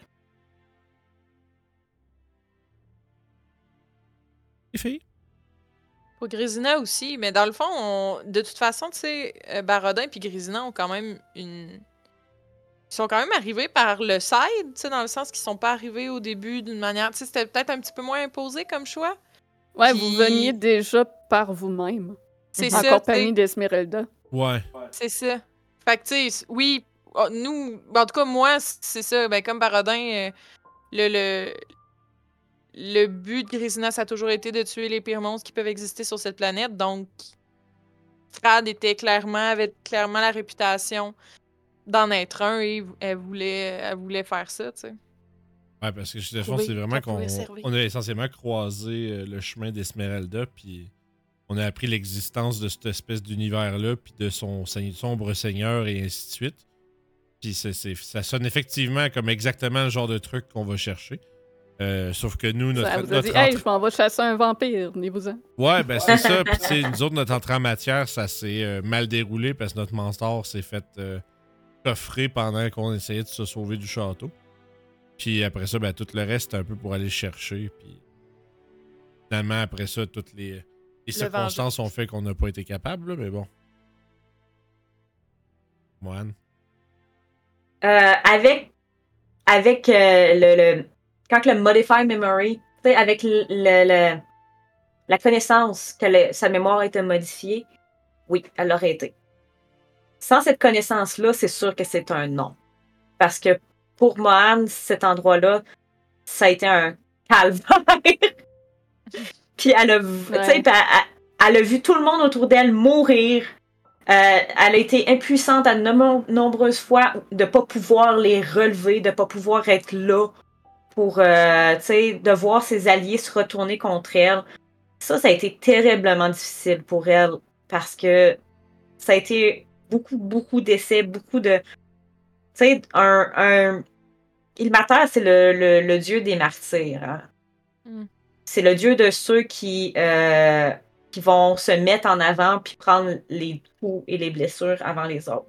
Les filles? Pour Grisina aussi, mais dans le fond, on- de toute façon, tu sais, euh, Barodin puis Grisina ont quand même une. Ils sont quand même arrivés par le side, tu sais, dans le sens qu'ils sont pas arrivés au début d'une manière. Tu sais, c'était peut-être un petit peu moins imposé comme choix. Ouais, Puis- vous veniez déjà par vous-même, C'est en ça, tu compagnie d'Esmeralda. Ouais. C'est ça. Fait que, tu sais, oui, oh, nous, en tout cas, moi, c'est ça. Ben, comme Barodin, euh, le, le, le but de Grisina, ça a toujours été de tuer les pires monstres qui peuvent exister sur cette planète. Donc, Strad était clairement, avait clairement la réputation d'en être un et elle voulait, elle voulait faire ça, tu sais. Ouais, parce que je fond, Trouver c'est vraiment qu'on on a essentiellement croisé euh, le chemin d'Esmeralda, puis on a appris l'existence de cette espèce d'univers-là, puis de son sombre seigneur, et ainsi de suite. Puis c'est- c'est- ça sonne effectivement comme exactement le genre de truc qu'on va chercher. Euh, sauf que nous, notre, Ça vous a dit, notre hey, entrée- je m'en vais chasser un vampire, venez-vous-en. Ouais, ben c'est ça. Puis tu sais, nous autres, notre entrée en matière, ça s'est euh, mal déroulé parce que notre monstre s'est fait euh, coffrer pendant qu'on essayait de se sauver du château. Puis après ça, ben tout le reste, c'était un peu pour aller le chercher. Puis finalement, après ça, toutes les, les circonstances ont fait qu'on n'a pas été capable, là, mais bon. Moine. Euh, avec avec euh, le, le- quand le Modify Memory, tu sais, avec le, le- la connaissance que le- sa mémoire a été modifiée, oui, elle l'aurait été. Sans cette connaissance-là, c'est sûr que c'est un non. Parce que pour Mohan, cet endroit-là, ça a été un calvaire. Puis elle a, Ouais. elle- elle- a vu tout le monde autour d'elle mourir. Euh, elle a été impuissante à de nom- nombreuses fois de pas pouvoir les relever, de pas pouvoir être là pour, euh, tu sais, de voir ses alliés se retourner contre elle. Ça, ça a été terriblement difficile pour elle parce que ça a été beaucoup, beaucoup d'essais, beaucoup de, sais, un, un... Ilmater, c'est le, le, le dieu des martyrs. hein. Mm. C'est le dieu de ceux qui, euh, qui vont se mettre en avant puis prendre les coups et les blessures avant les autres.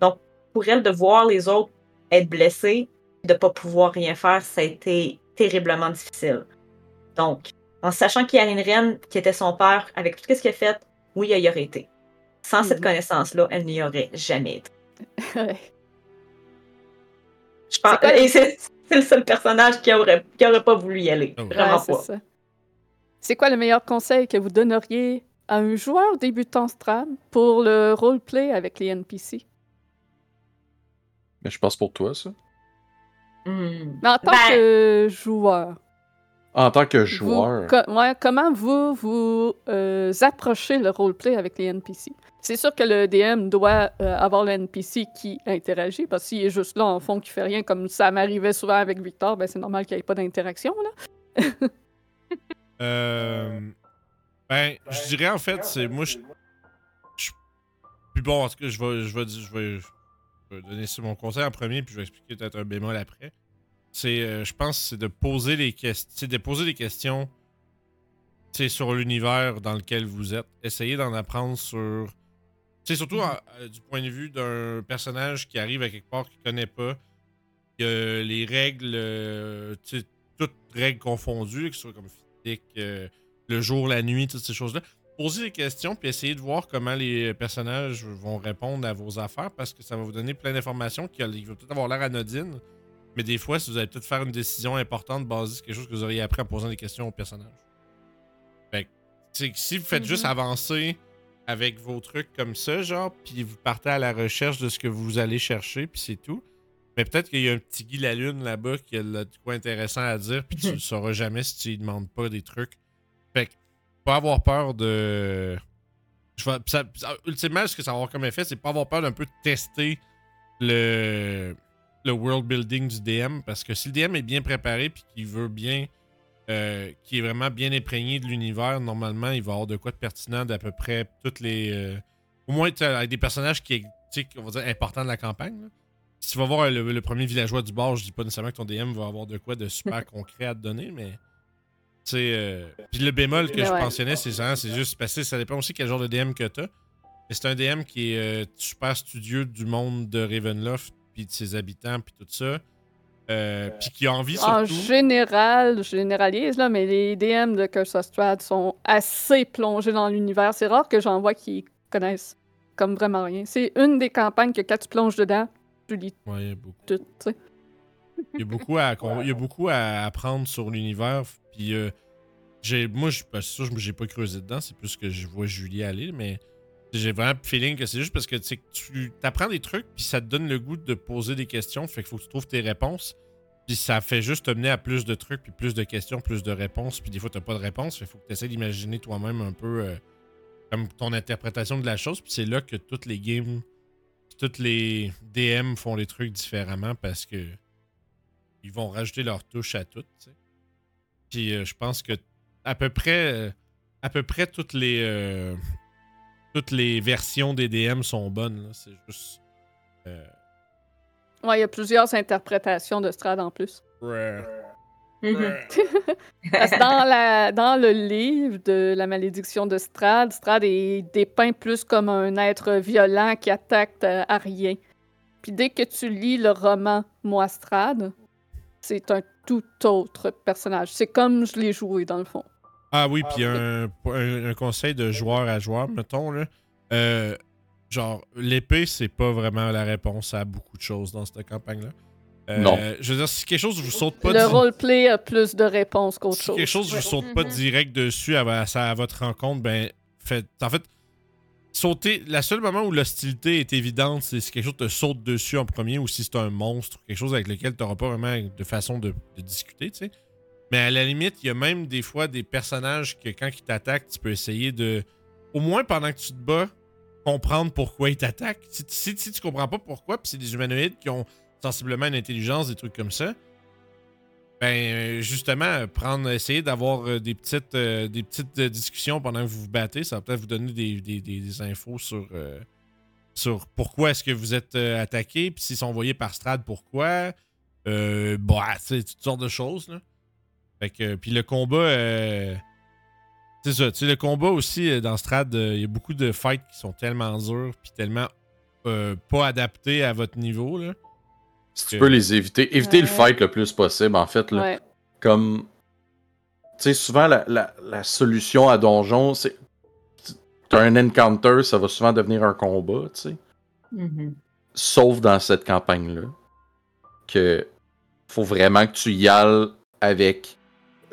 Donc, pour elle, de voir les autres être blessés, de pas pouvoir rien faire, ça a été terriblement difficile. Donc, en sachant qu'il y a une reine qui était son père, avec tout ce qu'il a fait, oui, elle y aurait été. Sans cette Mhm. connaissance-là, elle n'y aurait jamais été. Je pense, C'est quoi et c'est c'est le seul personnage qui aurait, qui aurait pas voulu y aller. Oh. Vraiment Ouais, c'est pas. ça. C'est quoi le meilleur conseil que vous donneriez à un joueur débutant Strad pour le roleplay avec les NPC? Mais je pense pour toi, ça. Hmm. Mais en tant Ben- que joueur, En tant que vous- joueur, co- ouais, comment vous vous euh, approchez le roleplay avec les NPC? C'est sûr que le DM doit euh, avoir le NPC qui interagit, parce que s'il est juste là en fond qui fait rien, comme ça m'arrivait souvent avec Victor, ben c'est normal qu'il n'y ait pas d'interaction. là. Euh, ben, je dirais en fait, c'est moi, Puis bon, en tout cas, je vais, je vais, je je vais donner mon conseil en premier, puis je vais expliquer peut-être un bémol après. C'est, euh, je pense, c'est de poser les questions, c'est de poser des questions, sais, sur l'univers dans lequel vous êtes. Essayez d'en apprendre sur, sais, surtout en- euh, du point de vue d'un personnage qui arrive à quelque part qu'il connaît pas, que les règles, euh, toutes règles confondues, que ce soit comme physique, euh, le jour, la nuit, toutes ces choses-là. Posez des questions puis essayez de voir comment les personnages vont répondre à vos affaires parce que ça va vous donner plein d'informations qui, qui vont peut-être avoir l'air anodines. Mais des fois, si vous allez peut-être faire une décision importante basée sur quelque chose que vous auriez appris en posant des questions aux personnages. Fait que, c'est si vous faites juste Mhm. avancer avec vos trucs comme ça, genre, puis vous partez à la recherche de ce que vous allez chercher, puis c'est tout. Mais peut-être qu'il y a un petit Guy la Lune là-bas qui a de quoi intéressant à dire, puis tu le sauras jamais si tu lui demandes pas des trucs. Fait que, pas avoir peur de. Je vais- ça- ça- ultimement, ce que ça va avoir comme effet, c'est pas avoir peur d'un peu tester le, le world building du DM. Parce que si le DM est bien préparé puis qu'il veut bien. Euh, qui est vraiment bien imprégné de l'univers, normalement, il va avoir de quoi de pertinent d'à peu près toutes les. euh, au moins, avec des personnages qui, on va dire, importants de la campagne. là. Si tu vas voir le, le premier villageois du bord, je dis pas nécessairement que ton DM va avoir de quoi de super concret à te donner, mais. Euh, Puis le bémol que Mais je ouais. mentionnais, c'est ça, c'est juste parce que ça dépend aussi quel genre de DM que t'as. Mais c'est un DM qui est euh, super studieux du monde de Ravenloft, puis de ses habitants, puis tout ça. Euh, puis qui a envie En surtout. général, je généralise, là, mais les DM de Curse of Strahd sont assez plongés dans l'univers. C'est rare que j'en vois qui connaissent comme vraiment rien. C'est une des campagnes que quand tu plonges dedans, tu lis Ouais, il y a beaucoup. tout, tu sais. Il y a beaucoup à, il y a beaucoup à apprendre sur l'univers. Puis euh, j'ai, moi, je que ça, je- j'ai pas creusé dedans. C'est plus que je vois Julie aller, mais j'ai vraiment le feeling que c'est juste parce que tu que tu apprends des trucs, puis ça te donne le goût de poser des questions. Fait qu'il faut que tu trouves tes réponses. Puis ça fait juste te mener à plus de trucs, puis plus de questions, plus de réponses. Puis des fois, t'as pas de réponse. Qu'il faut que tu essaies d'imaginer toi-même un peu euh, comme ton interprétation de la chose. Puis c'est là que toutes les games, toutes les DM font les trucs différemment parce que ils vont rajouter leur touche à tout. tu sais. Puis euh, je pense que à peu près, euh, à peu près toutes les, toutes les versions des DM sont bonnes. là. C'est juste. euh, Ouais, il y a plusieurs interprétations de Strad en plus. Mhm. Parce que dans, la, dans le livre de la malédiction de Strad, Strad est dépeint plus comme un être violent qui attaque euh, à rien. Puis dès que tu lis le roman Moi Strad, c'est un tout autre personnage. C'est comme je l'ai joué dans le fond. Ah oui, puis un, un, un conseil de joueur à joueur, mettons, là. Euh, genre, l'épée, c'est pas vraiment la réponse à beaucoup de choses dans cette campagne-là. Euh, Non. Je veux dire, si quelque chose vous saute pas le di- roleplay a plus de réponses qu'autre si chose. quelque chose vous saute pas Mhm. direct dessus à, à- à votre rencontre, ben, faites. En fait, sauter. La seule moment où l'hostilité est évidente, c'est si quelque chose te saute dessus en premier ou si c'est un monstre, quelque chose avec lequel tu n'auras pas vraiment de façon de, de discuter, tu sais. Mais à la limite, il y a même des fois des personnages que quand ils t'attaquent, tu peux essayer de. Au moins pendant que tu te bats, comprendre pourquoi ils t'attaquent. Si, si, si tu comprends pas pourquoi, puis c'est des humanoïdes qui ont sensiblement une intelligence, des trucs comme ça, ben justement, prendre, essayer d'avoir euh, des petites, euh, des petites euh, discussions pendant que vous vous battez, ça va peut-être vous donner des, des- des- infos sur, sur pourquoi est-ce que vous êtes attaqué, puis s'ils sont envoyés par Strad, pourquoi. Bah, sais, toutes sortes de choses, là. Fait que, puis le combat, euh, c'est ça, tu sais, le combat aussi euh, dans Strad, euh, il y a beaucoup de fights qui sont tellement durs, puis tellement euh, pas adaptés à votre niveau, là. Si tu peux les éviter, éviter le fight le plus possible, en fait. Là. Ouais. Comme. Tu sais, souvent, la, la- la solution à donjon, c'est. T'as un encounter, ça va souvent devenir un combat, tu sais. Mhm. Sauf dans cette campagne-là. Que. Faut vraiment que tu y ailles avec.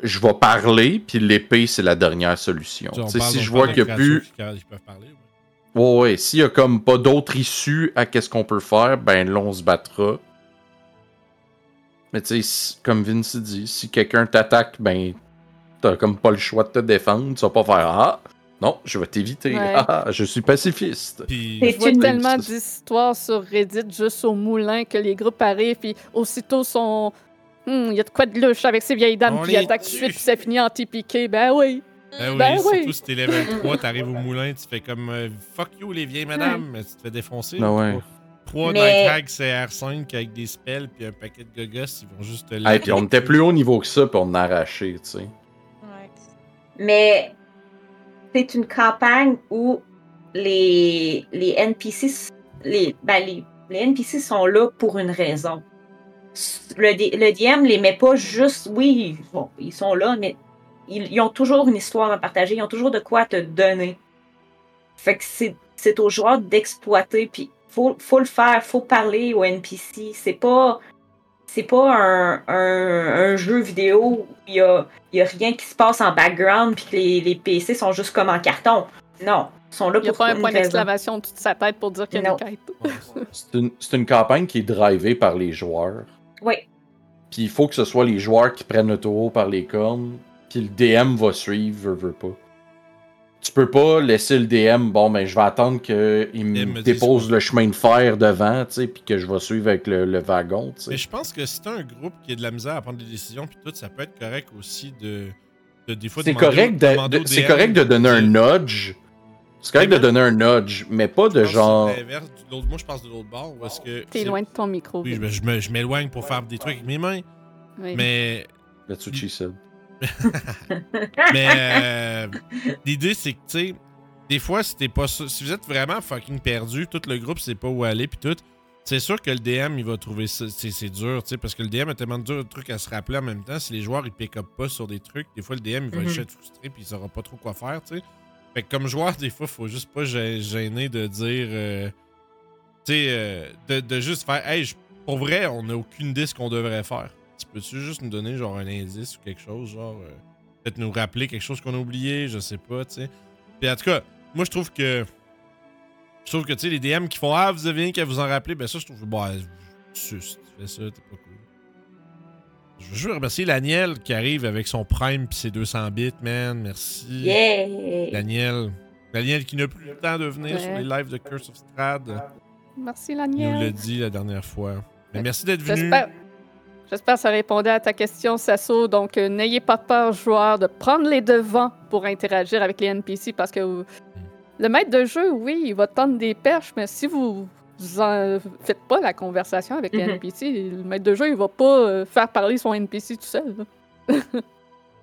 Je vais parler, puis l'épée, c'est la dernière solution. Si je vois qu'il n'y a plus. peuvent parler, ouais. S'il y a comme pas d'autre issue à qu'est-ce qu'on peut faire, ben là, on se battra. Mais tu sais, comme Vince dit, si quelqu'un t'attaque, ben t'as comme pas le choix de te défendre. Tu vas pas faire Ah, non, je vais t'éviter. Ouais. Ah, je suis pacifiste. Puis, Et tu- tellement d'histoires sur Reddit juste au moulin que les groupes arrivent, puis aussitôt sont. Hmm, il y a de quoi de louche avec ces vieilles dames, On ils attaquent tout de suite, puis ça finit en TPK. Ben oui. Ben oui, Ben surtout oui. si t'es level 3, t'arrives au moulin, tu fais comme euh, fuck you les vieilles madames, mais tu te fais défoncer. Ah ouais. trois Mais- Night Hag CR5 avec des spells puis un paquet de gogos, ils vont juste te Hey, puis on était plus haut niveau que ça, puis on a arraché, tu sais. Ouais. Mais c'est une campagne où les, les NPC, les, ben, les, les NPC sont là pour une raison. Le, D- le DM les met pas juste, oui, bon, ils sont là, mais ils, ils ont toujours une histoire à partager, ils ont toujours de quoi te donner. Fait que c'est, c'est aux joueurs d'exploiter, puis faut, faut le faire, faut parler aux NPC. C'est pas, c'est pas un, un, un jeu vidéo où il y a, il y a rien qui se passe en background puis que les, les PC sont juste comme en carton. Non, ils sont là Il n'y a pour pas un point d'exclamation toute sa tête pour dire qu'il y a une quête. C'est une, c'est une campagne qui est drivée par les joueurs. Oui, Puis il faut que ce soit les joueurs qui prennent le taureau par les cornes. Puis le DM va suivre, veut, veut pas. Tu peux pas laisser le DM, bon, ben je vais attendre qu'il Il me dépose le chemin de fer devant, tu sais, puis que je vais suivre avec le, le wagon, tu Mais sais. je pense que si t'as un groupe qui a de la misère à prendre des décisions puis tout, ça peut être correct aussi de, de des fois C'est demander au- correct, de, correct de donner un nudge. C'est correct de donner un nudge, mais pas de genre. c'est l'inverse du- l'autre- Moi, je pense de l'autre bord. Où est-ce que T'es loin de ton micro. Oui, je me- je m'éloigne pour faire des trucs avec mes mains. Oui. Mais That's what she said. Mais euh, l'idée, c'est que, tu sais, des fois, si t'es pas sûr- si vous êtes vraiment fucking perdu, tout le groupe sait pas où aller, puis tout, c'est sûr que le DM, il va trouver ça. C'est c'est dur, tu sais, parce que le DM a tellement de dur- trucs à se rappeler en même temps. Si les joueurs, ils pick up pas sur des trucs, des fois, le DM, il va Mhm. juste être frustré, puis il saura pas trop quoi faire, tu sais. Fait que comme joueur, des fois, faut juste pas gê- gêner de dire. euh, tu sais, euh, de, juste faire. Hey, pour vrai, on n'a aucune idée ce qu'on devrait faire. Tu peux-tu juste nous donner, genre, un indice ou quelque chose, genre. euh, peut-être nous rappeler quelque chose qu'on a oublié, je sais pas, tu sais. Puis en tout cas, moi je trouve que. Je trouve que, tu sais, les DM qui font Ah, vous avez rien qu'à vous en rappeler, ben ça, je trouve que, bah, tu fais ça, t'es pas. Je veux remercier Daniel qui arrive avec son Prime pis ses 200 bits, man. Merci. yeah! Daniel. Daniel qui n'a plus le temps de venir Ouais. sur les lives de Curse of Strad. Merci, Il nous l'a Laniel. dit la dernière fois. Mais merci d'être venu. J'espère. J'espère que ça répondait à ta question, Sasso. Donc, euh, n'ayez pas peur, joueurs, de prendre les devants pour interagir avec les NPC parce que euh, le maître de jeu, oui, il va tendre des perches, mais si vous vous en faites pas la conversation avec les Mhm. NPC, le maître de jeu, il va pas euh, faire parler son NPC tout seul. Il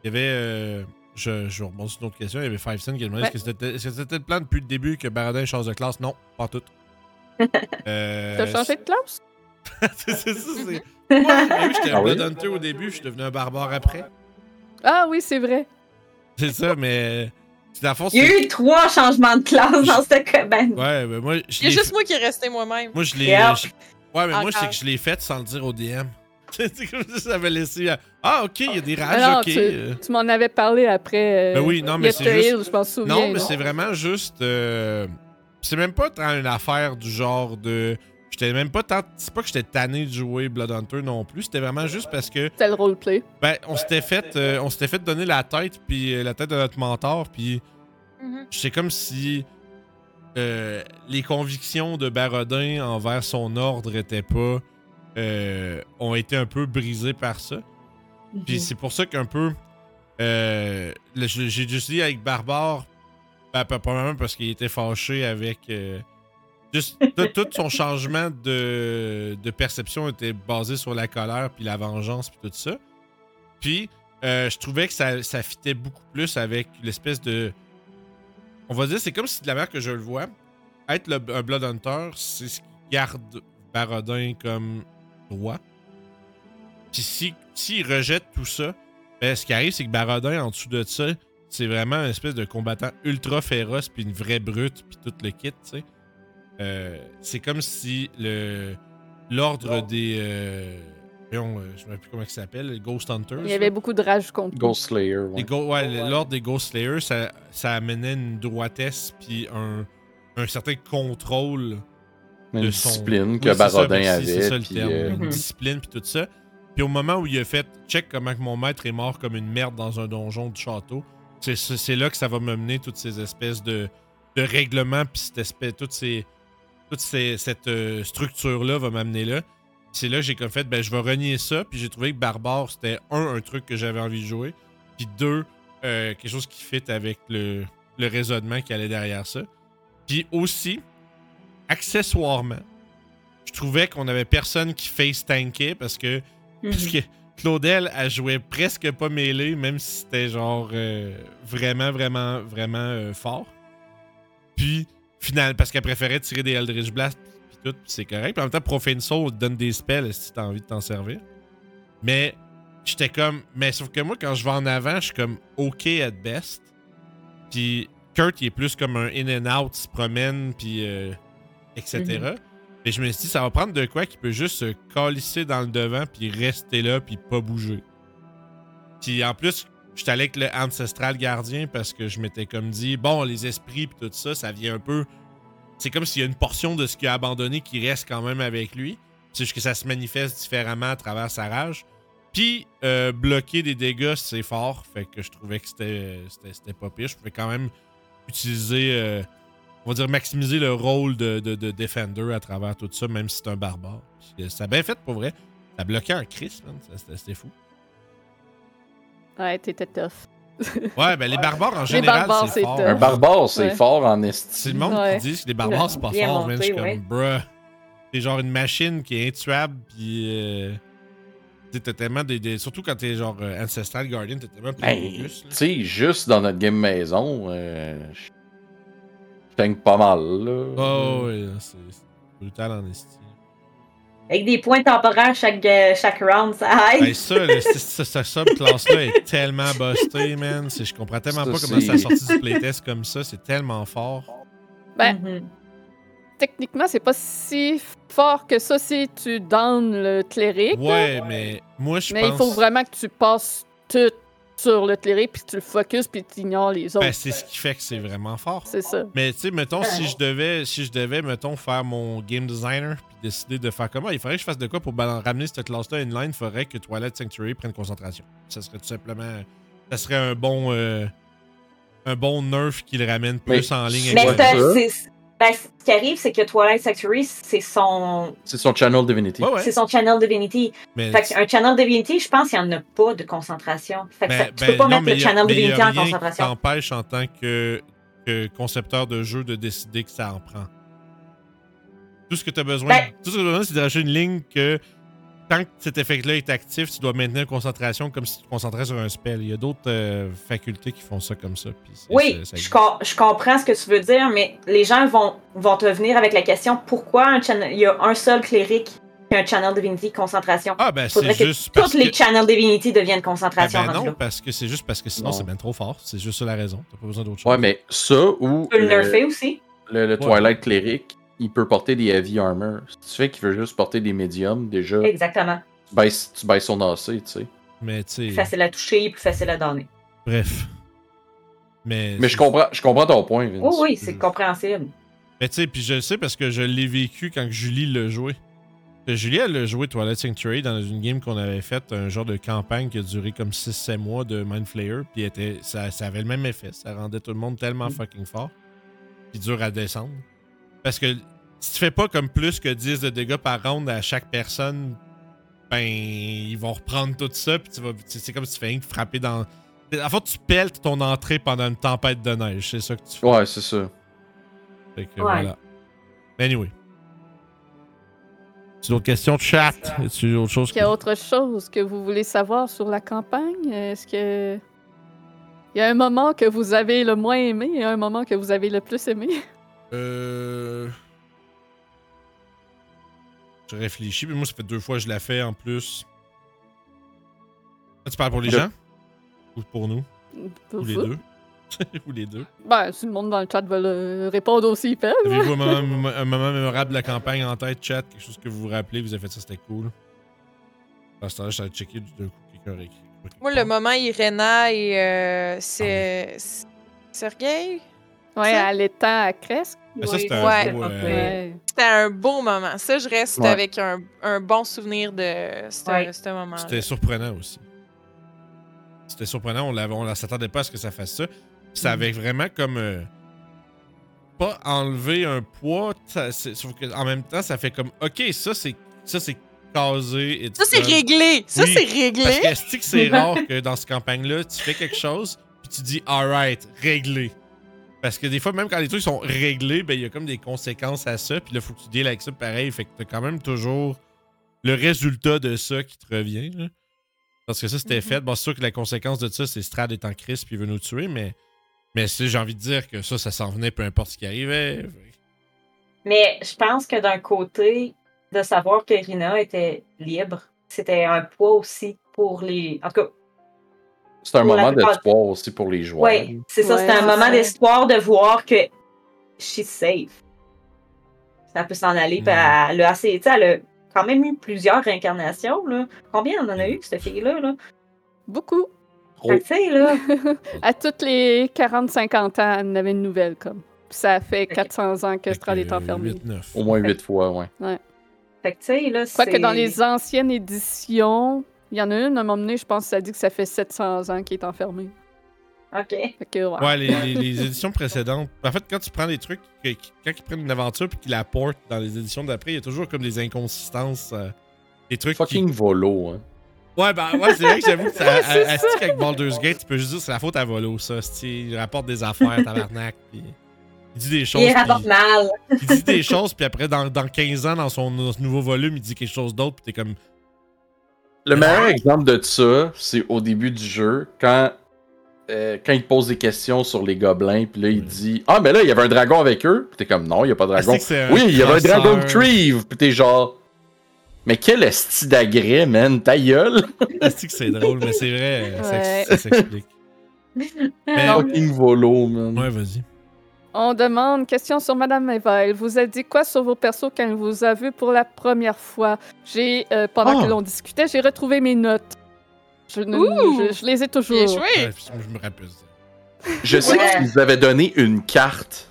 y avait. euh, je, je rebondis sur une autre question. Il y avait Five Cent qui a demandé Ouais. est-ce que c'était est-ce que c'était le plan depuis le début que Baradin change de classe? Non, pas tout. Euh, T'as changé de classe? c'est ça, c'est. Mais oui, j'étais un? Blood Hunter au début, je suis devenu un barbare après. Ah oui, c'est vrai. C'est ça, mais. Fond, Il y a eu trois changements de classe dans cette campagne. Ouais, mais moi, je Il y a juste moi qui est resté moi-même. Moi, je l'ai. Yep. je- Ouais, mais moi, c'est que je l'ai fait sans le dire au DM. c'est comme si ça avait laissé. à- Ah, ok, il y a des rages, Ah non, ok. tu, euh. tu m'en avais parlé après. euh, Ben oui, non, mais c'est Yesterday juste- Hill, je m'en souviens. Non, mais c'est vraiment juste. euh, C'est même pas tant une affaire du genre de. J'étais même pas tant. C'est pas que j'étais tanné de jouer Blood Hunter non plus. C'était vraiment juste parce que. C'était le roleplay. Ben, on s'était fait. euh, on s'était fait donner la tête, puis euh, la tête de notre mentor, puis c'est comme si. euh, les convictions de Barodin envers son ordre étaient pas. euh, ont été un peu brisées par ça. Puis c'est pour ça qu'un peu. Euh, j'ai juste dit avec Barbare, ben, pas probablement parce qu'il était fâché avec. Tout, son changement de, perception était basé sur la colère, puis la vengeance, puis tout ça. Puis euh, je trouvais que ça, ça fitait beaucoup plus avec l'espèce de. On va dire, c'est comme si de la manière que je le vois, être le- un Blood Hunter, c'est ce qui garde Barodin comme roi. Puis si, s'il rejette tout ça, ben, ce qui arrive, c'est que Barodin, en dessous de ça, c'est vraiment une espèce de combattant ultra féroce, puis une vraie brute, puis tout le kit, tu sais. Euh, c'est comme si le l'ordre des... Euh, voyons, euh, je ne sais plus comment il s'appelle, les Ghost Hunters. Il y avait beaucoup de rage contre lui. Ghost Slayer, ouais. Les go- ouais, l'ordre des Ghost Slayers, ça, ça amenait une droitesse, puis un, un certain contrôle Une de discipline Oui, que ça, Barodin ça avait. le puis, terme, euh, une Mhm. discipline puis tout ça. Puis au moment où il a fait check comment que mon maître est mort comme une merde dans un donjon du château, c'est c'est c'est là que ça va me mener toutes ces espèces de, de règlements puis cette espèce toutes ces toute ces- cette euh, structure là va m'amener là. C'est là que j'ai comme fait ben je vais renier ça puis j'ai trouvé que barbare c'était un un truc que j'avais envie de jouer puis deux euh, quelque chose qui fit avec le le raisonnement qui allait derrière ça. Puis aussi accessoirement trouvais qu'on avait personne qui face tankait parce que, parce Mhm. que Claudel, elle jouait presque pas mêlée, même si c'était genre euh, vraiment, vraiment, vraiment euh, fort. Puis, final, parce qu'elle préférait tirer des Eldritch Blast, puis tout, puis c'est correct. Puis en même temps, Profane Soul te donne des spells si t'as envie de t'en servir? Mais, j'étais comme. Mais sauf que moi, quand je vais en avant, je suis comme OK at best. Puis, Kurt, il est plus comme un in and out, il se promène, puis. euh, etc. Et je me suis dit, ça va prendre de quoi qui peut juste se calisser dans le devant, puis rester là, puis pas bouger. Puis en plus, j'étais allé avec le Ancestral Gardien parce que je m'étais comme dit, bon, les esprits, puis tout ça, ça vient un peu. C'est comme s'il y a une portion de ce qu'il a abandonné qui reste quand même avec lui. C'est juste que ça se manifeste différemment à travers sa rage. Puis, euh, bloquer des dégâts, c'est fort. Fait que je trouvais que c'était pas pire. Je pouvais quand même utiliser, euh, on va dire, maximiser le rôle de, de, de Defender à travers tout ça, même si c'est un barbare. Ça a bien fait pour vrai. Ça bloquait un Chris, c'était fou. Ouais, t'étais tough. Ouais, ben les barbares en général, c'est c'est fort. tough. Un barbare, c'est Ouais. fort en esti. C'est le monde Ouais. qui dit que les barbares, c'est pas fort, man. Je suis monté, comme, bruh. C'est genre une machine qui est intuable, puis. Euh... T'as tellement des, des- Surtout quand t'es genre euh, Ancestral Guardian, t'as tellement plus Ben, tu sais, juste dans notre game maison, euh, je tank pas mal, là. Oh, ouais, là, c'est brutal en esti. Avec des points temporaires chaque, euh, chaque round, ça aide. Ben, ça, le, ce sub-class-là est tellement busté, man. C'est- Je comprends tellement Ça, pas comment ça a sorti du playtest comme ça. C'est tellement fort. Ben, Mhm. techniquement, c'est pas si fort que ça si tu donnes le cléric. là. Ouais, mais moi, je mais pense. il faut vraiment que tu passes tout sur le cléric, puis que tu le focuses, puis tu ignores les autres. Ben, c'est ce qui fait que c'est vraiment fort. c'est ça. Mais tu sais, mettons, si je devais, si je devais, mettons, faire mon game designer décider de faire comment, il faudrait que je fasse de quoi pour ramener cette classe-là inline, il faudrait que Twilight Sanctuary prenne concentration. Ça serait tout simplement. Ça serait un bon. euh, un bon nerf qui le ramène plus Mais- en ligne Mais avec ça. ben, ce qui arrive, c'est que Twilight Sanctuary, c'est son, C'est son channel Divinity. Ouais, ouais. c'est son channel Divinity. Mais, Fait qu'un channel Divinity, je pense qu'il n'y en a pas de concentration. Fait que ben- ça- tu ben, peux pas non, mettre le a- channel mais y a Divinity en concentration. t'empêche en tant que, que concepteur de jeu de décider que ça en prend. Tout ce que tu as besoin, Ben- tout ce que t'as besoin, c'est de une ligne que tant que cet effet-là est actif, tu dois maintenir une concentration comme si tu te concentrais sur un spell. Il y a d'autres euh, facultés qui font ça comme ça. Oui, ça- ça je, existe. com- je comprends ce que tu veux dire, mais les gens vont, vont te venir avec la question pourquoi un channel, il y a un seul cléric qui a un channel Divinity concentration? Ah, ben, c'est que juste parce Toutes les que... channel Divinity deviennent concentration. ben rendu non, là. parce que c'est juste parce que sinon, Non. c'est bien trop fort. C'est juste ça la raison. T'as pas besoin d'autre chose. Ouais, mais ça ou Tu peux le le, nerfer aussi. le- le Twilight Cleric, il peut porter des heavy armor. Si tu fais qu'il veut juste porter des médiums, déjà, Exactement. tu baisses, tu baisses son AC, tu sais. Mais tu Plus sais, facile à toucher, plus facile à donner. bref. Mais, Mais je comprends, je comprends ton point, Vince. Oui, oui, c'est compréhensible. Mais tu sais, puis je le sais parce que je l'ai vécu quand Julie l'a joué. Que Julie, elle l'a joué Twilight Sanctuary dans une game qu'on avait faite, un genre de campagne qui a duré comme 6-7 mois de Mind Flayer. Puis était, ça, ça avait le même effet. Ça rendait tout le monde tellement Mm. fucking fort. Puis dur à descendre. Parce que si tu fais pas comme plus que 10 de dégâts par round à chaque personne, ben, ils vont reprendre tout ça. Puis tu vas. c'est- C'est comme si tu fais rien que frapper dans. En fait, tu peltes ton entrée pendant une tempête de neige. C'est ça que tu fais. Ouais, c'est ça. Fait que Ouais. voilà. Mais anyway. Tu d'autres questions de chat? Autre chose? Est-ce qu'il y a autre chose que vous voulez savoir sur la campagne? Est-ce que. Il y a un moment que vous avez le moins aimé et un moment que vous avez le plus aimé? Euh... Je réfléchis, mais moi, ça fait deux fois que je la fais en plus. Ah, tu parles pour les Le- gens? Ou pour nous? Ou les Vous? deux? Ou les deux? Ben, si le monde dans le chat veut le répondre aussi, ils peuvent. Avez-vous un moment, un moment mémorable de la campagne en tête, chat? Quelque chose que vous vous rappelez, vous avez fait ça, c'était cool. À ce temps-là, je checker d'un coup quelqu'un écrit. Moi, le moment Irena et euh, c'est. c'est- Sergei? Ouais, Ça? à l'étang à Cresque. Ça, c'était un Ouais. beau, euh, Ouais. C'était un beau moment. Ça, je reste Ouais. avec un, un bon souvenir de ce, moment. C'était surprenant aussi. C'était surprenant, on l'avait, on ne s'attendait pas à ce que ça fasse ça. Ça Mm. avait vraiment comme euh, pas enlevé un poids, ça- c'est- sauf que en même temps, ça fait comme OK, ça c'est ça c'est casé. Ça, c'est réglé! Ça, Oui, c'est Parce réglé! est-ce que c'est rare que dans cette campagne-là, tu fais quelque chose, puis tu dis alright, réglé. Parce que des fois, même quand les trucs sont réglés, ben il y a comme des conséquences à ça. Puis là, faut que tu deals avec ça pareil. Fait que t'as quand même toujours le résultat de ça qui te revient. là. Parce que ça, c'était Mhm. fait. Bon, c'est sûr que la conséquence de ça, c'est Strad est en crise puis il veut nous tuer, mais. Mais j'ai envie de dire que ça, ça s'en venait peu importe ce qui arrivait. Mais je pense que d'un côté, de savoir que Rina était libre, c'était un poids aussi pour les. En tout cas, C'est un moment d'espoir aussi pour les joueurs. ouais, c'est ça, Ouais, c'était un c'est moment d'espoir de voir que she's safe. Ça peut s'en aller. Mm. Elle a assez. Tu sais, elle a quand même eu plusieurs réincarnations. Là. Combien on en a eu, cette fille-là? Là? Beaucoup. Trop. Fait que, Tu sais, là. À toutes les 40-50 ans, elle en avait une nouvelle, comme. Ça fait 400 ans que Strad est enfermé. 8-9. Au moins huit fois, ouais. Fait que, tu sais, là, Quoique c'est- dans les anciennes éditions, il y en a une, à un moment donné, je pense que ça dit que ça fait 700 ans qu'il est enfermé. OK. Ouais. Ouais, les, les- les éditions précédentes. En fait, quand tu prends des trucs, quand ils prennent une aventure puis qu'ils la portent dans les éditions d'après, il y a toujours comme des inconsistances. euh, des trucs qui. Fucking volo, hein. Ouais, ben ouais, c'est vrai que j'avoue que ça. Ouais, à- à- qu'avec Baldur's Gate, tu peux juste dire que c'est la faute à Volo, ça. c'est- Il rapporte des affaires, tabarnak. Puis il dit des choses. Il puis- rapporte mal. il dit des choses, puis après, dans, dans 15 ans, dans son, nouveau volume, il dit quelque chose d'autre, puis t'es comme. Le meilleur exemple de ça, c'est au début du jeu, quand, euh, quand il te pose des questions sur les gobelins, puis là, il Ouais. dit Ah, mais là, il y avait un dragon avec eux. Puis t'es comme Non, il n'y a pas de Ah, dragon. Oui, il y avait un dragon de Treve. Puis t'es genre Mais quel esti d'agré, man, ta gueule. C'est que c'est drôle, mais c'est vrai, ça, Ouais. ça s'explique. Mais-. Fucking volo, man. Ouais, vas-y. On demande, question sur Madame Eva. Elle vous a dit quoi sur vos persos quand elle vous a vu pour la première fois? J'ai, euh, pendant Ah. que l'on discutait, j'ai retrouvé mes notes. Je, ne- Ouh! je, je les ai toujours. Bien joué! je me rappelle ça. Je sais Ouais. qu'ils nous avaient donné une carte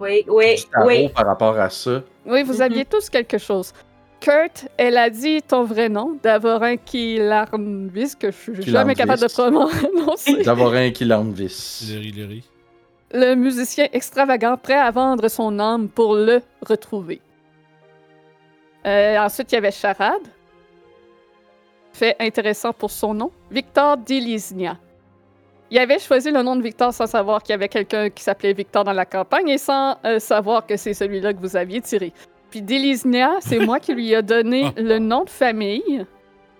Oui, oui, du tarot oui. par rapport à ça. Oui, vous Mhm. aviez tous quelque chose. Kurt, elle a dit ton vrai nom, Davorin Kilarnvis, que je suis jamais capable de prononcer. Davorin qui l'envis. Léry, Léry. Le musicien extravagant prêt à vendre son âme pour le retrouver. Euh, ensuite, il y avait Charade. Fait intéressant pour son nom. Victor Dilisnia. Il avait choisi le nom de Victor sans savoir qu'il y avait quelqu'un qui s'appelait Victor dans la campagne et sans euh, savoir que c'est celui-là que vous aviez tiré. Puis Dilisnia, c'est moi qui lui ai donné le nom de famille.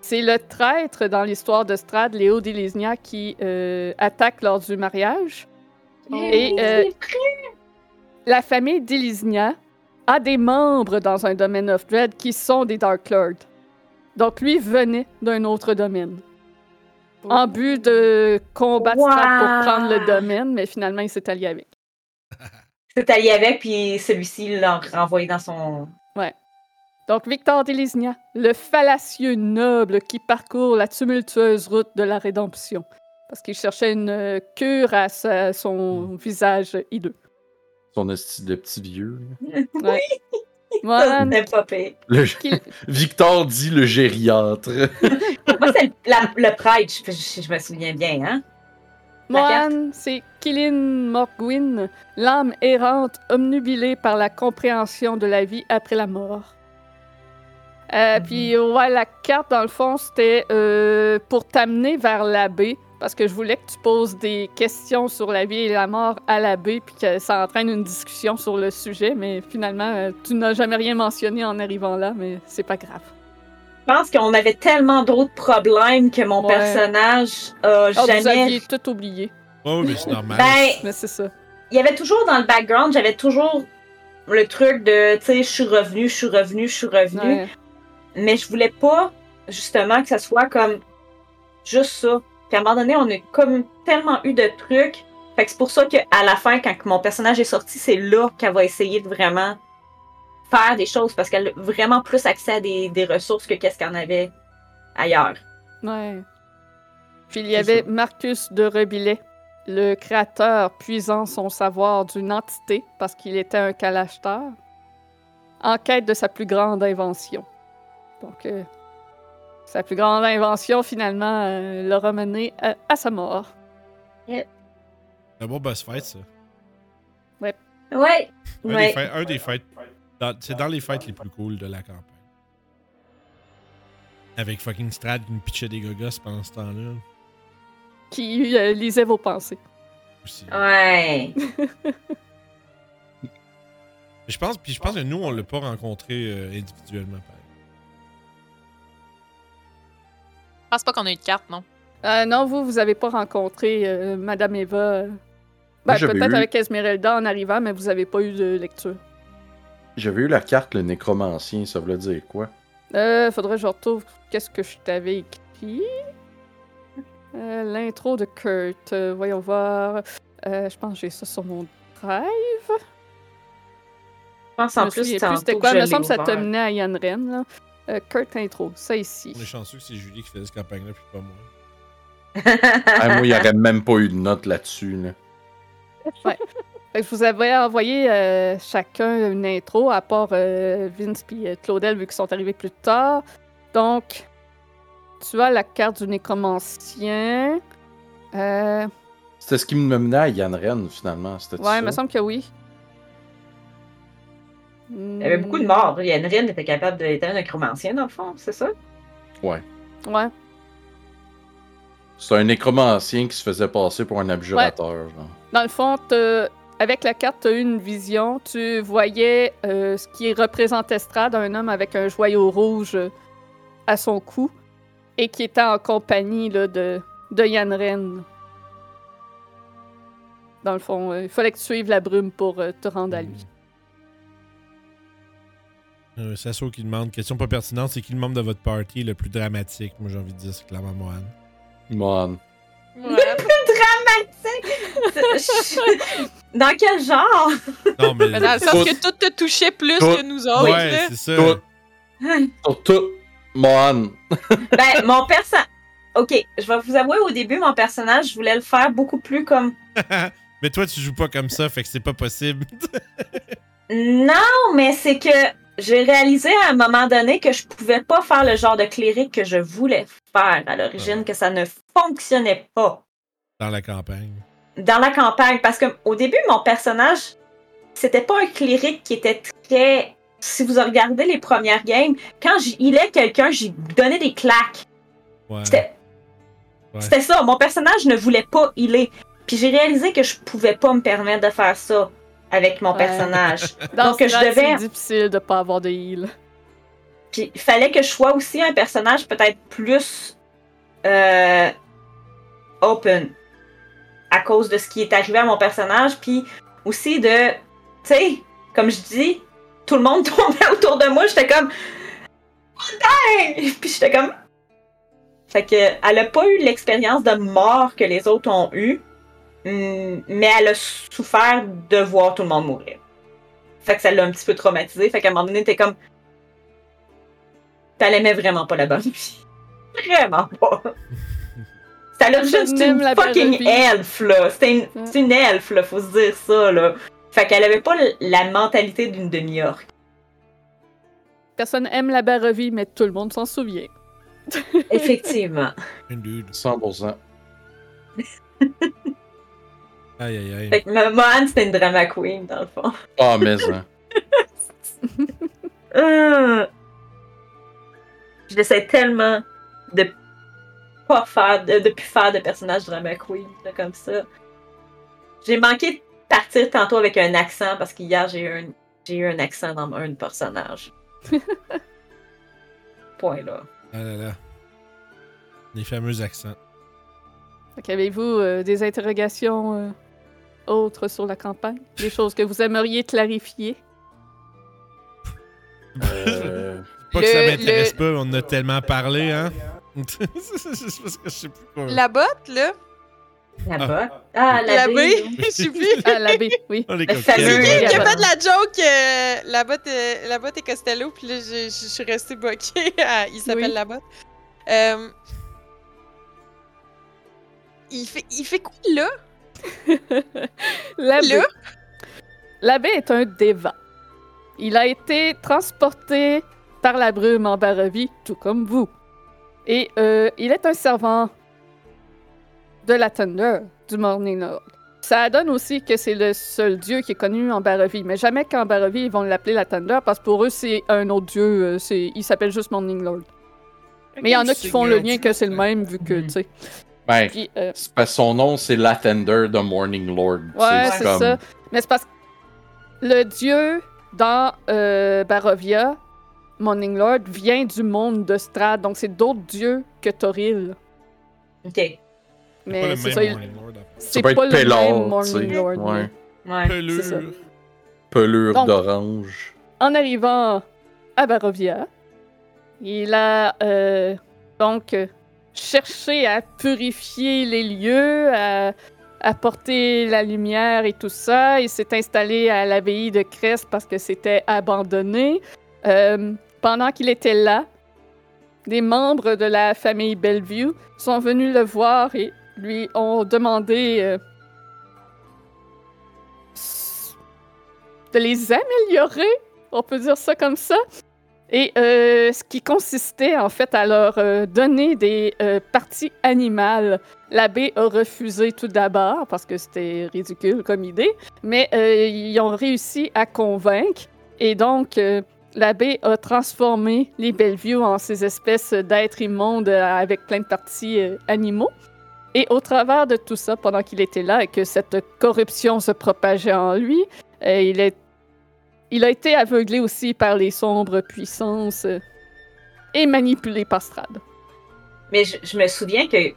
C'est le traître dans l'histoire de Strad, Léo Dilisnia, qui euh, attaque lors du mariage. Et, euh, La famille d'Elisnia a des membres dans un domaine of Dread qui sont des Dark Lords. Donc lui venait d'un autre domaine. En but de combattre Strahd pour Wow. prendre le domaine, mais finalement il s'est allié avec. C'est allié avec, puis celui-ci l'a renvoyé dans son. Donc Victor d'Elisnia, le fallacieux noble qui parcourt la tumultueuse route de la rédemption. Parce qu'il cherchait une euh, cure à sa- son visage hideux. Son esti de petit vieux. Ouais. Mohan, c'était pas pire. Le- qu'il- Victor dit le gériatre. Moi, c'est le, la- le prêtre, je, je- je me souviens bien, hein? La carte? Mohan, c'est Kilin Morgwyn, l'âme errante omnubilée par la compréhension de la vie après la mort. Euh, Puis, ouais, la carte, dans le fond, c'était euh, pour t'amener vers l'abbé, parce que je voulais que tu poses des questions sur la vie et la mort à l'abbé, puis que ça entraîne une discussion sur le sujet, mais finalement, euh, tu n'as jamais rien mentionné en arrivant là, mais c'est pas grave. Je pense qu'on avait tellement d'autres problèmes que mon Ouais. personnage a Ah, vous jamais. aviez tout oublié, Oh, mais c'est normal. Ben, mais c'est ça. il y avait toujours dans le background, j'avais toujours le truc de, tu sais, je suis revenu, je suis revenu, je suis revenu. Ouais. Mais je voulais pas, justement, que ça soit comme juste ça. Puis à un moment donné, on a comme tellement eu de trucs. Fait que c'est pour ça qu'à la fin, quand mon personnage est sorti, c'est là qu'elle va essayer de vraiment faire des choses parce qu'elle a vraiment plus accès à des, des ressources que qu'est-ce qu'elle en avait ailleurs. Ouais. Puis il y avait. Marcus de Rebillet, le créateur puisant son savoir d'une entité parce qu'il était un calacheteur, en quête de sa plus grande invention. Donc, euh, sa plus grande invention, finalement, euh, l'aura mené à, à sa mort. Un bon boss fight, ça. Ouais. Un, Ouais. des fights, un des fights. dans- C'est dans les fights les plus cool de la campagne. Avec fucking Strad qui me pitchait des gogos pendant ce temps-là. Qui euh, lisait vos pensées. Aussi. Ouais. Je pense, puis je pense que nous, on l'a pas rencontré euh, individuellement. Je pense pas qu'on a eu de carte, non? Euh, non, vous, vous avez pas rencontré euh, Madame Eva. Ben, peut-être eu- avec Esmeralda en arrivant, mais vous avez pas eu de lecture. J'avais eu la carte, le nécromancien, ça voulait dire quoi? Euh, faudrait que je retrouve qu'est-ce que je t'avais écrit. Euh, L'intro de Kurt. Euh, voyons voir. Euh, je pense que j'ai ça sur mon drive. Je pense Je en me plus, c'était quoi. je Il me semble que ça t'a mené à Yann Ren. Là. Euh, Kurt intro. Ça ici. On est chanceux que c'est Julie qui fait cette campagne-là, puis pas moi. Ah, moi, il n'y aurait même pas eu de note là-dessus. Là. Fait que je vous avais envoyé euh, chacun une intro, à part euh, Vince et Claudel, vu qu'ils sont arrivés plus tard. Donc, tu as la carte du nécromancien. Euh, C'était ce qui me menait à Yann Ren, finalement. Ouais, ça? il me semble que oui. Il y avait beaucoup de morts. Yann Ren était capable d'être un nécromancien, dans le fond, c'est ça? Ouais. Ouais. C'est un nécromancien qui se faisait passer pour un abjurateur. genre. Dans le fond, avec la carte, tu as eu une vision. Tu voyais euh, ce qui représentait Strad, un homme avec un joyau rouge euh, à son cou et qui était en compagnie là, de, de Yann Ren. Dans le fond, euh, il fallait que tu suives la brume pour euh, te rendre à lui. Euh, Sasso qui demande question pas pertinente, c'est qui le membre de votre party le plus dramatique? Moi, j'ai envie de dire, c'est clairement Mohan. Man. Ouais. Dans quel genre? Non, mais. Mais dans le sens Tout. que tout te touchait plus Tout. que nous autres. ouais, là. c'est ça. Tout. Surtout, Mohan. ben, mon personnage. Ok, je vais vous avouer, au début, mon personnage, je voulais le faire beaucoup plus comme. mais toi, tu joues pas comme ça, fait que c'est pas possible. Non, mais c'est que j'ai réalisé à un moment donné que je pouvais pas faire le genre de cléric que je voulais faire à l'origine, Ouais. que ça ne fonctionnait pas Dans la campagne. dans la campagne. Parce que au début, mon personnage, c'était pas un cléric qui était très. Si vous regardez les premières games, quand j'y healais quelqu'un, j'y donnais des claques. Ouais. C'était Ouais. c'était ça. Mon personnage ne voulait pas healer. Puis j'ai réalisé que je pouvais pas me permettre de faire ça avec mon Ouais. personnage. Dans Donc, je Strahd, devais- c'est difficile de pas avoir de heal. Puis il fallait que je sois aussi un personnage peut-être plus euh, open à cause de ce qui est arrivé à mon personnage. Puis aussi de, tu sais, comme je dis, tout le monde tombait autour de moi. J'étais comme, oh! Puis j'étais comme. Fait que elle a pas eu l'expérience de mort que les autres ont eu, hum, mais elle a souffert de voir tout le monde mourir. Fait que ça l'a un petit peu traumatisé. Fait qu'à un moment donné, t'es comme. Elle aimait vraiment pas la bonne vie. Vraiment pas. L'origine, c'est Même une la fucking vie. elfe, là. C'est une, Ouais. une elfe, là, faut se dire ça, là. Fait qu'elle avait pas la mentalité d'une demi-orque. Personne aime la Barovie, mais tout le monde s'en souvient. Effectivement. Indeed. 100%. Aïe, aïe, aïe. Fait que Ma- Mohan, c'était une drama queen, dans le fond. Ah, mais hein. Euh. J'essaie tellement de pas faire, de, de plus faire de personnages drama queen, là, comme ça. J'ai manqué de partir tantôt avec un accent parce qu'hier j'ai eu un, j'ai eu un accent dans un personnage. Point là. Ah là là. Les fameux accents. Fait qu'avez-vous euh, des interrogations euh, autres sur la campagne? Des choses que vous aimeriez clarifier? Euh, Pas que Le- ça m'intéresse le- pas, on en a tellement parlé, hein? c'est parce que je sais plus quoi. La botte, là. Là-bas. Ah, la, La baie, baie. oui. Je sais plus. Ah, l'abbé, oui. Oh, les C'est qui a fait de la joke euh, la botte euh, la botte et Costello puis là je, je- je suis restée bloquée à- il s'appelle Oui. la botte. Euh, il fait il fait quoi là? L'abbé. Est un déva. Il a été transporté par la brume en Barovie, tout comme vous. Et euh, il est un servant de la Thunder, du Morning Lord. Ça donne aussi que c'est le seul dieu qui est connu en Barovie, mais jamais qu'en Barovie ils vont l'appeler la Thunder parce que pour eux c'est un autre dieu, euh, c'est, il s'appelle juste Morning Lord. Mais il y en a qui font le lien que c'est le même vu que, Mhm. tu sais. Ben, Puis, euh, c'est parce que son nom, c'est Latender de Morning Lord. Ouais, C'est c'est comme- ça. Mais c'est parce que le dieu dans euh, Barovia, Morning Lord vient du monde de Strad, donc c'est d'autres dieux que Toril. Ok. pas Mais le c'est même ça, c'est pas être le Pélor, même Morning. Lord. Ouais. Pelure. c'est ça. Pelure Donc- d'orange. En arrivant à Barovia, il a euh, donc cherché à purifier les lieux, à apporter la lumière et tout ça. Il s'est installé à l'abbaye de Crest parce que c'était abandonné. Euh, pendant qu'il était là, des membres de la famille Bellevue sont venus le voir et lui ont demandé euh, de les améliorer, on peut dire ça comme ça. Et euh, ce qui consistait en fait à leur euh, donner des euh, parties animales. L'abbé a refusé tout d'abord parce que c'était ridicule comme idée, mais ils ont réussi à convaincre. Et donc, l'abbé a transformé les Bellevue en ces espèces d'êtres immondes avec plein de parties animaux. Et au travers de tout ça, pendant qu'il était là et que cette corruption se propageait en lui, il, est, il a été aveuglé aussi par les sombres puissances euh, et manipulé par Strad. Mais je, je me souviens que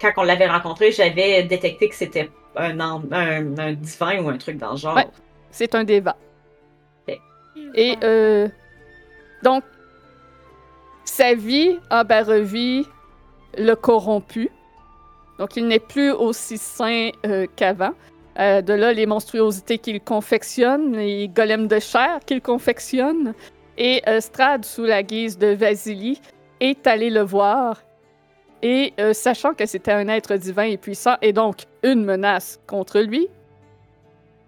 quand on l'avait rencontré, j'avais détecté que c'était un, un, un divin ou un truc dans le genre. Ouais. C'est un débat. Ok. Et euh, donc, sa vie en Barovie l'a corrompu. Donc, il n'est plus aussi sain euh, qu'avant. Euh, de là, les monstruosités qu'il confectionne, les golems de chair qu'il confectionne. Et euh, Strad, sous la guise de Vasily, est allé le voir. Et euh, sachant que c'était un être divin et puissant, et donc une menace contre lui,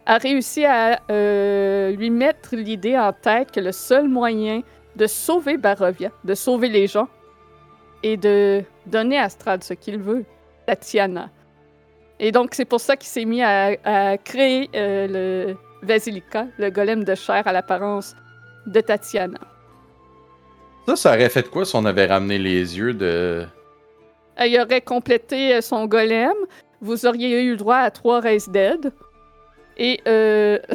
a réussi à euh, lui mettre l'idée en tête que le seul moyen de sauver Barovia, de sauver les gens, et de donner à Strad ce qu'il veut, Tatiana. Et donc, c'est pour ça qu'il s'est mis à, à créer euh, le Vasilika, le golem de chair à l'apparence de Tatiana. Ça, ça aurait fait quoi si on avait ramené les yeux de. Euh, Il aurait complété euh, son golem. Vous auriez eu le droit à trois Race Dead. Et, euh,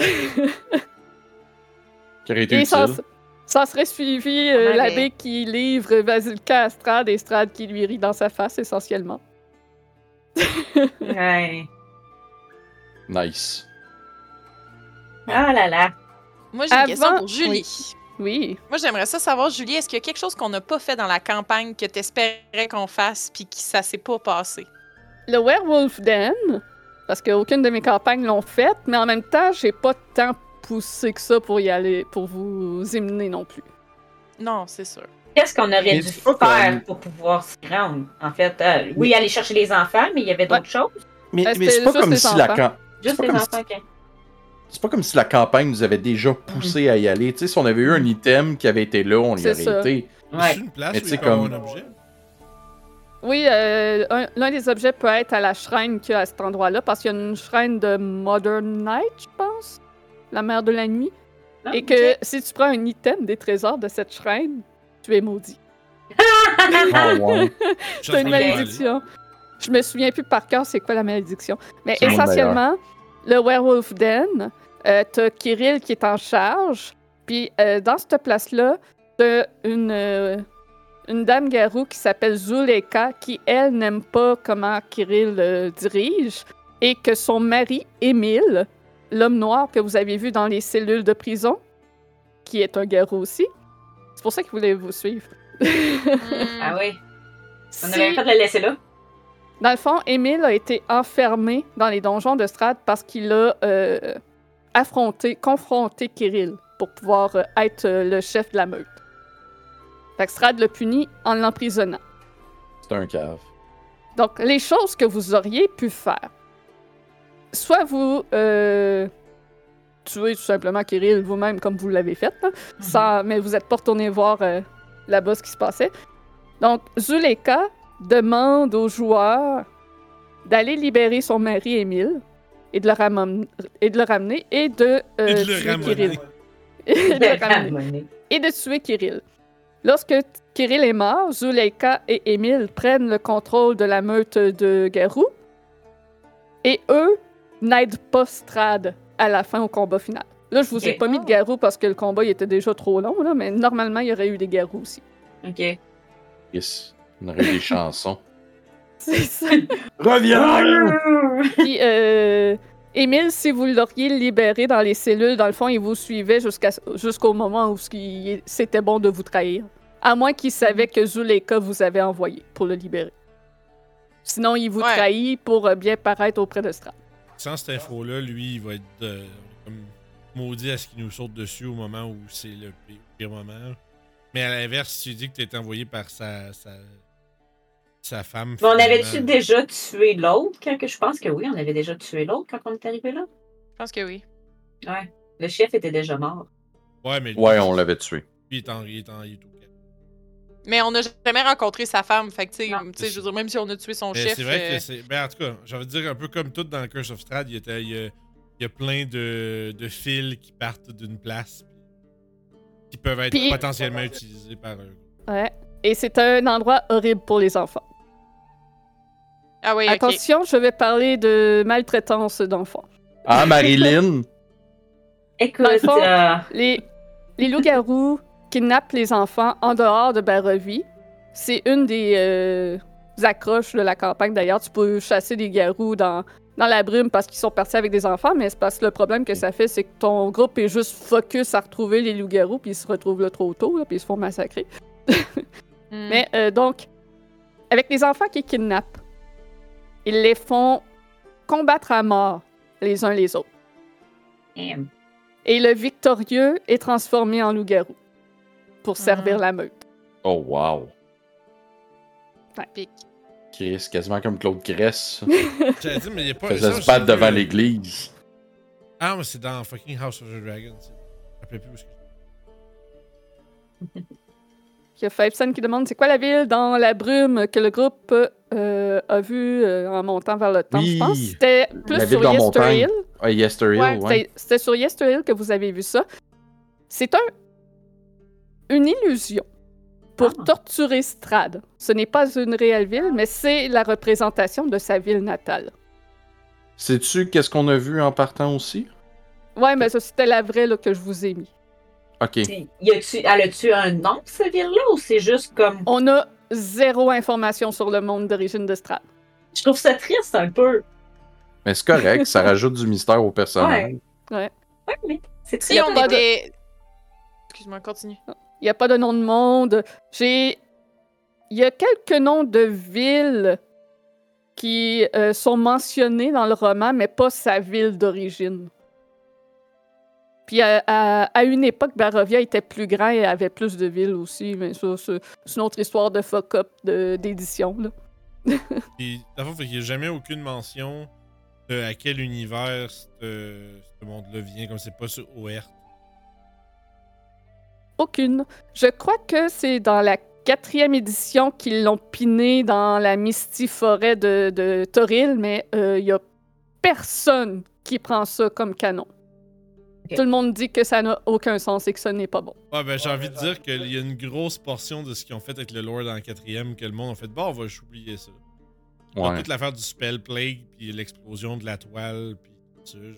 qui aurait été et ça, ça serait suivi euh, l'abbé qui livre Vasilka à Strad et Strad qui lui rit dans sa face essentiellement. Ouais. Nice. Ah là là. Moi, j'ai une question Avant- pour Julie. Oui. Moi, j'aimerais ça savoir, Julie, est-ce qu'il y a quelque chose qu'on n'a pas fait dans la campagne que tu espérais qu'on fasse puis que ça s'est pas passé? Le Werewolf Den, parce qu'aucune de mes campagnes l'ont fait, mais en même temps, j'ai pas tant poussé que ça pour y aller, pour vous éminer non plus. Non, c'est sûr. Qu'est-ce qu'on aurait dû faire comme- pour pouvoir s'y rendre? En fait, euh, oui, aller chercher les enfants, mais il y avait d'autres choses. Mais, c'est pas comme si la enfants? cam- Juste les enfants, ok. C'est pas comme si la campagne nous avait déjà poussé à y aller. Tu sais, si on avait eu un item qui avait été là, on y aurait ça. été. Ouais. C'est une place Mais comme- un objet. Oui, euh, un- l'un des objets peut être à la shrine qu'il y a à cet endroit-là, parce qu'il y a une shrine de Modern Night, je pense, la mère de la nuit, Ah, et que si tu prends un item des trésors de cette shrine, tu es maudit. Oh, wow. C'est une malédiction. Je me souviens plus par cœur c'est quoi la malédiction. Mais essentiellement, le Werewolf Den, euh, t'as Kirill qui est en charge. Puis euh, dans cette place-là, t'as une, euh, une dame garou qui s'appelle Zuleka qui, elle, n'aime pas comment Kirill euh, dirige. Et que son mari, Émile, l'homme noir que vous avez vu dans les cellules de prison, qui est un garou aussi, c'est pour ça qu'il voulait vous suivre. Ah oui. On Si- avait pas de le laisser là. Dans le fond, Émile a été enfermé dans les donjons de Strad parce qu'il a euh, affronté, confronté Kirill pour pouvoir euh, être euh, le chef de la meute. Fait que Strad le punit en l'emprisonnant. C'est un cave. Donc, les choses que vous auriez pu faire, soit vous euh, tuez tout simplement Kirill vous-même comme vous l'avez fait, là, sans- mais vous n'êtes pas retourné voir euh, là-bas ce qui se passait. Donc, Zuleka demande aux joueurs d'aller libérer son mari Émile et de le, ramon- et de le ramener et de, euh, Et de le tuer. Kirill. et, de le ramener. Et de tuer Kirill. Lorsque Kirill est mort, Zuleika et Émile prennent le contrôle de la meute de Garou et eux n'aident pas Strad à la fin au combat final. Là, je vous ai pas mis de garou parce que le combat il était déjà trop long, là, mais normalement, il y aurait eu des garous aussi. Ok. Yes. On aurait eu des chansons. C'est ça. Reviens! Puis, euh, Émile, si vous l'auriez libéré dans les cellules, dans le fond, il vous suivait jusqu'à, jusqu'au moment où c'était bon de vous trahir. À moins qu'il savait que Zuleka vous avait envoyé pour le libérer. Sinon, il vous Ouais. trahit pour euh, bien paraître auprès de Strad. Sans cette info-là, lui, il va être euh, comme maudit à ce qu'il nous saute dessus au moment où c'est le pire, pire moment. Mais à l'inverse, si tu dis que tu été envoyé par sa, sa, sa femme. Mais on avait-tu déjà tué l'autre? Quand que je pense que oui, on avait déjà tué l'autre quand on est arrivé là? Je pense que oui. Ouais. Le chef était déjà mort. Ouais, mais lui, Ouais, on l'avait tué. lui, il est en, il est en- il est au. Mais on n'a jamais rencontré sa femme. Fait que, tu sais, je veux dire, même si on a tué son Mais chef. c'est vrai euh, que c'est. Ben, en tout cas, j'ai envie de dire un peu comme tout dans le Curse of Strahd, il y a, il y a- il y a plein de, de fils qui partent d'une place qui peuvent être Puis- potentiellement utilisés par eux. Ouais. Et c'est un endroit horrible pour les enfants. Ah oui. Attention, je vais parler de maltraitance d'enfants. Ah, Marilyn! Écoute, Dans le fond- euh, Les, les loups-garous kidnappent les enfants en dehors de Barovie. C'est une des euh, accroches de la campagne. D'ailleurs, tu peux chasser des garous dans, dans la brume parce qu'ils sont partis avec des enfants, mais c'est parce que le problème que ça fait, c'est que ton groupe est juste focus à retrouver les loups-garous, puis ils se retrouvent là trop tôt, là, puis ils se font massacrer. Hmm. Mais euh, donc, avec les enfants qu'ils kidnappent, ils les font combattre à mort les uns les autres. Et le victorieux est transformé en loup-garou pour servir la meute. Oh, wow. Pique. Chris, quasiment comme Claude Gress. J'allais dire, mais il y a pas. Faisait se battre devant euh, l'église. Ah, mais c'est dans fucking House of the Dragon. Je me rappelle plus où c'est. Il y a Fibson qui demande c'est quoi la ville dans la brume que le groupe euh, a vue euh, en montant vers le temps. Oui. Je pense que c'était plus La sur Yester. Hill. Ah, Yester Hill, Ouais, ouais. c'était- C'était sur Yester Hill que vous avez vu ça. C'est un une illusion pour Ah. torturer Strad. Ce n'est pas une réelle ville, mais c'est la représentation de sa ville natale. Sais-tu qu'est-ce qu'on a vu en partant aussi? Ouais, mais ça, c'était la vraie là, que je vous ai mis. Ok. y a-tu, elle a-tu un nom, cette ville-là, ou c'est juste comme. On a zéro information sur le monde d'origine de Strad. Je trouve ça triste un peu. Mais c'est correct, ça rajoute du mystère au personnage. Ouais, mais c'est Si très on était. Excuse-moi, continue. Il n'y a pas de nom de monde. J'ai. Il y a quelques noms de villes qui euh, sont mentionnés dans le roman, mais pas sa ville d'origine. Puis à, à- une époque, Barovia était plus grand et avait plus de villes aussi, mais ça, c'est une autre histoire de fuck-up d'édition. qu'il n'y a jamais aucune mention de à quel univers ce monde-là vient, comme c'est pas sur OR. Aucune. Je crois que c'est dans la quatrième édition qu'ils l'ont piné dans la Misty Forêt de, de Toril, mais il n'y a personne qui prend ça comme canon. Tout le monde dit que ça n'a aucun sens et que ce n'est pas bon. Ouais, ben j'ai envie de dire qu'il y a une grosse portion de ce qu'ils ont fait avec le lore dans le quatrième que le monde a fait. Bon, on va oublier ça. Ouais. Toute l'affaire du spell plague, puis l'explosion de la toile, puis tout ça. Je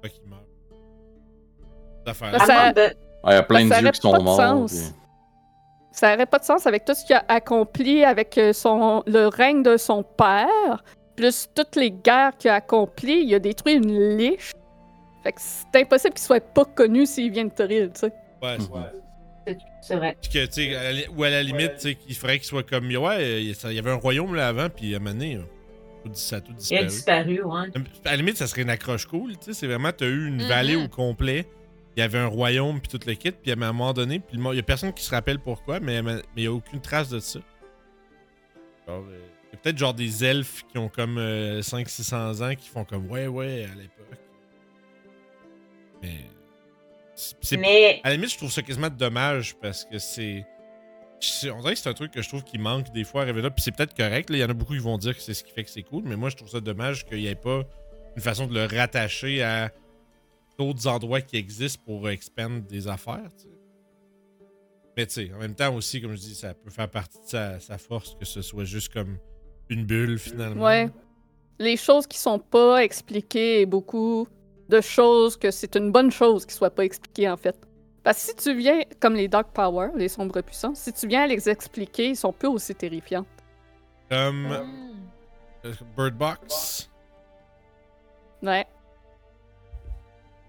pas qu'il meurt. Cette affaire-là. Ça- Il y a plein de Ça dieux aurait qui sont pas de morts. sens. puis- Ça n'aurait pas de sens avec tout ce qu'il a accompli avec euh, son, le règne de son père, plus toutes les guerres qu'il a accomplies. Il a détruit une liche. Fait que c'est impossible qu'il soit pas connu s'il vient de Toril, tu sais. Ouais, c'est vrai. C'est vrai. Que, ou à la limite, qu'il faudrait qu'il soit comme. Ouais, il y il avait un royaume là avant, puis à un moment donné, euh, ça a tout Il a disparu. disparu, ouais. À la limite, ça serait une accroche cool, tu sais. C'est vraiment, t'as eu une Mhm. vallée au complet. Il y avait un royaume, puis tout le kit, puis à un moment donné, puis il y a personne qui se rappelle pourquoi, mais mais il y a aucune trace de ça. Euh, il y a peut-être genre des elfes qui ont comme 500-600 ans qui font comme ouais, ouais, à l'époque. Mais. c'est- Mais à la limite, je trouve ça quasiment dommage parce que c'est. c'est- On dirait que c'est un truc que je trouve qui manque des fois à Revela, puis c'est peut-être correct. là. Il y en a beaucoup qui vont dire que c'est ce qui fait que c'est cool, mais moi je trouve ça dommage qu'il n'y ait pas une façon de le rattacher à d'autres endroits qui existent pour expandre des affaires. Mais tu sais, en même temps aussi, comme je dis, ça peut faire partie de sa, sa force que ce soit juste comme une bulle finalement. Ouais. Les choses qui sont pas expliquées et beaucoup de choses que c'est une bonne chose qui soit pas expliqué en fait. Parce que si tu viens, comme les Dark Power, les sombres puissances, si tu viens à les expliquer, ils sont peu aussi terrifiants. Comme euh, Bird Box. Ouais.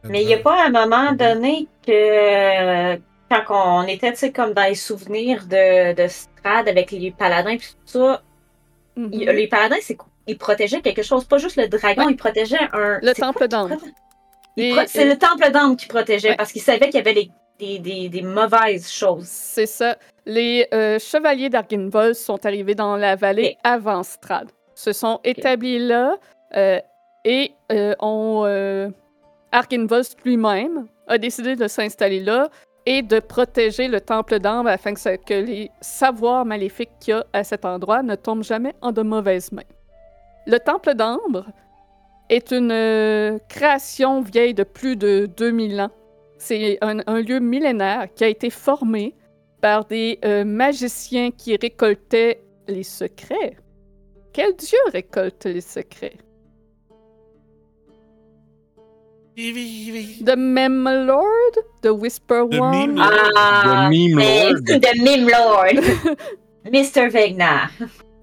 Mais il n'y a pas un moment Mhm. donné que quand on était, tu sais, comme dans les souvenirs de, de Strad avec les paladins et tout ça, Mhm. les paladins, c'est quoi? Ils protégeaient quelque chose, pas juste le dragon, Ouais. ils protégeaient un. Le temple pro- C'est et- le temple d'ambre qui protégeait Ouais. parce qu'ils savaient qu'il y avait des, des, des, des mauvaises choses. C'est ça. Les euh, chevaliers d'Arginvold sont arrivés dans la vallée avant Strad. Se sont établis là euh, et euh, ont. Arginvold lui-même a décidé de s'installer là et de protéger le temple d'ambre afin que, les savoirs maléfiques qu'il y a à cet endroit ne tombent jamais en de mauvaises mains. Le temple d'ambre est une euh, création vieille de plus de 2000 ans. C'est un, un lieu millénaire qui a été formé par des euh, magiciens qui récoltaient les secrets. Quel dieu récolte les secrets? The Meme Lord? The Whisper The One? Meme. Ah, The Meme mais Lord. c'est The Meme Lord. Mr. Vegna.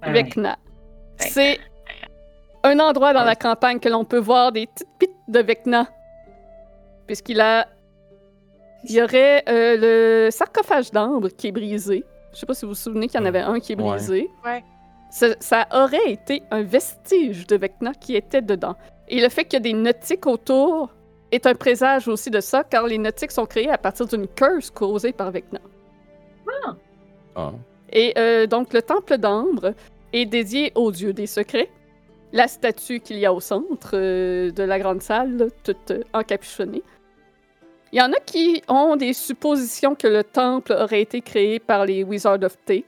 Vecna. C'est un endroit dans la campagne que l'on peut voir des petites pites de Vecna. Puisqu'il a. Il y aurait euh, le sarcophage d'ambre qui est brisé. Je sais pas si vous vous souvenez qu'il y en avait un qui est Ouais. brisé. Ouais. Ça, ça aurait été un vestige de Vecna qui était dedans. Et le fait qu'il y a des nautiques autour est un présage aussi de ça, car les nautiques sont créés à partir d'une curse causée par Vecna. Ah. Et euh, donc, le temple d'ambre est dédié au dieu des secrets. La statue qu'il y a au centre euh, de la grande salle, toute euh, encapuchonnée. Il y en a qui ont des suppositions que le temple aurait été créé par les Wizards of Tay.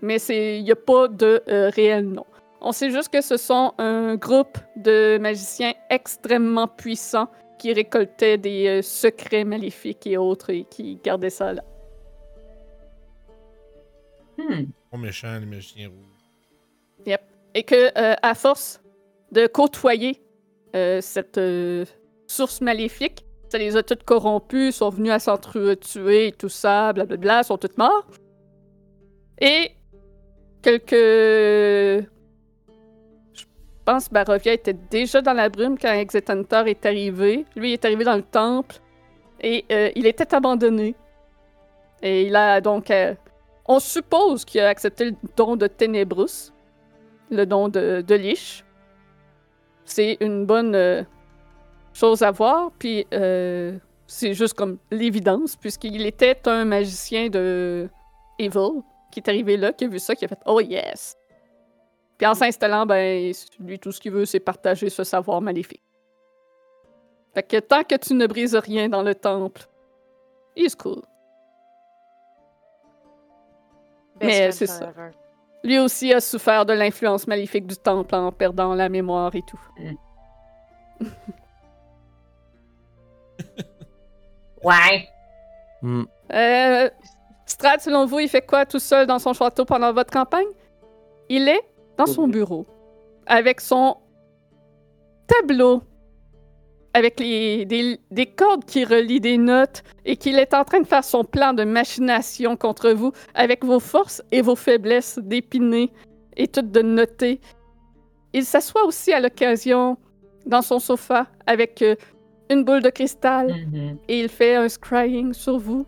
Mais c'est- il n'y a pas de réel nom. On sait juste que ce sont un groupe de magiciens extrêmement puissants qui récoltaient des euh, secrets maléfiques et autres et qui gardaient ça là. Hmm. Trop méchant, les magiciens rouges. et que euh, à force de côtoyer euh, cette euh, source maléfique, ça les a toutes corrompus, sont venus à s'entretuer et tout ça, blablabla, sont toutes morts. Et quelques... Pense Barovia était déjà dans la brume quand Exetantor est arrivé. Lui est arrivé dans le temple et euh, il était abandonné. Et il a donc... euh, on suppose qu'il a accepté le don de Ténébrus, le don de, de Lich. C'est une bonne euh, chose à voir, puis c'est juste comme l'évidence, puisqu'il était un magicien de Evil qui est arrivé là, qui a vu ça, qui a fait Oh yes! Puis en s'installant, ben, lui, tout ce qu'il veut, c'est partager ce savoir maléfique. Fait que tant que tu ne brises rien dans le temple, he's cool. Best Mais c'est ça. Lui aussi a souffert de l'influence maléfique du temple en perdant la mémoire et tout. Ouais. Hmm. Euh, Strad, selon vous, il fait quoi tout seul dans son château pendant votre campagne? Il est dans son bureau, avec son tableau, avec les, des, des cordes qui relient des notes, et qu'il est en train de faire son plan de machination contre vous, avec vos forces et vos faiblesses d'épinées et toutes de noter. Il s'assoit aussi à l'occasion dans son sofa avec euh, une boule de cristal Mhm. et il fait un scrying sur vous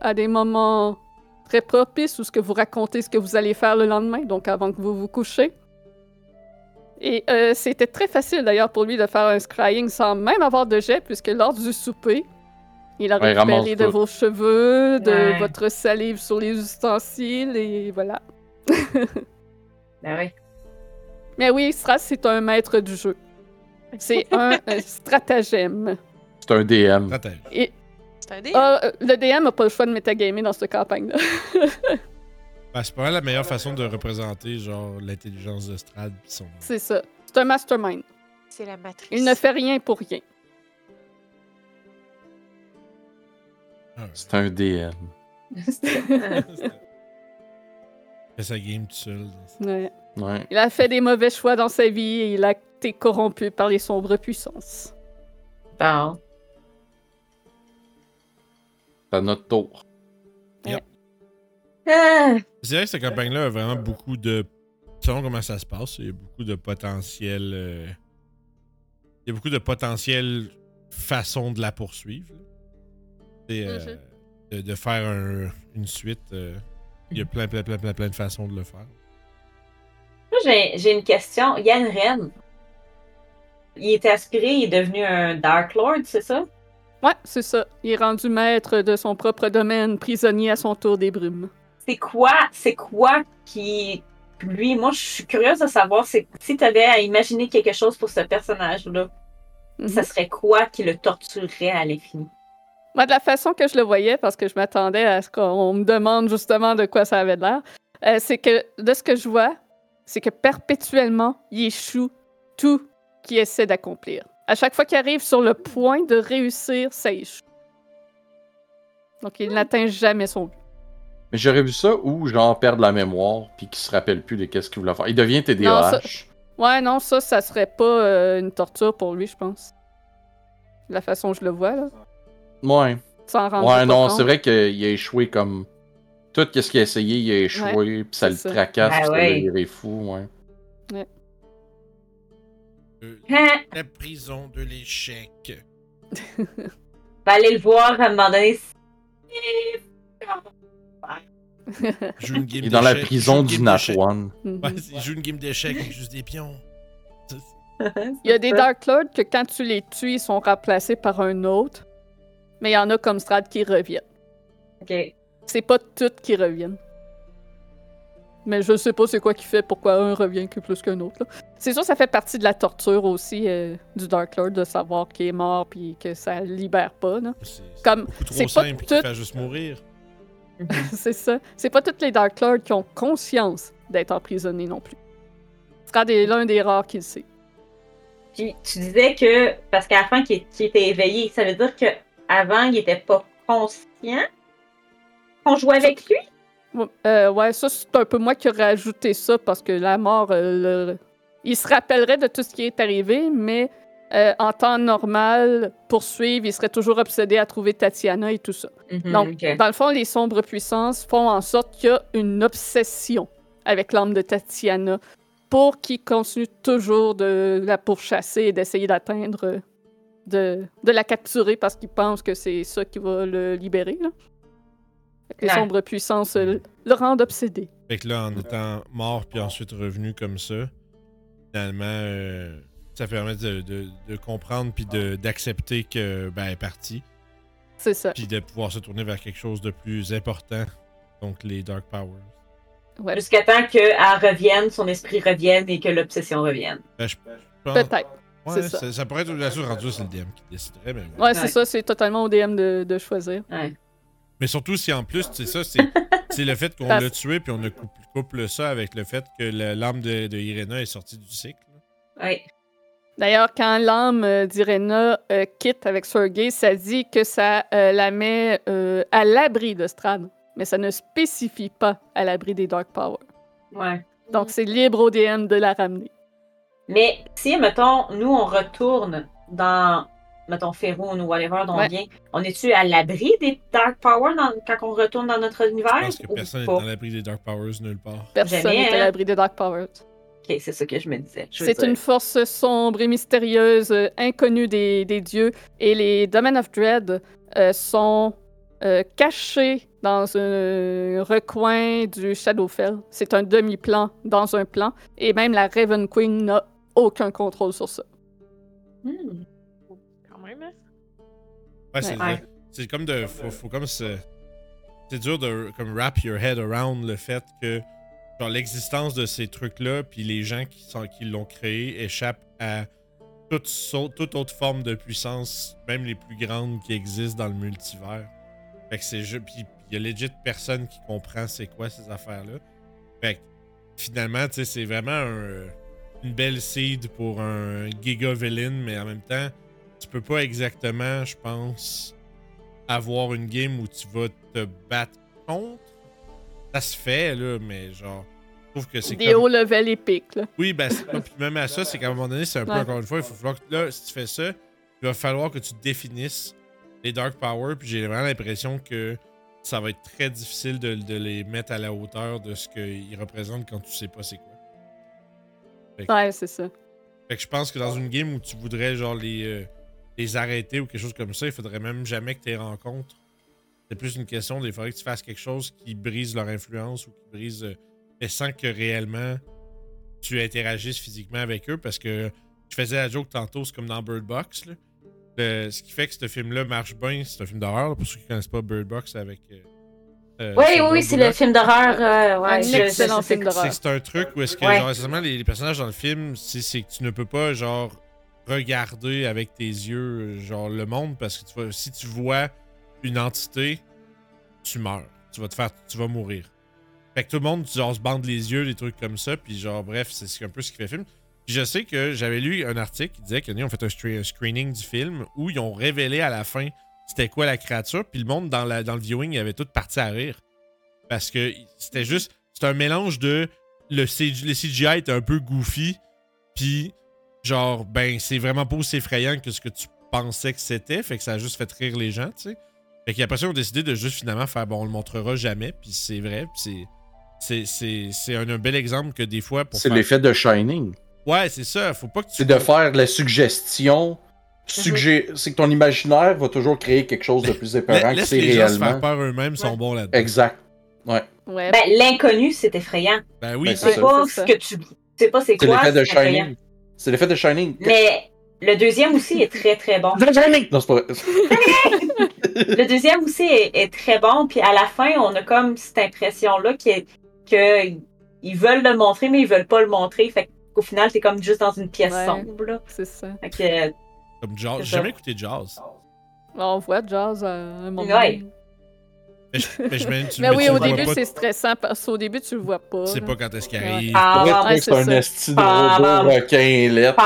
à des moments très propices où ce que vous racontez ce que vous allez faire le lendemain, donc avant que vous vous couchez. Et euh, c'était très facile d'ailleurs pour lui de faire un scrying sans même avoir de jet, puisque lors du souper, il a Ouais, récupéré de tout. vos cheveux, de Ouais. votre salive sur les ustensiles, et voilà. Ben oui. Mais oui, Stras, c'est un maître du jeu. C'est un euh, stratagème. C'est un DM. Stratège. Et C'est un dé. ah, euh, le DM n'a pas le choix de metagamer dans cette campagne-là. Ben, c'est pas mal la meilleure façon de représenter genre l'intelligence de Strad son. C'est ça. C'est un mastermind. C'est la matrice. Il ne fait rien pour rien. Ah. C'est un DM. Il fait sa game tout seul. Ouais. Ouais. Il a fait des mauvais choix dans sa vie et il a été corrompu par les sombres puissances. Bon. À notre tour. Ah, C'est vrai que cette campagne-là a vraiment beaucoup de. Selon comment ça se passe, il y a beaucoup de potentiel. euh, Il y a beaucoup de potentiel façons de la poursuivre. Et, euh, Mhm. de, de faire un- une suite. euh, il y a plein, plein, plein, plein, plein de façons de le faire. Moi, j'ai j'ai une question. Yann Ren, il était aspiré, il est devenu un Dark Lord, c'est ça? Ouais, c'est ça. Il est rendu maître de son propre domaine, prisonnier à son tour des brumes. C'est quoi, c'est quoi qui. Lui, moi, je suis curieuse de savoir si tu avais à imaginer quelque chose pour ce personnage-là, Mhm. ça serait quoi qui le torturerait à l'infini? Moi, de la façon que je le voyais, parce que je m'attendais à ce qu'on me demande justement de quoi ça avait l'air, euh, c'est que de ce que je vois, c'est que perpétuellement, il échoue tout qu'il essaie d'accomplir. À chaque fois qu'il arrive sur le point de réussir, ça échoue. Donc, il n'atteint jamais son but. Mais j'aurais vu ça ou genre perdre la mémoire puis qu'il se rappelle plus de qu'est-ce qu'il voulait faire. Il devient TDAH. Non, Ouais, non, ça, ça serait pas euh, une torture pour lui, je pense. De La façon dont je le vois, là. Ouais. Sans rendre Ouais, non, c'est vrai qu'il a échoué comme. Tout ce qu'il a essayé, il a échoué, puis ça le ça. tracasse, Ben ouais. le virait fou, ouais. Euh, La prison de l'échec. Aller le voir à un moment donné. Joue une game Il est dans la d'échecs, prison joue une du. Ouais, il joue une game d'échecs avec juste des pions. Il y a des Dark Lords que quand tu les tues, ils sont remplacés par un autre. Mais il y en a comme Strad qui reviennent. Ok. C'est pas toutes qui reviennent. Mais je sais pas c'est quoi qui fait pourquoi un revient que plus qu'un autre. C'est sûr, ça fait partie de la torture aussi euh, du Dark Lord de savoir qu'il est mort puis que ça le libère pas. là. C'est c'est Comme, c'est pas simple tout- qu'il fait juste mourir. c'est ça. C'est pas tous les Dark Lords qui ont conscience d'être emprisonnés non plus. Strad est l'un des rares qui le sait. Puis tu disais que, parce qu'à la fin, qu'il qu'il était éveillé, ça veut dire que avant il était pas conscient qu'on jouait avec lui? Ouais, euh, ouais, ça, c'est un peu moi qui aurais ajouté ça parce que la mort, euh, le- il se rappellerait de tout ce qui est arrivé, mais euh, en temps normal, poursuivre, il serait toujours obsédé à trouver Tatiana et tout ça. Donc, ok. dans le fond, les sombres puissances font en sorte qu'il y a une obsession avec l'âme de Tatiana pour qu'il continue toujours de la pourchasser et d'essayer d'atteindre, euh, de, de la capturer parce qu'il pense que c'est ça qui va le libérer. là. Fait que Les sombres puissances euh, le rendent obsédé. Fait que là, en étant mort puis ensuite revenu comme ça, finalement, euh, ça permet de, de- de comprendre puis de- d'accepter que ben, elle est partie, C'est ça. puis de pouvoir se tourner vers quelque chose de plus important, donc les Dark Powers. Ouais, Jusqu'à temps qu'elle revienne, son esprit revienne et que l'obsession revienne. Ben, je pense- Peut-être. Ouais, c'est ça. ça. ça pourrait être bien sûr rendu, c'est le DM qui déciderait, mais ouais. Ouais, c'est Ouais. ça. C'est totalement au DM de, de choisir. Ouais. Mais surtout si en plus, c'est ça, c'est c'est le fait qu'on l'a tué puis on a couple, couple ça avec le fait que l'âme de, de Irena est sortie du cycle. Ouais. D'ailleurs, quand l'âme euh, d'Irena euh, quitte avec Sergei, ça dit que ça euh, la met euh, à l'abri de Strad. Mais ça ne spécifie pas à l'abri des Dark Power. Ouais. Donc, c'est libre au DM de la ramener. Mais si, mettons, nous, on retourne dans, mettons, Faerun ou whatever dont Ouais. on vient, on est-tu à l'abri des Dark Power dans- quand on retourne dans notre univers? Je pense que personne n'est dans l'abri des Dark Powers nulle part. Personne n'est à hein? l'abri des Dark Powers. Ok, c'est ça que je me disais. C'est une force sombre et mystérieuse, euh, inconnue des, des dieux. Et les Domains of Dread euh, sont euh, cachés dans un recoin du Shadowfell. C'est un demi-plan dans un plan. Et même la Raven Queen n'a aucun contrôle sur ça. Hmm. Ouais, c'est Ouais. c'est comme de. Faut, faut comme se. C'est dur de comme wrap your head around le fait que genre l'existence de ces trucs-là, puis les gens qui, sont, qui l'ont créé échappent à toute, toute autre forme de puissance, même les plus grandes qui existent dans le multivers. Fait que c'est juste. Puis il y a legit personne qui comprend c'est quoi ces affaires-là. Fait que finalement, tu sais, c'est vraiment un- une belle seed pour un giga villain, mais en même temps, tu peux pas exactement, je pense, avoir une game où tu vas te battre contre. Ça se fait, là, mais genre, trouve que c'est Des comme... hauts level épiques, là. Oui, ben, c'est- puis même à ça, c'est qu'à un moment donné, c'est un peu encore une fois, il faut falloir que là, si tu fais ça, il va falloir que tu définisses les Dark Power, puis j'ai vraiment l'impression que ça va être très difficile de, de les mettre à la hauteur de ce qu'ils représentent quand tu sais pas c'est quoi. Ouais, c'est ça. Fait que je pense que dans une game où tu voudrais genre les, euh, les arrêter ou quelque chose comme ça, il faudrait même jamais que tu les rencontres. C'est plus une question des faudrait que tu fasses quelque chose qui brise leur influence ou qui brise. euh, mais sans que réellement tu interagisses physiquement avec eux parce que je faisais la joke tantôt, c'est comme dans Bird Box. Là. Le- ce qui fait que ce film-là marche bien, c'est un film d'horreur, pour ceux qui connaissent pas Bird Box avec. euh, euh, Oui, oui, c'est le film d'horreur. euh, ouais. C'est un truc où est-ce que, Ouais. genre, les, les personnages dans le film, c'est que tu ne peux pas, genre, regarder avec tes yeux, genre, le monde, parce que tu si tu vois une entité, tu meurs. Tu vas te faire, tu vas mourir. Fait que tout le monde, genre, se bande les yeux, des trucs comme ça, puis genre, bref, c'est c'est un peu ce qui fait film. Puis je sais que j'avais lu un article qui disait qu'ils ont fait un, screening du film où ils ont révélé à la fin c'était quoi la créature, puis le monde dans, le viewing, il avait tout parti à rire. Parce que c'était juste. C'était un mélange de. Le, CG, le CGI était un peu goofy. Puis, genre, ben, c'est vraiment pas aussi effrayant que ce que tu pensais que c'était. Fait que ça a juste fait rire les gens, tu sais. Fait qu'après ça, ils ont décidé de juste finalement faire, bon, on le montrera jamais. Puis c'est vrai. Puis c'est. C'est, c'est, c'est un, un bel exemple que des fois. pour C'est faire- l'effet de Shining. Ouais, c'est ça. Faut pas que tu. C'est de faire la suggestion. suggé- C'est que ton imaginaire va toujours créer quelque chose de plus épeurant que Laisse c'est les gens se faire réellement. peur eux-mêmes, ils sont Ouais. bons là-dedans. Exact. Ouais. Ouais. Ben, l'inconnu, c'est effrayant. Ben oui, Ben, Tu c'est ça. pas C'est ce que tu. Tu sais pas c'est C'est quoi. l'effet de c'est effrayant. Shining. C'est l'effet de Shining. Mais le deuxième aussi est très très bon. Non, c'est pas vrai. Le deuxième aussi est, est très bon, puis à la fin, on a comme cette impression-là que, que ils veulent le montrer, mais ils veulent pas le montrer. Fait qu'au final, t'es comme juste dans une pièce Ouais. sombre. C'est ça. Fait que, comme Jazz. J'ai jamais écouté Jazz. On voit Jazz à un moment. Ouais. Mais je, mais je mets- tu- Mais mais oui, tu au début, c'est stressant parce qu'au début, tu le vois pas. Tu sais là. pas quand est-ce qu'il arrive. Ah, c'est c'est un ça. esti de Ah, robot requin lettre.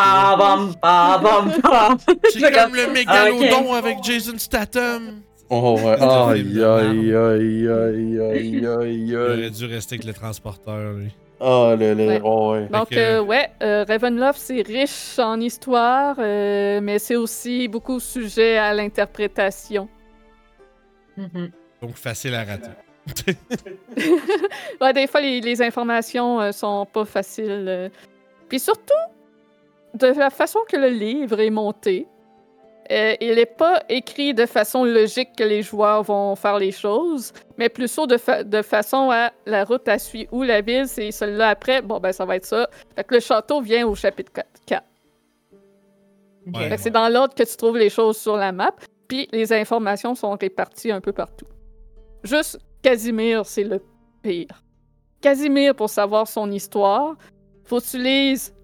C'est comme le mégalodon avec Jason Statham. Oh ouais. C'est un Aïe aïe aïe aïe aïe aïe Il aurait dû rester avec le transporteur, lui. Ah le le. Ouais. Oh ouais. Donc, euh, ouais, euh, Ravenloft, c'est riche en histoire, euh, mais c'est aussi beaucoup sujet à l'interprétation. Mhm. Donc facile à rater. Ouais, des fois, les, les informations euh, sont pas faciles. euh. Puis surtout, de la façon que le livre est monté, euh, il n'est pas écrit de façon logique que les joueurs vont faire les choses, mais plutôt de, fa- de façon à la route à suivre ou la ville, c'est celle-là après. Bon, ben, ça va être ça. Fait que le château vient au chapitre 4. Ok. Ouais. Fait que c'est dans l'ordre que tu trouves les choses sur la map, puis les informations sont réparties un peu partout. Juste Casimir, c'est le pire. Casimir, pour savoir son histoire, faut que tu lises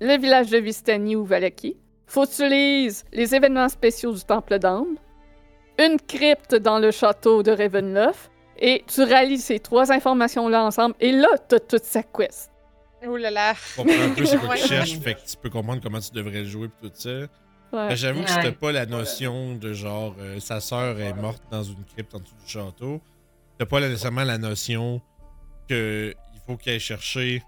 le village de Vistani ou Valaki, faut que tu lises les événements spéciaux du Temple d'Ambre, une crypte dans le château de Ravenloft, et tu rallies ces trois informations-là ensemble, et là, t'as toute sa quest. Oh là là. Tu comprends un peu c'est quoi Ouais. tu cherches, fait que tu peux comprendre comment tu devrais le jouer pis tout ça. Ouais. Mais J'avoue que Ouais. c'était pas la notion de genre euh, sa sœur est morte dans une crypte en dessous du château. C'était pas nécessairement la notion que il faut qu'elle aille chercher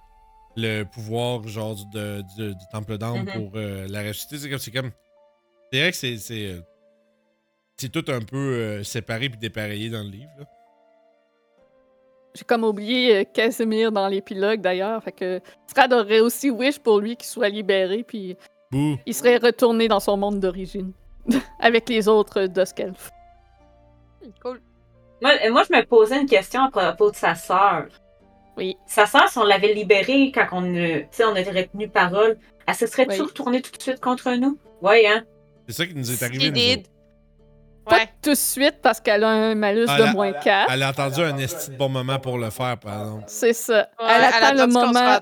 le pouvoir genre du, de- du- du temple d'âme Mhm. pour euh, la ressusciter. C'est comme c'est comme. C'est vrai que c'est. C'est euh, c'est tout un peu euh, séparé puis dépareillé dans le livre. là. J'ai comme oublié Casimir dans l'épilogue d'ailleurs, fait que Strad aurait aussi wish pour lui qu'il soit libéré, puis Bouh! il serait retourné dans son monde d'origine, avec les autres Duskelf. Cool. Moi, euh, moi, je me posais une question à propos de sa sœur. Oui. Sa sœur, si on l'avait libérée quand on, euh, tu sais, on avait retenu parole, elle se serait-tu Oui. retournée tout de suite contre nous? Oui, hein? C'est ça qui nous est arrivé. nous. Pas Ouais. tout de suite parce qu'elle a un malus Ah, de moins 4. Elle a attendu un esti de bon moment pour le faire, par exemple. C'est ça. Ouais, elle attend le moment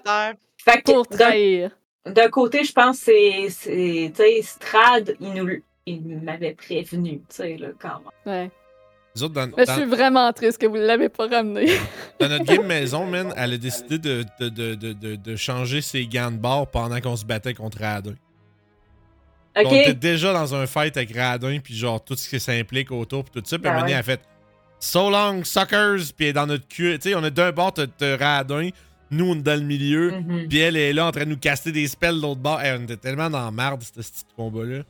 pour trahir. D'un côté, je pense que c'est, c'est, tu sais, Strad, il nous, il m'avait prévenu, tu sais, là, quand même. Ouais. Nous autres, dans, Mais je suis vraiment triste que vous ne l'avez pas ramené. Dans notre game maison, man, elle a décidé de, de, de, de, de- de changer ses gants de bord pendant qu'on se battait contre Radin. Ok? On était déjà dans un fight avec Radin, puis genre tout ce que ça implique autour, puis tout ça. Puis à un Ben ouais. elle a fait So long, suckers, puis elle est dans notre cul. Tu sais, on est d'un bord, t'as Radin, Nous, on est dans le milieu. Mhm. Puis elle est là en train de nous caster des spells de l'autre bord. Hey, on était tellement dans la merde, ce petit combat-là.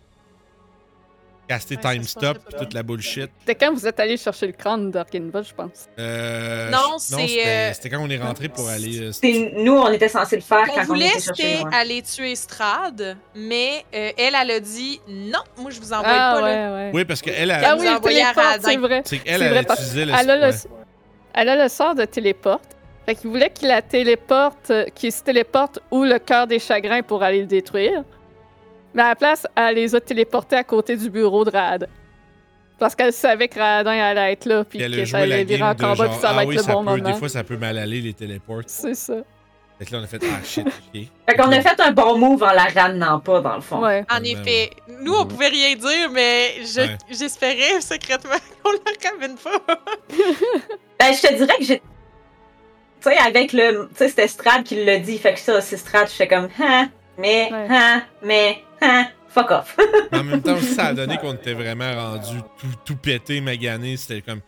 Caster Ouais, time stop, pas toute la bullshit. C'était quand vous êtes allé chercher le crâne d'Arkinbot, je pense. Euh, Non, je- c'est, c'était euh, c'était quand on est rentré pour aller. euh, C'est- Nous, on était censé le faire On quand on voulait, c'était aller tuer Strad, mais euh, elle, elle a dit non, moi je vous envoie Ah, pas ouais, là. ouais. Oui, parce qu'elle, Ah elle, nous oui, a le envoyé à c'est vrai. c'est qu'elle, c'est elle vrai, parce utilisait le. Elle a, le, ouais. elle a le sort de téléporte. Fait qu'il voulait qu'il la téléporte, euh, qu'il se téléporte où le cœur des chagrins pour aller le détruire. Mais à la place, elle les a téléportés à côté du bureau de Rad. Parce qu'elle savait que Radin allait être là, puis Puis elle a que ça joué la allait virer en combat, genre, puis ça va ah être le ça bon peut, moment. des fois ça peut mal aller les téléports. C'est ça. Fait que là on a fait ah shit, ok. Fait qu'on a fait un bon move en la ramenant pas, dans le fond. Ouais. En Ouais, effet, nous on pouvait rien dire, mais je- Ouais. j'espérais secrètement qu'on la ramène pas. Ben, je te dirais que j'ai. Tu sais, avec le. Tu sais, c'était Strad qui l'a dit. Fait que ça, c'est Strad, je fais comme. Hein, mais, Ouais. hein, mais, hein, fuck off. En même temps ça a donné qu'on était vraiment rendu tout, tout pété, magané. C'était comme.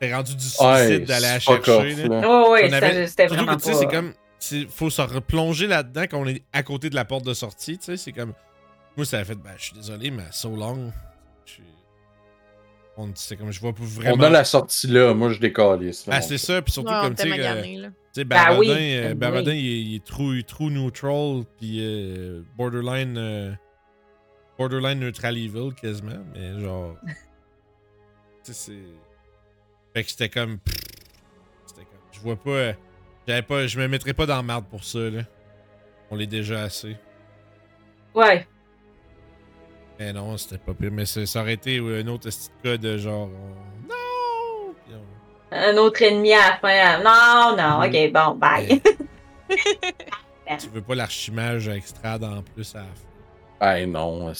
C'était rendu du suicide Ouais, d'aller la chercher. off, là. Oh, oui, c'était Surtout vraiment que tu sais, pas. c'est comme. c'est- Faut se replonger là-dedans quand on est à côté de la porte de sortie, tu sais. C'est comme. Moi, ça a fait. Ben, je suis désolé, mais so long. On comme. Je vois pas vraiment. On a la sortie là, moi je décalisse. Ah, c'est ça, puis surtout Ouais, on comme tu sais. maganés, là. Tu sais, Ben Barodin, oui, euh, oui. il, est, il est true, neutral, puis euh, borderline, euh, borderline neutral evil quasiment, mais genre, tu sais, c'est, fait que c'était comme, c'était comme, je vois pas, j'avais pas, je me mettrais pas dans la merde pour ça là, on l'est déjà assez, Ouais. Mais non, c'était pas pire, mais c'est- ça aurait été euh, un autre petit cas de genre, on- non, on- Un autre ennemi à la fin. Non, non, Mm. ok, bon, bye. tu veux pas l'archimage avec Strad en plus à la fin. Ah non.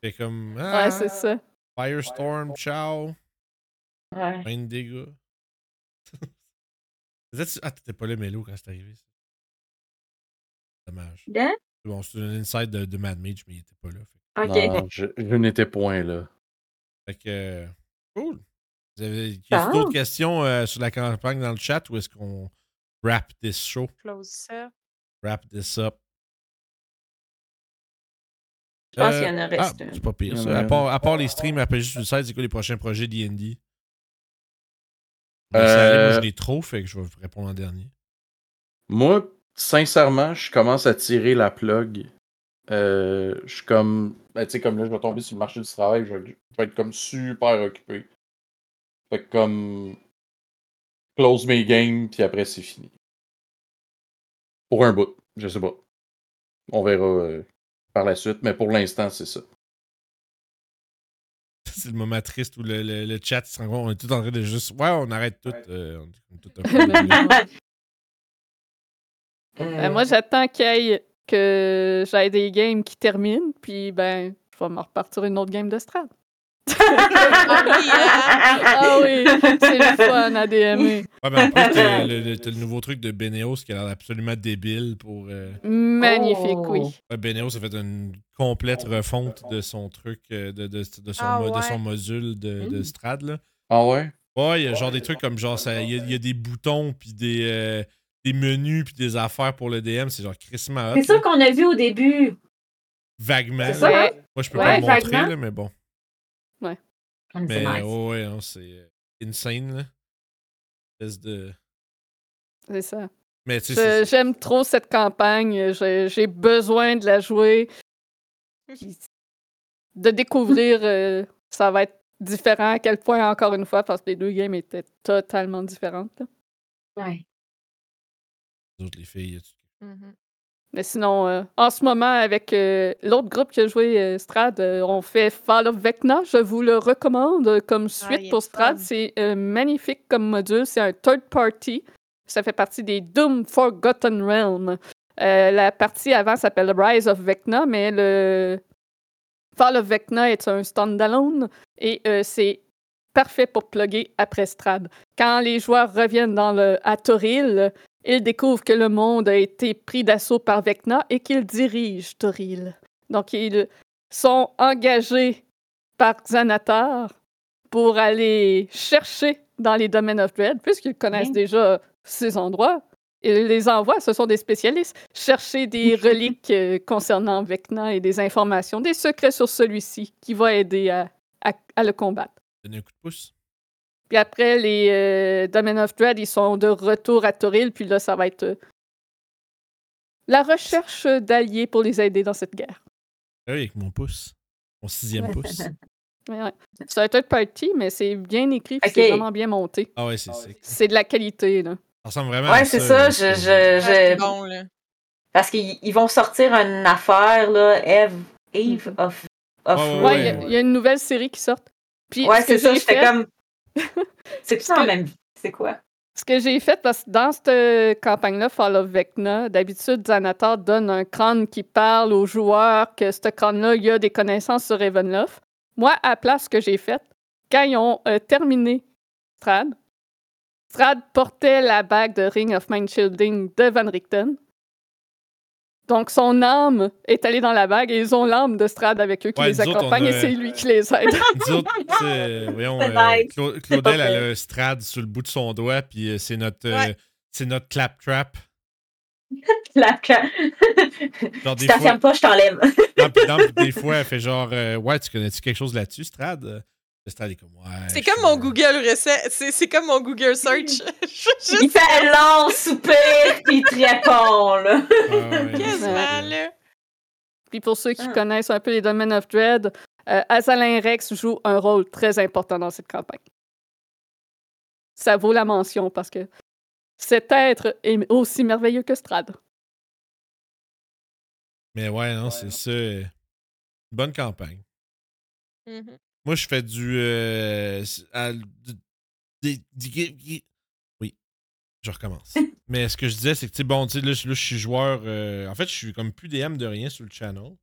Fait comme, ah, Ouais, c'est ça. Firestorm, ciao. Ouais. Plein de dégâts. Ah, t'étais pas là, Mélo, quand c'est arrivé. Dommage. Hein? Bon, c'est un inside de, de Mad Mage, mais il était pas là. Fait, Ok. Non, je, je n'étais point là. fait que. euh, Cool. Vous avez y Ah. a d'autres questions euh, sur la campagne dans le chat ou est-ce qu'on wrap this show? Close ça. Wrap this up? Je pense Euh, qu'il y en a Ah, resté. c'est pas pire ça. a À part, à part les streams après juste le site, c'est quoi les prochains projets D&D? Euh, Moi, je l'ai trop, fait que je vais vous répondre en dernier. Moi, sincèrement, je commence à tirer la plug. Euh, je suis comme. ben, tu sais, comme là, je vais tomber sur le marché du travail, je vais, je vais être comme super occupé. Fait que comme. Close mes games, puis après, c'est fini. Pour un bout, je sais pas. On verra euh, par la suite, mais pour l'instant, c'est ça. C'est le moment triste où le, le, le chat se rend compte, on est tout en train de juste. Ouais, on arrête tout. euh, on est comme tout un peu- moi, j'attends qu'il y ait- que j'aille des games qui terminent, puis ben, je vais me repartir une autre game de Strad. Ah oui, oui, c'est le fun à DMer. Ouais, mais en plus, t'as le, le- nouveau truc de Beneos qui a l'air absolument débile pour. euh, Magnifique, Oh. oui. ouais, Beneos a fait une complète refonte de son truc, euh, de, de, de son, Ah mo- de son module de, de Mm. Strad. Là. Ah ouais? Ouais, il y a genre des trucs comme genre, ça- il y, a- il y a des boutons, puis des, euh, des menus, puis des affaires pour le DM. C'est genre crissement hot, C'est ça qu'on a vu au début. Vaguement. C'est ça, là. hein? Moi, je peux Ouais, pas le montrer, là, mais bon. Hum, Mais nice. ouais, ouais, c'est euh, insane, là. Espèce de. C'est ça. Mais tu sais, J'aime trop cette campagne. J'ai besoin de la jouer. De découvrir, euh, ça va être différent à quel point, encore une fois, parce que les deux games étaient totalement différentes. là. Ouais. Les autres, les filles, Mhm. Mais sinon, euh, en ce moment, avec euh, l'autre groupe qui a joué euh, Strad, euh, on fait Fall of Vecna. Je vous le recommande comme suite il est pour Strad. C'est euh, magnifique comme module. C'est un third party. Ça fait partie des Doom Forgotten Realm. Euh, la partie avant s'appelle Rise of Vecna, mais le Fall of Vecna est un standalone et euh, c'est parfait pour plugger après Strad. Quand les joueurs reviennent dans le, à Toril, ils découvrent que le monde a été pris d'assaut par Vecna et qu'ils dirigent Toril. Donc, ils sont engagés par Xanatar pour aller chercher dans les domaines of Dread, puisqu'ils connaissent déjà ces endroits. il les envoie, ce sont des spécialistes, chercher des reliques euh, concernant Vecna et des informations, des secrets sur celui-ci qui va aider à, à- à le combattre. Donner un coup de pouce. Puis après, les euh, Domain of Dread, ils sont de retour à Toril, puis là, ça va être euh, la recherche d'alliés pour les aider dans cette guerre. Oui, avec mon pouce. Mon sixième pouce. Ouais, ouais. C'est un third party, mais c'est bien écrit, c'est vraiment bien monté. Ah ouais, c'est c'est- C'est de la qualité, là. Ça ressemble vraiment Ouais, à c'est ça. Je, c'est- je, Ah, c'est je- bon, là. Parce qu'ils ils vont sortir une affaire, là, Eve, Eve Mhm. of. of Ouais, Ouais, il y a- ouais. il y, a une nouvelle série qui sort. Puis Ouais, ce c'est ça. J'étais fait- comme. C'est tout en même. C'est quoi? Ce que j'ai fait, parce que dans cette campagne-là, Fall of Vecna, d'habitude, Xanatar donne un crâne qui parle aux joueurs que ce crâne-là, il y a des connaissances sur Ravenloft. Moi, à la place, ce que j'ai fait, quand ils ont euh, terminé Strad, Strad portait la bague de Ring of Mind Shielding de Van Richten. Donc, son âme est allée dans la bague et ils ont l'âme de Strad avec eux qui Ouais, les accompagne a- et c'est lui qui les aide. Autres, voyons, euh. Cla- Claudel, a un strad sur le bout de son doigt, puis euh, c'est notre, euh, Ouais. c'est notre claptrap. La ca- Genre, Si des fois, t'affirmes pas, je t'enlève. des fois, elle fait genre, euh, ouais, tu connais-tu quelque chose là-dessus, Strad? Le Strad est comme, ouais. C'est comme mon Google recette. C'est c'est comme mon Google search. Il fait un long soupir, puis il te répond, là. ah. Quasiment, là? Puis pour ceux qui Ah. connaissent un peu les domaines of Dread, euh, Azalin Rex joue un rôle très important dans cette campagne. Ça vaut la mention parce que cet être est aussi merveilleux que Strad. Mais ouais, non, c'est ça. Bonne campagne. Mhm. Moi, je fais du. euh, à- des- Oui, je recommence. Mais ce que je disais, c'est que, tu sais, bon, tu sais, là, je- là, je suis joueur. euh, En fait, je suis comme plus DM de rien sur le channel.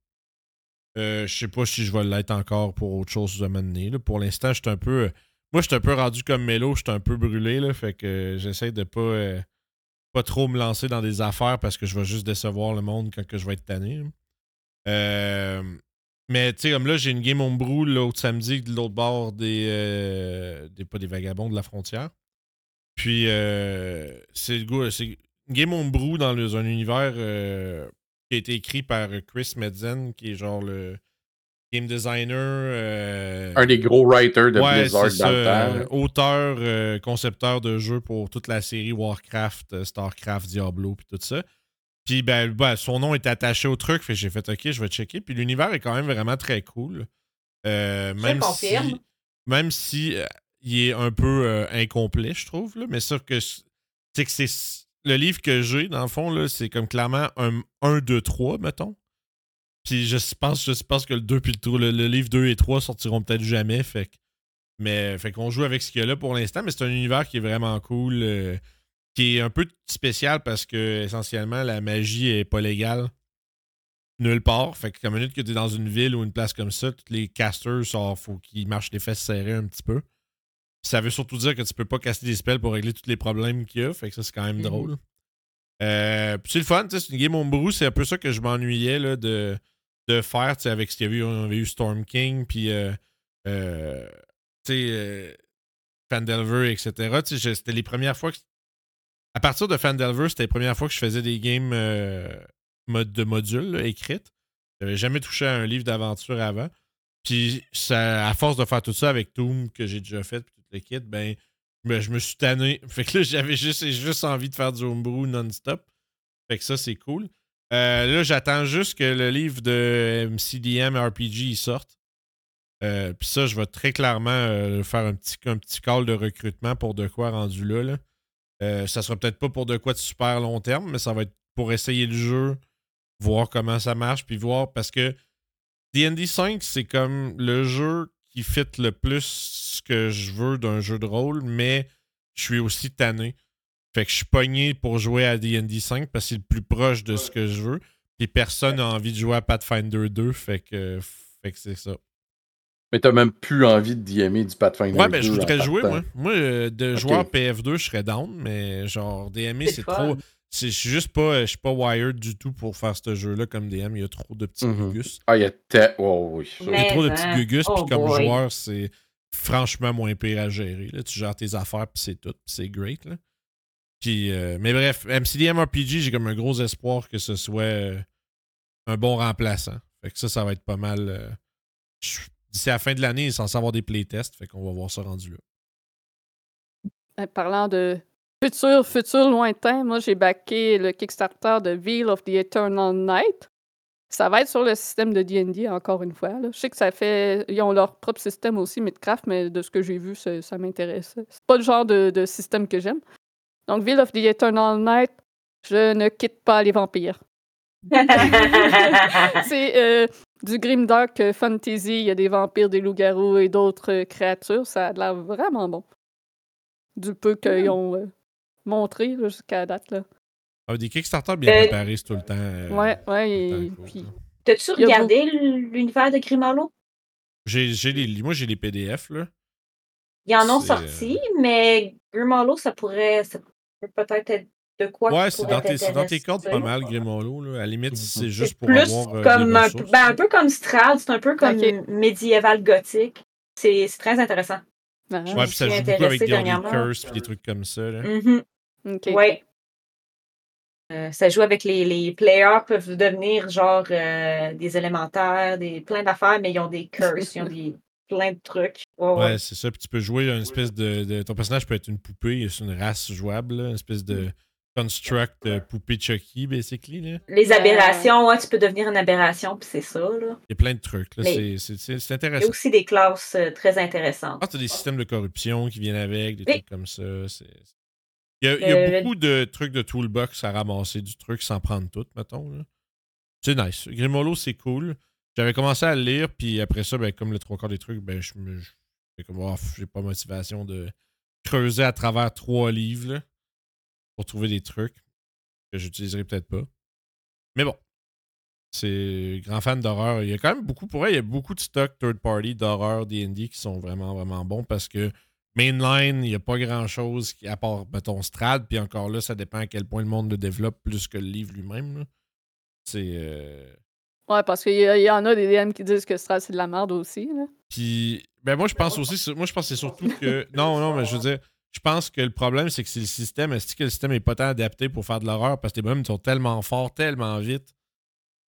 Euh, je sais pas si je vais l'être encore pour autre chose à m'amener. Pour l'instant, je suis un peu. Moi, je suis un peu rendu comme Mélo, je suis un peu brûlé, là. Fait que j'essaie de pas. pas trop me lancer dans des affaires parce que je vais juste décevoir le monde quand que je vais être tanné. Euh, mais tu sais, comme là, j'ai une game homebrew l'autre samedi de l'autre bord des, euh, des. Pas des vagabonds de la frontière. Puis, euh, c'est le goût. C'est une game homebrew dans le- un univers euh, qui a été écrit par Chris Medzen, qui est genre le game designer. Un des gros writers de Ouais, Blizzard dans ça, le temps. auteur, concepteur de jeux pour toute la série Warcraft, Starcraft, Diablo, puis tout ça. Puis ben, ben, son nom est attaché au truc, fait j'ai fait OK, je vais checker. Puis l'univers est quand même vraiment très cool. Euh, même si, confirme. même si euh, il est un peu euh, incomplet, je trouve. Là, mais ça que c'est que c'est le livre que j'ai, dans le fond, c'est comme clairement un 1, 2, 3, mettons. Puis je pense, je pense que le 2 puis le, 3, le, le livre 2 et 3 sortiront peut-être jamais. Fait mais fait qu'on joue avec ce qu'il y a là pour l'instant, mais c'est un univers qui est vraiment cool, euh, qui est un peu spécial parce que essentiellement la magie est pas légale nulle part. Fait que comme minute que tu es dans une ville ou une place comme ça, tous les casters, il faut qu'ils marchent les fesses serrées un petit peu. Puis ça veut surtout dire que tu peux pas casser des spells pour régler tous les problèmes qu'il y a. Fait que ça, c'est quand même Mhm. drôle. Euh, puis c'est le fun, c'est une game homebrew, c'est un peu ça que je m'ennuyais là, de, de faire, avec ce qu'il y avait eu, on avait eu Storm King, puis euh, euh, euh, Fandelver, etc. C'était les premières fois que. À partir de Fandelver, c'était les premières fois que je faisais des games euh, mode de modules là, écrites. J'avais jamais touché à un livre d'aventure avant. Puis ça, à force de faire tout ça avec Toom que j'ai déjà fait, puis tout le kit, ben, ben, je me suis tanné. Fait que là, j'avais juste, juste envie de faire du homebrew non-stop. Fait que ça, c'est cool. Euh, là, j'attends juste que le livre de MCDM RPG sorte. Euh, Puis ça, je vais très clairement faire un petit, un petit call de recrutement pour de quoi rendu là. Euh, ça sera peut-être pas pour de quoi de super long terme, mais ça va être pour essayer le jeu, voir comment ça marche, puis voir parce que D&D 5, c'est comme le jeu qui fit le plus ce que je veux d'un jeu de rôle, mais je suis aussi tanné. Fait que je suis pogné pour jouer à D&D 5 parce que c'est le plus proche de ce que je veux. Puis personne n'a envie de jouer à Pathfinder 2, fait que, fait que c'est ça. Mais t'as même plus envie de DMer du Pathfinder. Ouais, ben je 2 en voudrais jouer, moi. Moi, euh, de joueur PF2, je serais down, mais genre DME, C'est trop. c'est- Je suis juste pas, je suis pas wired du tout pour faire ce jeu-là comme DM. Il y a trop de petits Mhm. gugus. Ah, il y a te- oh, oui. Il y a Mais, trop de hein. petits gugus, Oh puis comme boy. joueur, c'est franchement moins pire à gérer. Là. Tu gères tes affaires, puis c'est tout, puis c'est great. Là. Puis, euh, mais bref, MCD MRPG, j'ai comme un gros espoir que ce soit euh, un bon remplaçant. Fait que ça, ça va être pas mal. euh, je- D'ici à la fin de l'année, il est censé avoir des playtests. Fait qu'on va voir ça rendu là. Euh, Parlant de futur, futur lointain, moi j'ai backé le Kickstarter de Veil of the Eternal Night. Ça va être sur le système de D&D encore une fois. là. Je sais que ça fait, ils ont leur propre système aussi, Mythcraft, mais de ce que j'ai vu, ça, ça m'intéresse. C'est pas le genre de, de système que j'aime. Donc Veil of the Eternal Night, je ne quitte pas les vampires. C'est euh, du grimdark euh, fantasy. Il y a des vampires, des loups-garous et d'autres euh, créatures. Ça a l'air vraiment bon. Du peu qu'ils ont euh, montré jusqu'à la date. Là. Ah, des Kickstarter bien Euh, préparés, c'est tout le temps. euh, ouais, ouais. et puis. T'as-tu regardé l'univers de Grimalo? J'ai, j'ai les, moi, j'ai les PDF, là. Ils en ont C'est, sorti, mais Grimalo, ça pourrait, ça pourrait peut-être être de quoi Ouais, c'est dans, tes, c'est dans tes cordes pas mal, Grimolo. Là. À la limite, c'est juste pour plus avoir euh, comme des un, ressources. ben, un peu comme Strad, c'est un peu comme médiéval gothique. C'est c'est très intéressant. ah, Ouais, puis ça joue beaucoup avec des, curses puis des trucs comme ça. Là. Mhm. ok. Ouais. Euh, ça joue avec les, les players peuvent devenir genre euh, des élémentaires, des plein d'affaires, mais ils ont des curses, ils ont des plein de trucs. Ouais, ouais. Ouais, c'est ça. Puis tu peux jouer une espèce de, de- Ton personnage peut être une poupée, c'est une race jouable, là, une espèce de construct euh, poupée Chucky, basically. Là. Les Euh, aberrations, ouais, tu peux devenir une aberration, puis c'est ça. Là. Il y a plein de trucs. Là. Mais- C'est, c'est, c'est, c'est Il y a intéressant. aussi des classes euh, très intéressantes. Ah, t'as des systèmes de corruption qui viennent avec, des Oui. trucs comme ça. C'est... Il y a, il y a Le- beaucoup de trucs de toolbox à ramasser du truc sans prendre tout, mettons. Là. C'est nice. Grimolo, c'est cool. J'avais commencé à le lire, puis après ça, ben, comme le trois quarts des trucs, ben, je me. je- j'ai comme, oh, j'ai pas motivation de creuser à travers trois livres là, pour trouver des trucs que j'utiliserai peut-être pas. Mais bon. C'est grand fan d'horreur. Il y a quand même beaucoup, pour vrai, il y a beaucoup de stock third party d'horreur D&D qui sont vraiment, vraiment bons parce que mainline, il n'y a pas grand-chose à part, mettons, Strad, puis encore là, ça dépend à quel point le monde le développe plus que le livre lui-même. C'est... euh, Ouais, parce qu'il y, y en a des DM qui disent que Strad, c'est de la merde aussi. Là. Puis, ben moi, je pense aussi, moi, je pense que c'est surtout que. Non, non, mais je veux dire, je pense que le problème, c'est que c'est le système. Est-ce que le système est pas tant adapté pour faire de l'horreur? Parce que les bonhommes sont tellement forts, tellement vite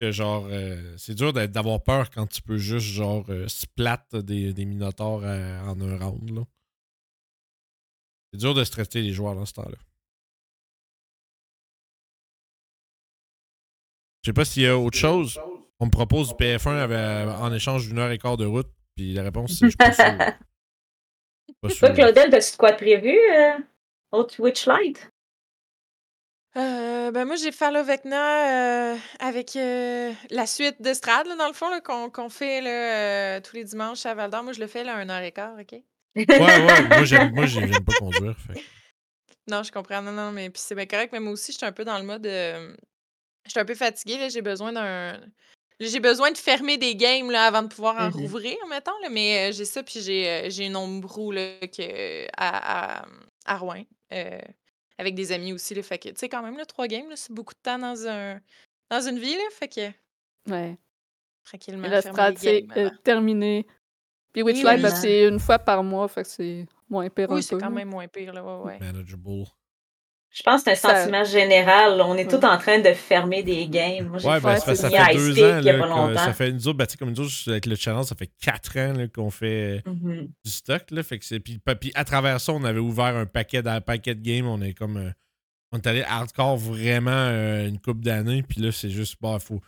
que, genre, euh, c'est dur d'avoir peur quand tu peux juste, genre, euh, splat des, des minotaures euh, en un round, là. C'est dur de stresser les joueurs dans ce temps-là. Je sais pas s'il y a autre chose. On me propose du PF1 avec- en échange d'une heure et quart de route, puis la réponse, c'est je suis pas sûr. Pas sûr. Toi, Claudel, as-tu de quoi de prévu? Euh, autre Witchlight? Euh, ben moi, j'ai Fallow Vecna euh, avec euh, la suite de Strad, là, dans le fond, là, qu'on qu'on fait là, euh, tous les dimanches à Val d'Or. Moi, je le fais là, un heure et quart, OK? Ouais, ouais, moi, j'aime, moi, j'ai- j'aime pas conduire. fait Non, je comprends. Non, non, mais puis c'est bien correct. Mais moi aussi, je suis un peu dans le mode. euh, je suis un peu fatiguée. là, J'ai besoin d'un. J'ai besoin de fermer des games là, avant de pouvoir en Mhm. rouvrir, mettons. Là, mais euh, j'ai ça, puis j'ai euh, j'ai une ombrou là, que, à, à, à Rouen. euh, avec des amis aussi. Là, fait que, tu sais, quand même, là, trois games, c'est beaucoup de temps dans, un, dans une vie. Là, fait que, Ouais. tranquillement, Et la les c'est euh, terminé. Puis Oui, Witchlight, oui. c'est une fois par mois, fait que c'est moins pire Oui, c'est quand même moins pire. Là, ouais, ouais. Manageable. Je pense que c'est un Ça- sentiment général. On est Ouais. tous en train de fermer des games. Moi, j'ai Ouais, ben, fait ça fait, deux ans. il y a Là, pas que- longtemps. ça fait nous autres, ben, tu sais, comme nous autres, avec le challenge, ça fait quatre ans là, qu'on fait Mhm. du stock. Là, fait que c'est, puis, puis à travers ça, on avait ouvert un paquet, d'un paquet de games. On est comme. euh, on est allé hardcore vraiment euh, une couple d'années. Puis là, c'est juste. Bah, faut,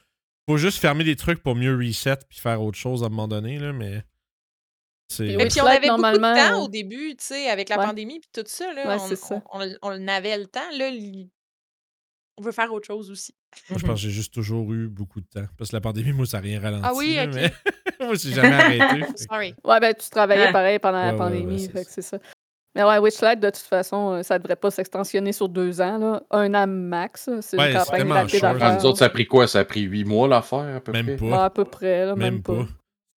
faut juste fermer des trucs pour mieux reset puis faire autre chose à un moment donné. Là, mais. C'est. Puis Mais Oui, puis on avait beaucoup de temps euh, au début, tu sais, avec la ouais. pandémie puis tout ça, là, Ouais, on, on, on- on avait le temps. Là, on veut faire autre chose aussi. Moi, je pense que j'ai juste toujours eu beaucoup de temps. Parce que la pandémie, moi, ça n'a rien ralenti. Ah oui, ok. mais moi, j'ai jamais arrêté. Sorry. Ouais, ben tu travaillais Ouais. pareil pendant Ouais, la ouais, ouais, pandémie, c'est fait ça. que c'est ça. Mais ouais, Witchlight, de toute façon, euh, ça devrait pas s'extensionner sur deux ans, là. Un an max. C'est Ouais, une campagne. Ah, nous autres, ça a pris quoi? Ça a pris 8 mois l'affaire, à peu Même près? pas. À peu près, là, même, Même pas.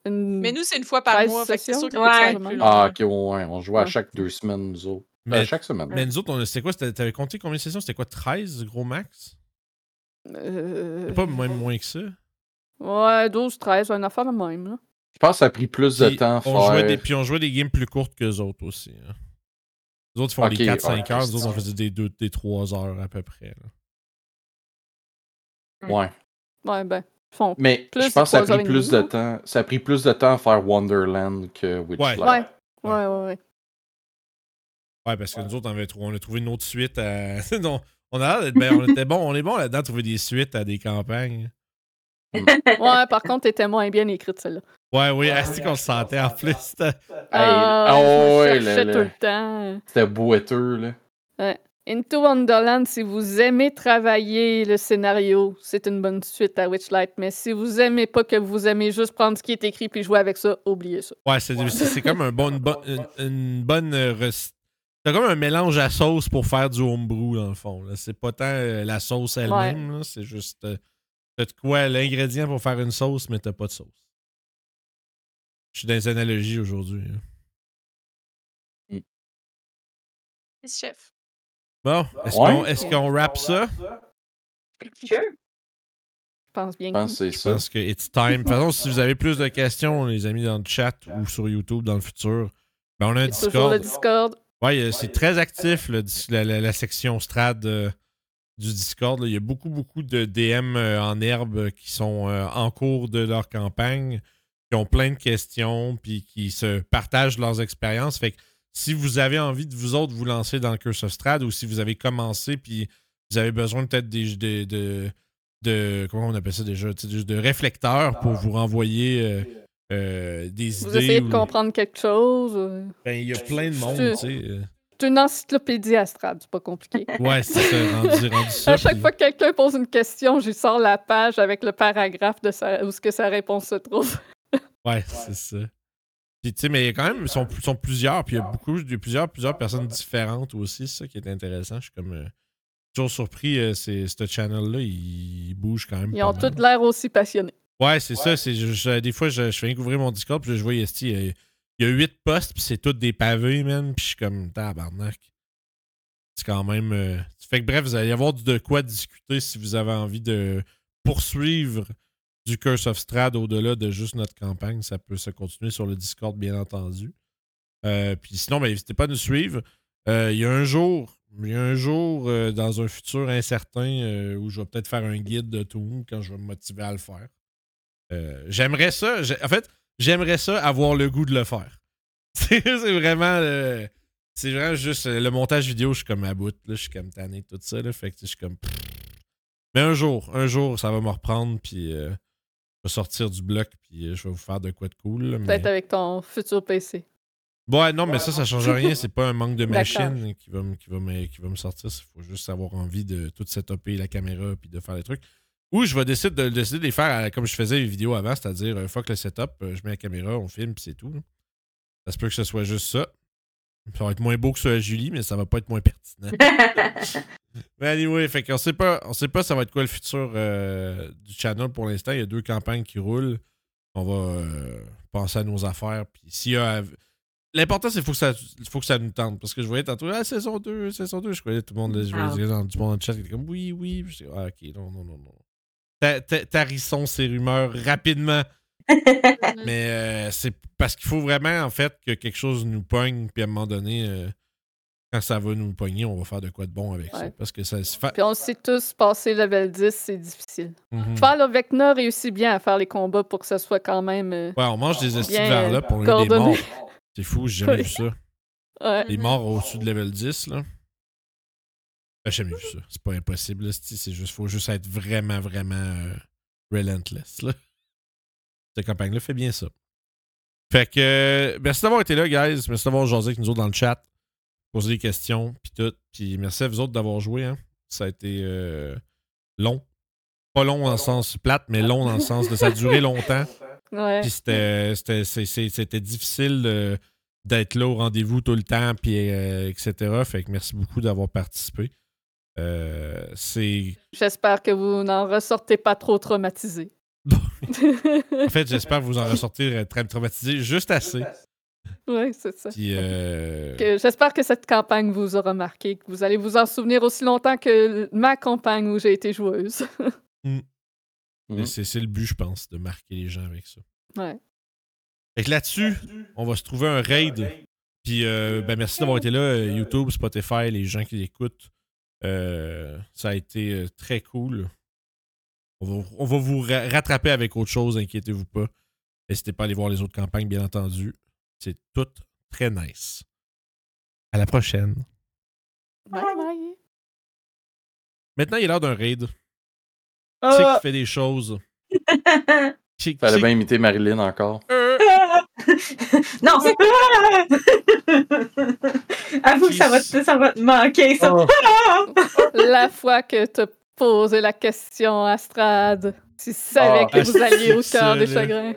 Une- Mais nous, c'est une fois par 13 mois. C'est sûr que Ouais. plus long. Ah, ok, ouais, on jouait à Ouais. chaque deux semaines, nous autres. Mais- Euh, chaque semaine. Mais nous autres, on- c'était quoi T'avais compté combien de sessions? C'était quoi 13 gros max? Euh, C'est pas même moins que ça. Ouais, 12, 13, une affaire de même, là. Je pense que ça a pris plus de temps à on jouait faire. des, puis on jouait des games plus courtes que autres aussi. hein. Les autres, ils font Ok, des 4-5 ouais, heures. Nous autres, on faisait des 2, des 3 heures à peu près. là. Ouais. Ouais, ben, font. Mais Plus je pense que ça a pris plus de temps. Ça a pris plus de temps à faire Wonderland que Witchlight. Ouais. Ouais, ouais, ouais, ouais. Ouais, parce que nous autres, on, avait trou- on a trouvé une autre suite à. non, on, a l'air d'être- ben, on était bon, on est bon là-dedans à trouver des suites à des campagnes. Ouais, par contre, t'étais moins bien écrite, celle-là. Ouais, oui, est-ce qu'on le sentait en plus? C'était- Ah, ah je me ouais, tout le- temps. C'était boiteux, là. Into Wonderland, si vous aimez travailler le scénario, c'est une bonne suite à Witchlight. Mais si vous aimez pas que vous aimez juste prendre ce qui est écrit puis jouer avec ça, oubliez ça. Ouais, c'est comme un bon, une, bonne- une, une bonne. euh, C'est comme un mélange à sauce pour faire du homebrew, dans le fond. C'est pas tant euh, la sauce elle-même, c'est juste. euh, T'as de quoi l'ingrédient pour faire une sauce, mais t'as pas de sauce. Je suis dans les analogies aujourd'hui. hein. Chef. Bon, est-ce Ouais. qu'on est qu'on rappe ça? Sure. Je pense bien Je que pense que c'est Je ça. pense que it's time. De toute façon, si vous avez plus de questions, les amis, dans le chat ou sur YouTube dans le futur, ben on a un toujours le Discord. Discord. Ouais, euh, c'est très actif, le la, la- la section Strad euh, du Discord. là. Il y a beaucoup, beaucoup de DM euh, en herbe qui sont euh, en cours de leur campagne, qui ont plein de questions, puis qui se partagent leurs expériences. Fait que si vous avez envie de vous autres vous lancer dans le Curse of Strad ou si vous avez commencé, puis vous avez besoin peut-être des, de, de, de- Comment on appelle ça déjà? De réflecteurs pour vous renvoyer euh, euh, des Vous idées. essayez de comprendre quelque chose. euh, Ben, il y a plein de monde, tu sais. C'est une encyclopédie astrale, c'est pas compliqué. Ouais, c'est ça, rendu, rendu ça. à chaque puis- fois que quelqu'un pose une question, j'y sors la page avec le paragraphe de sa... où ce que sa réponse se trouve. Ouais, c'est ça. Puis, tu sais, mais il y a quand même, ils sont, plusieurs, puis il y a beaucoup, il y a plusieurs, plusieurs personnes différentes aussi, c'est ça qui est intéressant. Je suis comme euh, toujours surpris, euh, c'est, ce channel-là, il, il bouge quand même. Ils ont mal. tous l'air aussi passionnés. Ouais, c'est ça. C'est, je- je- des fois, je, je fais ouvrir mon Discord, puis je vois, esti, il y a- il y a huit postes, puis c'est tous des pavés, man, puis je suis comme, tabarnak. C'est quand même. euh, Fait que bref, vous allez avoir du- de quoi discuter si vous avez envie de poursuivre du Curse of Strad au-delà de juste notre campagne. Ça peut se continuer sur le Discord, bien entendu. Euh, puis sinon, ben, n'hésitez pas à nous suivre. Euh, Il y a un jour, il y a un jour euh, dans un futur incertain où je vais peut-être faire un guide de tout quand je vais me motiver à le faire. J'aimerais ça. En fait, j'aimerais ça avoir le goût de le faire. c'est vraiment. c'est vraiment juste le montage vidéo, je suis comme à bout. Là, je suis comme tanné tout ça. Là, fait que je suis comme. Mais un jour, un jour, ça va me reprendre. Puis vais sortir du bloc. Puis euh, je vais vous faire de quoi de cool. mais- Peut-être avec ton futur PC. Ouais, non, mais ça, ça change rien. C'est pas un manque de machine qui va, me- qui, va me, qui va me sortir. Il faut juste avoir envie de tout setuper la caméra puis de faire des trucs. Ou je vais décider de, décider de les faire à- comme je faisais les vidéos avant, c'est-à-dire euh, fuck le setup, euh, je mets la caméra, on filme puis c'est tout. Ça se peut que ce soit juste ça. Ça va être moins beau que ce à Julie, mais ça va pas être moins pertinent. Mais anyway, fait qu'on sait pas, on sait pas ça va être quoi le futur euh, du channel pour l'instant. Il y a deux campagnes qui roulent. On va euh, penser à nos affaires. Puis s'il y a. L'important, c'est qu'il faut, que ça- faut que ça nous tente. Parce que je voyais tantôt, ah, saison 2, saison 2. Je croyais tout le monde, je voyais Ah. dans, du monde le chat qui était comme oui, oui. Puis je dis, ah, ok, non, non, non, non. Ta- ta- Tarissons ces rumeurs rapidement. Mais euh, c'est parce qu'il faut vraiment, en fait, que quelque chose nous pogne. Puis à un moment donné, euh, quand ça va nous pogner, on va faire de quoi de bon avec ça. Parce que ça se fait. Puis on sait tous, passer level 10, c'est difficile. Mhm. Faire le Vecna réussit bien à faire les combats pour que ce soit quand même. euh, Ouais, on mange des estis vers là pour des coordonné. morts. C'est fou, j'ai jamais Oui. vu ça. ouais. Les morts au-dessus de level 10, là. Ben, j'ai jamais vu ça. C'est pas impossible, c'est juste, faut juste être vraiment, vraiment relentless, là. Cette campagne-là fait bien ça. Fait que, euh, merci d'avoir été là, guys. Merci d'avoir jasé avec nous autres dans le chat. Poser des questions, puis tout. Puis merci à vous autres d'avoir joué, hein. Ça a été euh, long. Pas long dans le sens plate, mais long dans le sens de ça a duré longtemps. Ouais. Puis c'était, difficile d'être là au rendez-vous tout le temps, puis euh, etc. Fait que merci beaucoup d'avoir participé. C'est. J'espère que vous n'en ressortez pas trop traumatisé. En fait, j'espère vous en ressortir euh, très traumatisé, juste assez. oui, c'est ça. Euh, J'espère que cette campagne vous aura marqué, que vous allez vous en souvenir aussi longtemps que ma campagne où j'ai été joueuse. Mhm. c'est, c'est le but, je pense, de marquer les gens avec ça. ouais. Fait que là-dessus, on va se trouver un raid. Puis, euh, ben, merci d'avoir été là. YouTube, Spotify, les gens qui l'écoutent. Euh, ça a été très cool. On va, on va vous ra- rattraper avec autre chose, inquiétez-vous pas. N'hésitez pas à aller voir les autres campagnes, bien entendu. C'est tout très nice. À la prochaine. Bye bye. Maintenant, il est l'heure d'un raid. Ah. qui fait des choses? Qui- Fallait bien imiter Marilyn encore. Euh, non, c'est. Avoue que ça va, te- ça va te manquer, ça. Oh. La fois que t'as posé la question à Strad, tu savais Ah, que vous alliez au cœur des chagrins.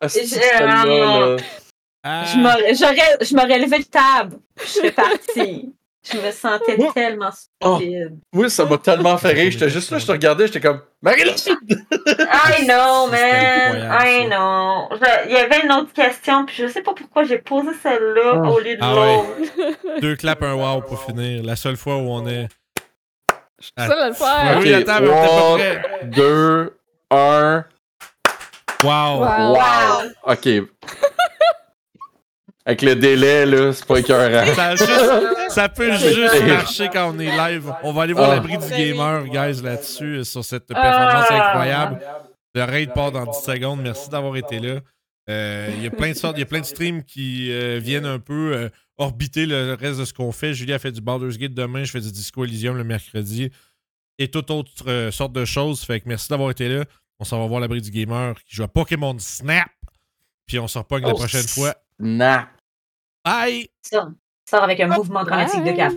Ah, Je- là. ah, Je m'aurais, levé le table. Je serais partie. Je me sentais Moi- tellement Oh. stupide. Moi, ça m'a tellement fait rire. J'étais juste là, je te regardais, j'étais comme Marilyn! I know, man. I know. Je- Il y avait une autre question, puis je sais pas pourquoi j'ai posé celle-là au lieu de Ah ouais. l'autre. Deux claps, un wow pour finir. La seule fois où on est. Ça va le Ouais, faire. oui, la table, on était pas one, prêt. deux, un. Wow. Wow. Wow. Ok. Avec le délai, là, c'est pas écœurant. Ça, juste- peut juste C'est- marcher quand on est live. On va aller voir Ah. l'abri du gamer, guys, là-dessus, euh, sur cette performance Ah. incroyable. Le raid part dans 10 secondes. Merci d'avoir été là. Euh, Il y a plein de sortes, il y a plein de streams qui euh, viennent un peu euh, orbiter le reste de ce qu'on fait. Julie a fait du Baldur's Gate demain, je fais du Disco Elysium le mercredi et toute autre euh, sorte de choses. Fait que merci d'avoir été là. On s'en va voir l'abri du gamer qui joue à Pokémon Snap. Puis on se repogne la Oh, prochaine fois. Snap. Bye! Ça. Sort avec un mouvement dramatique de cap.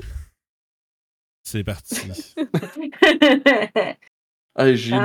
C'est parti. Hey, j'ai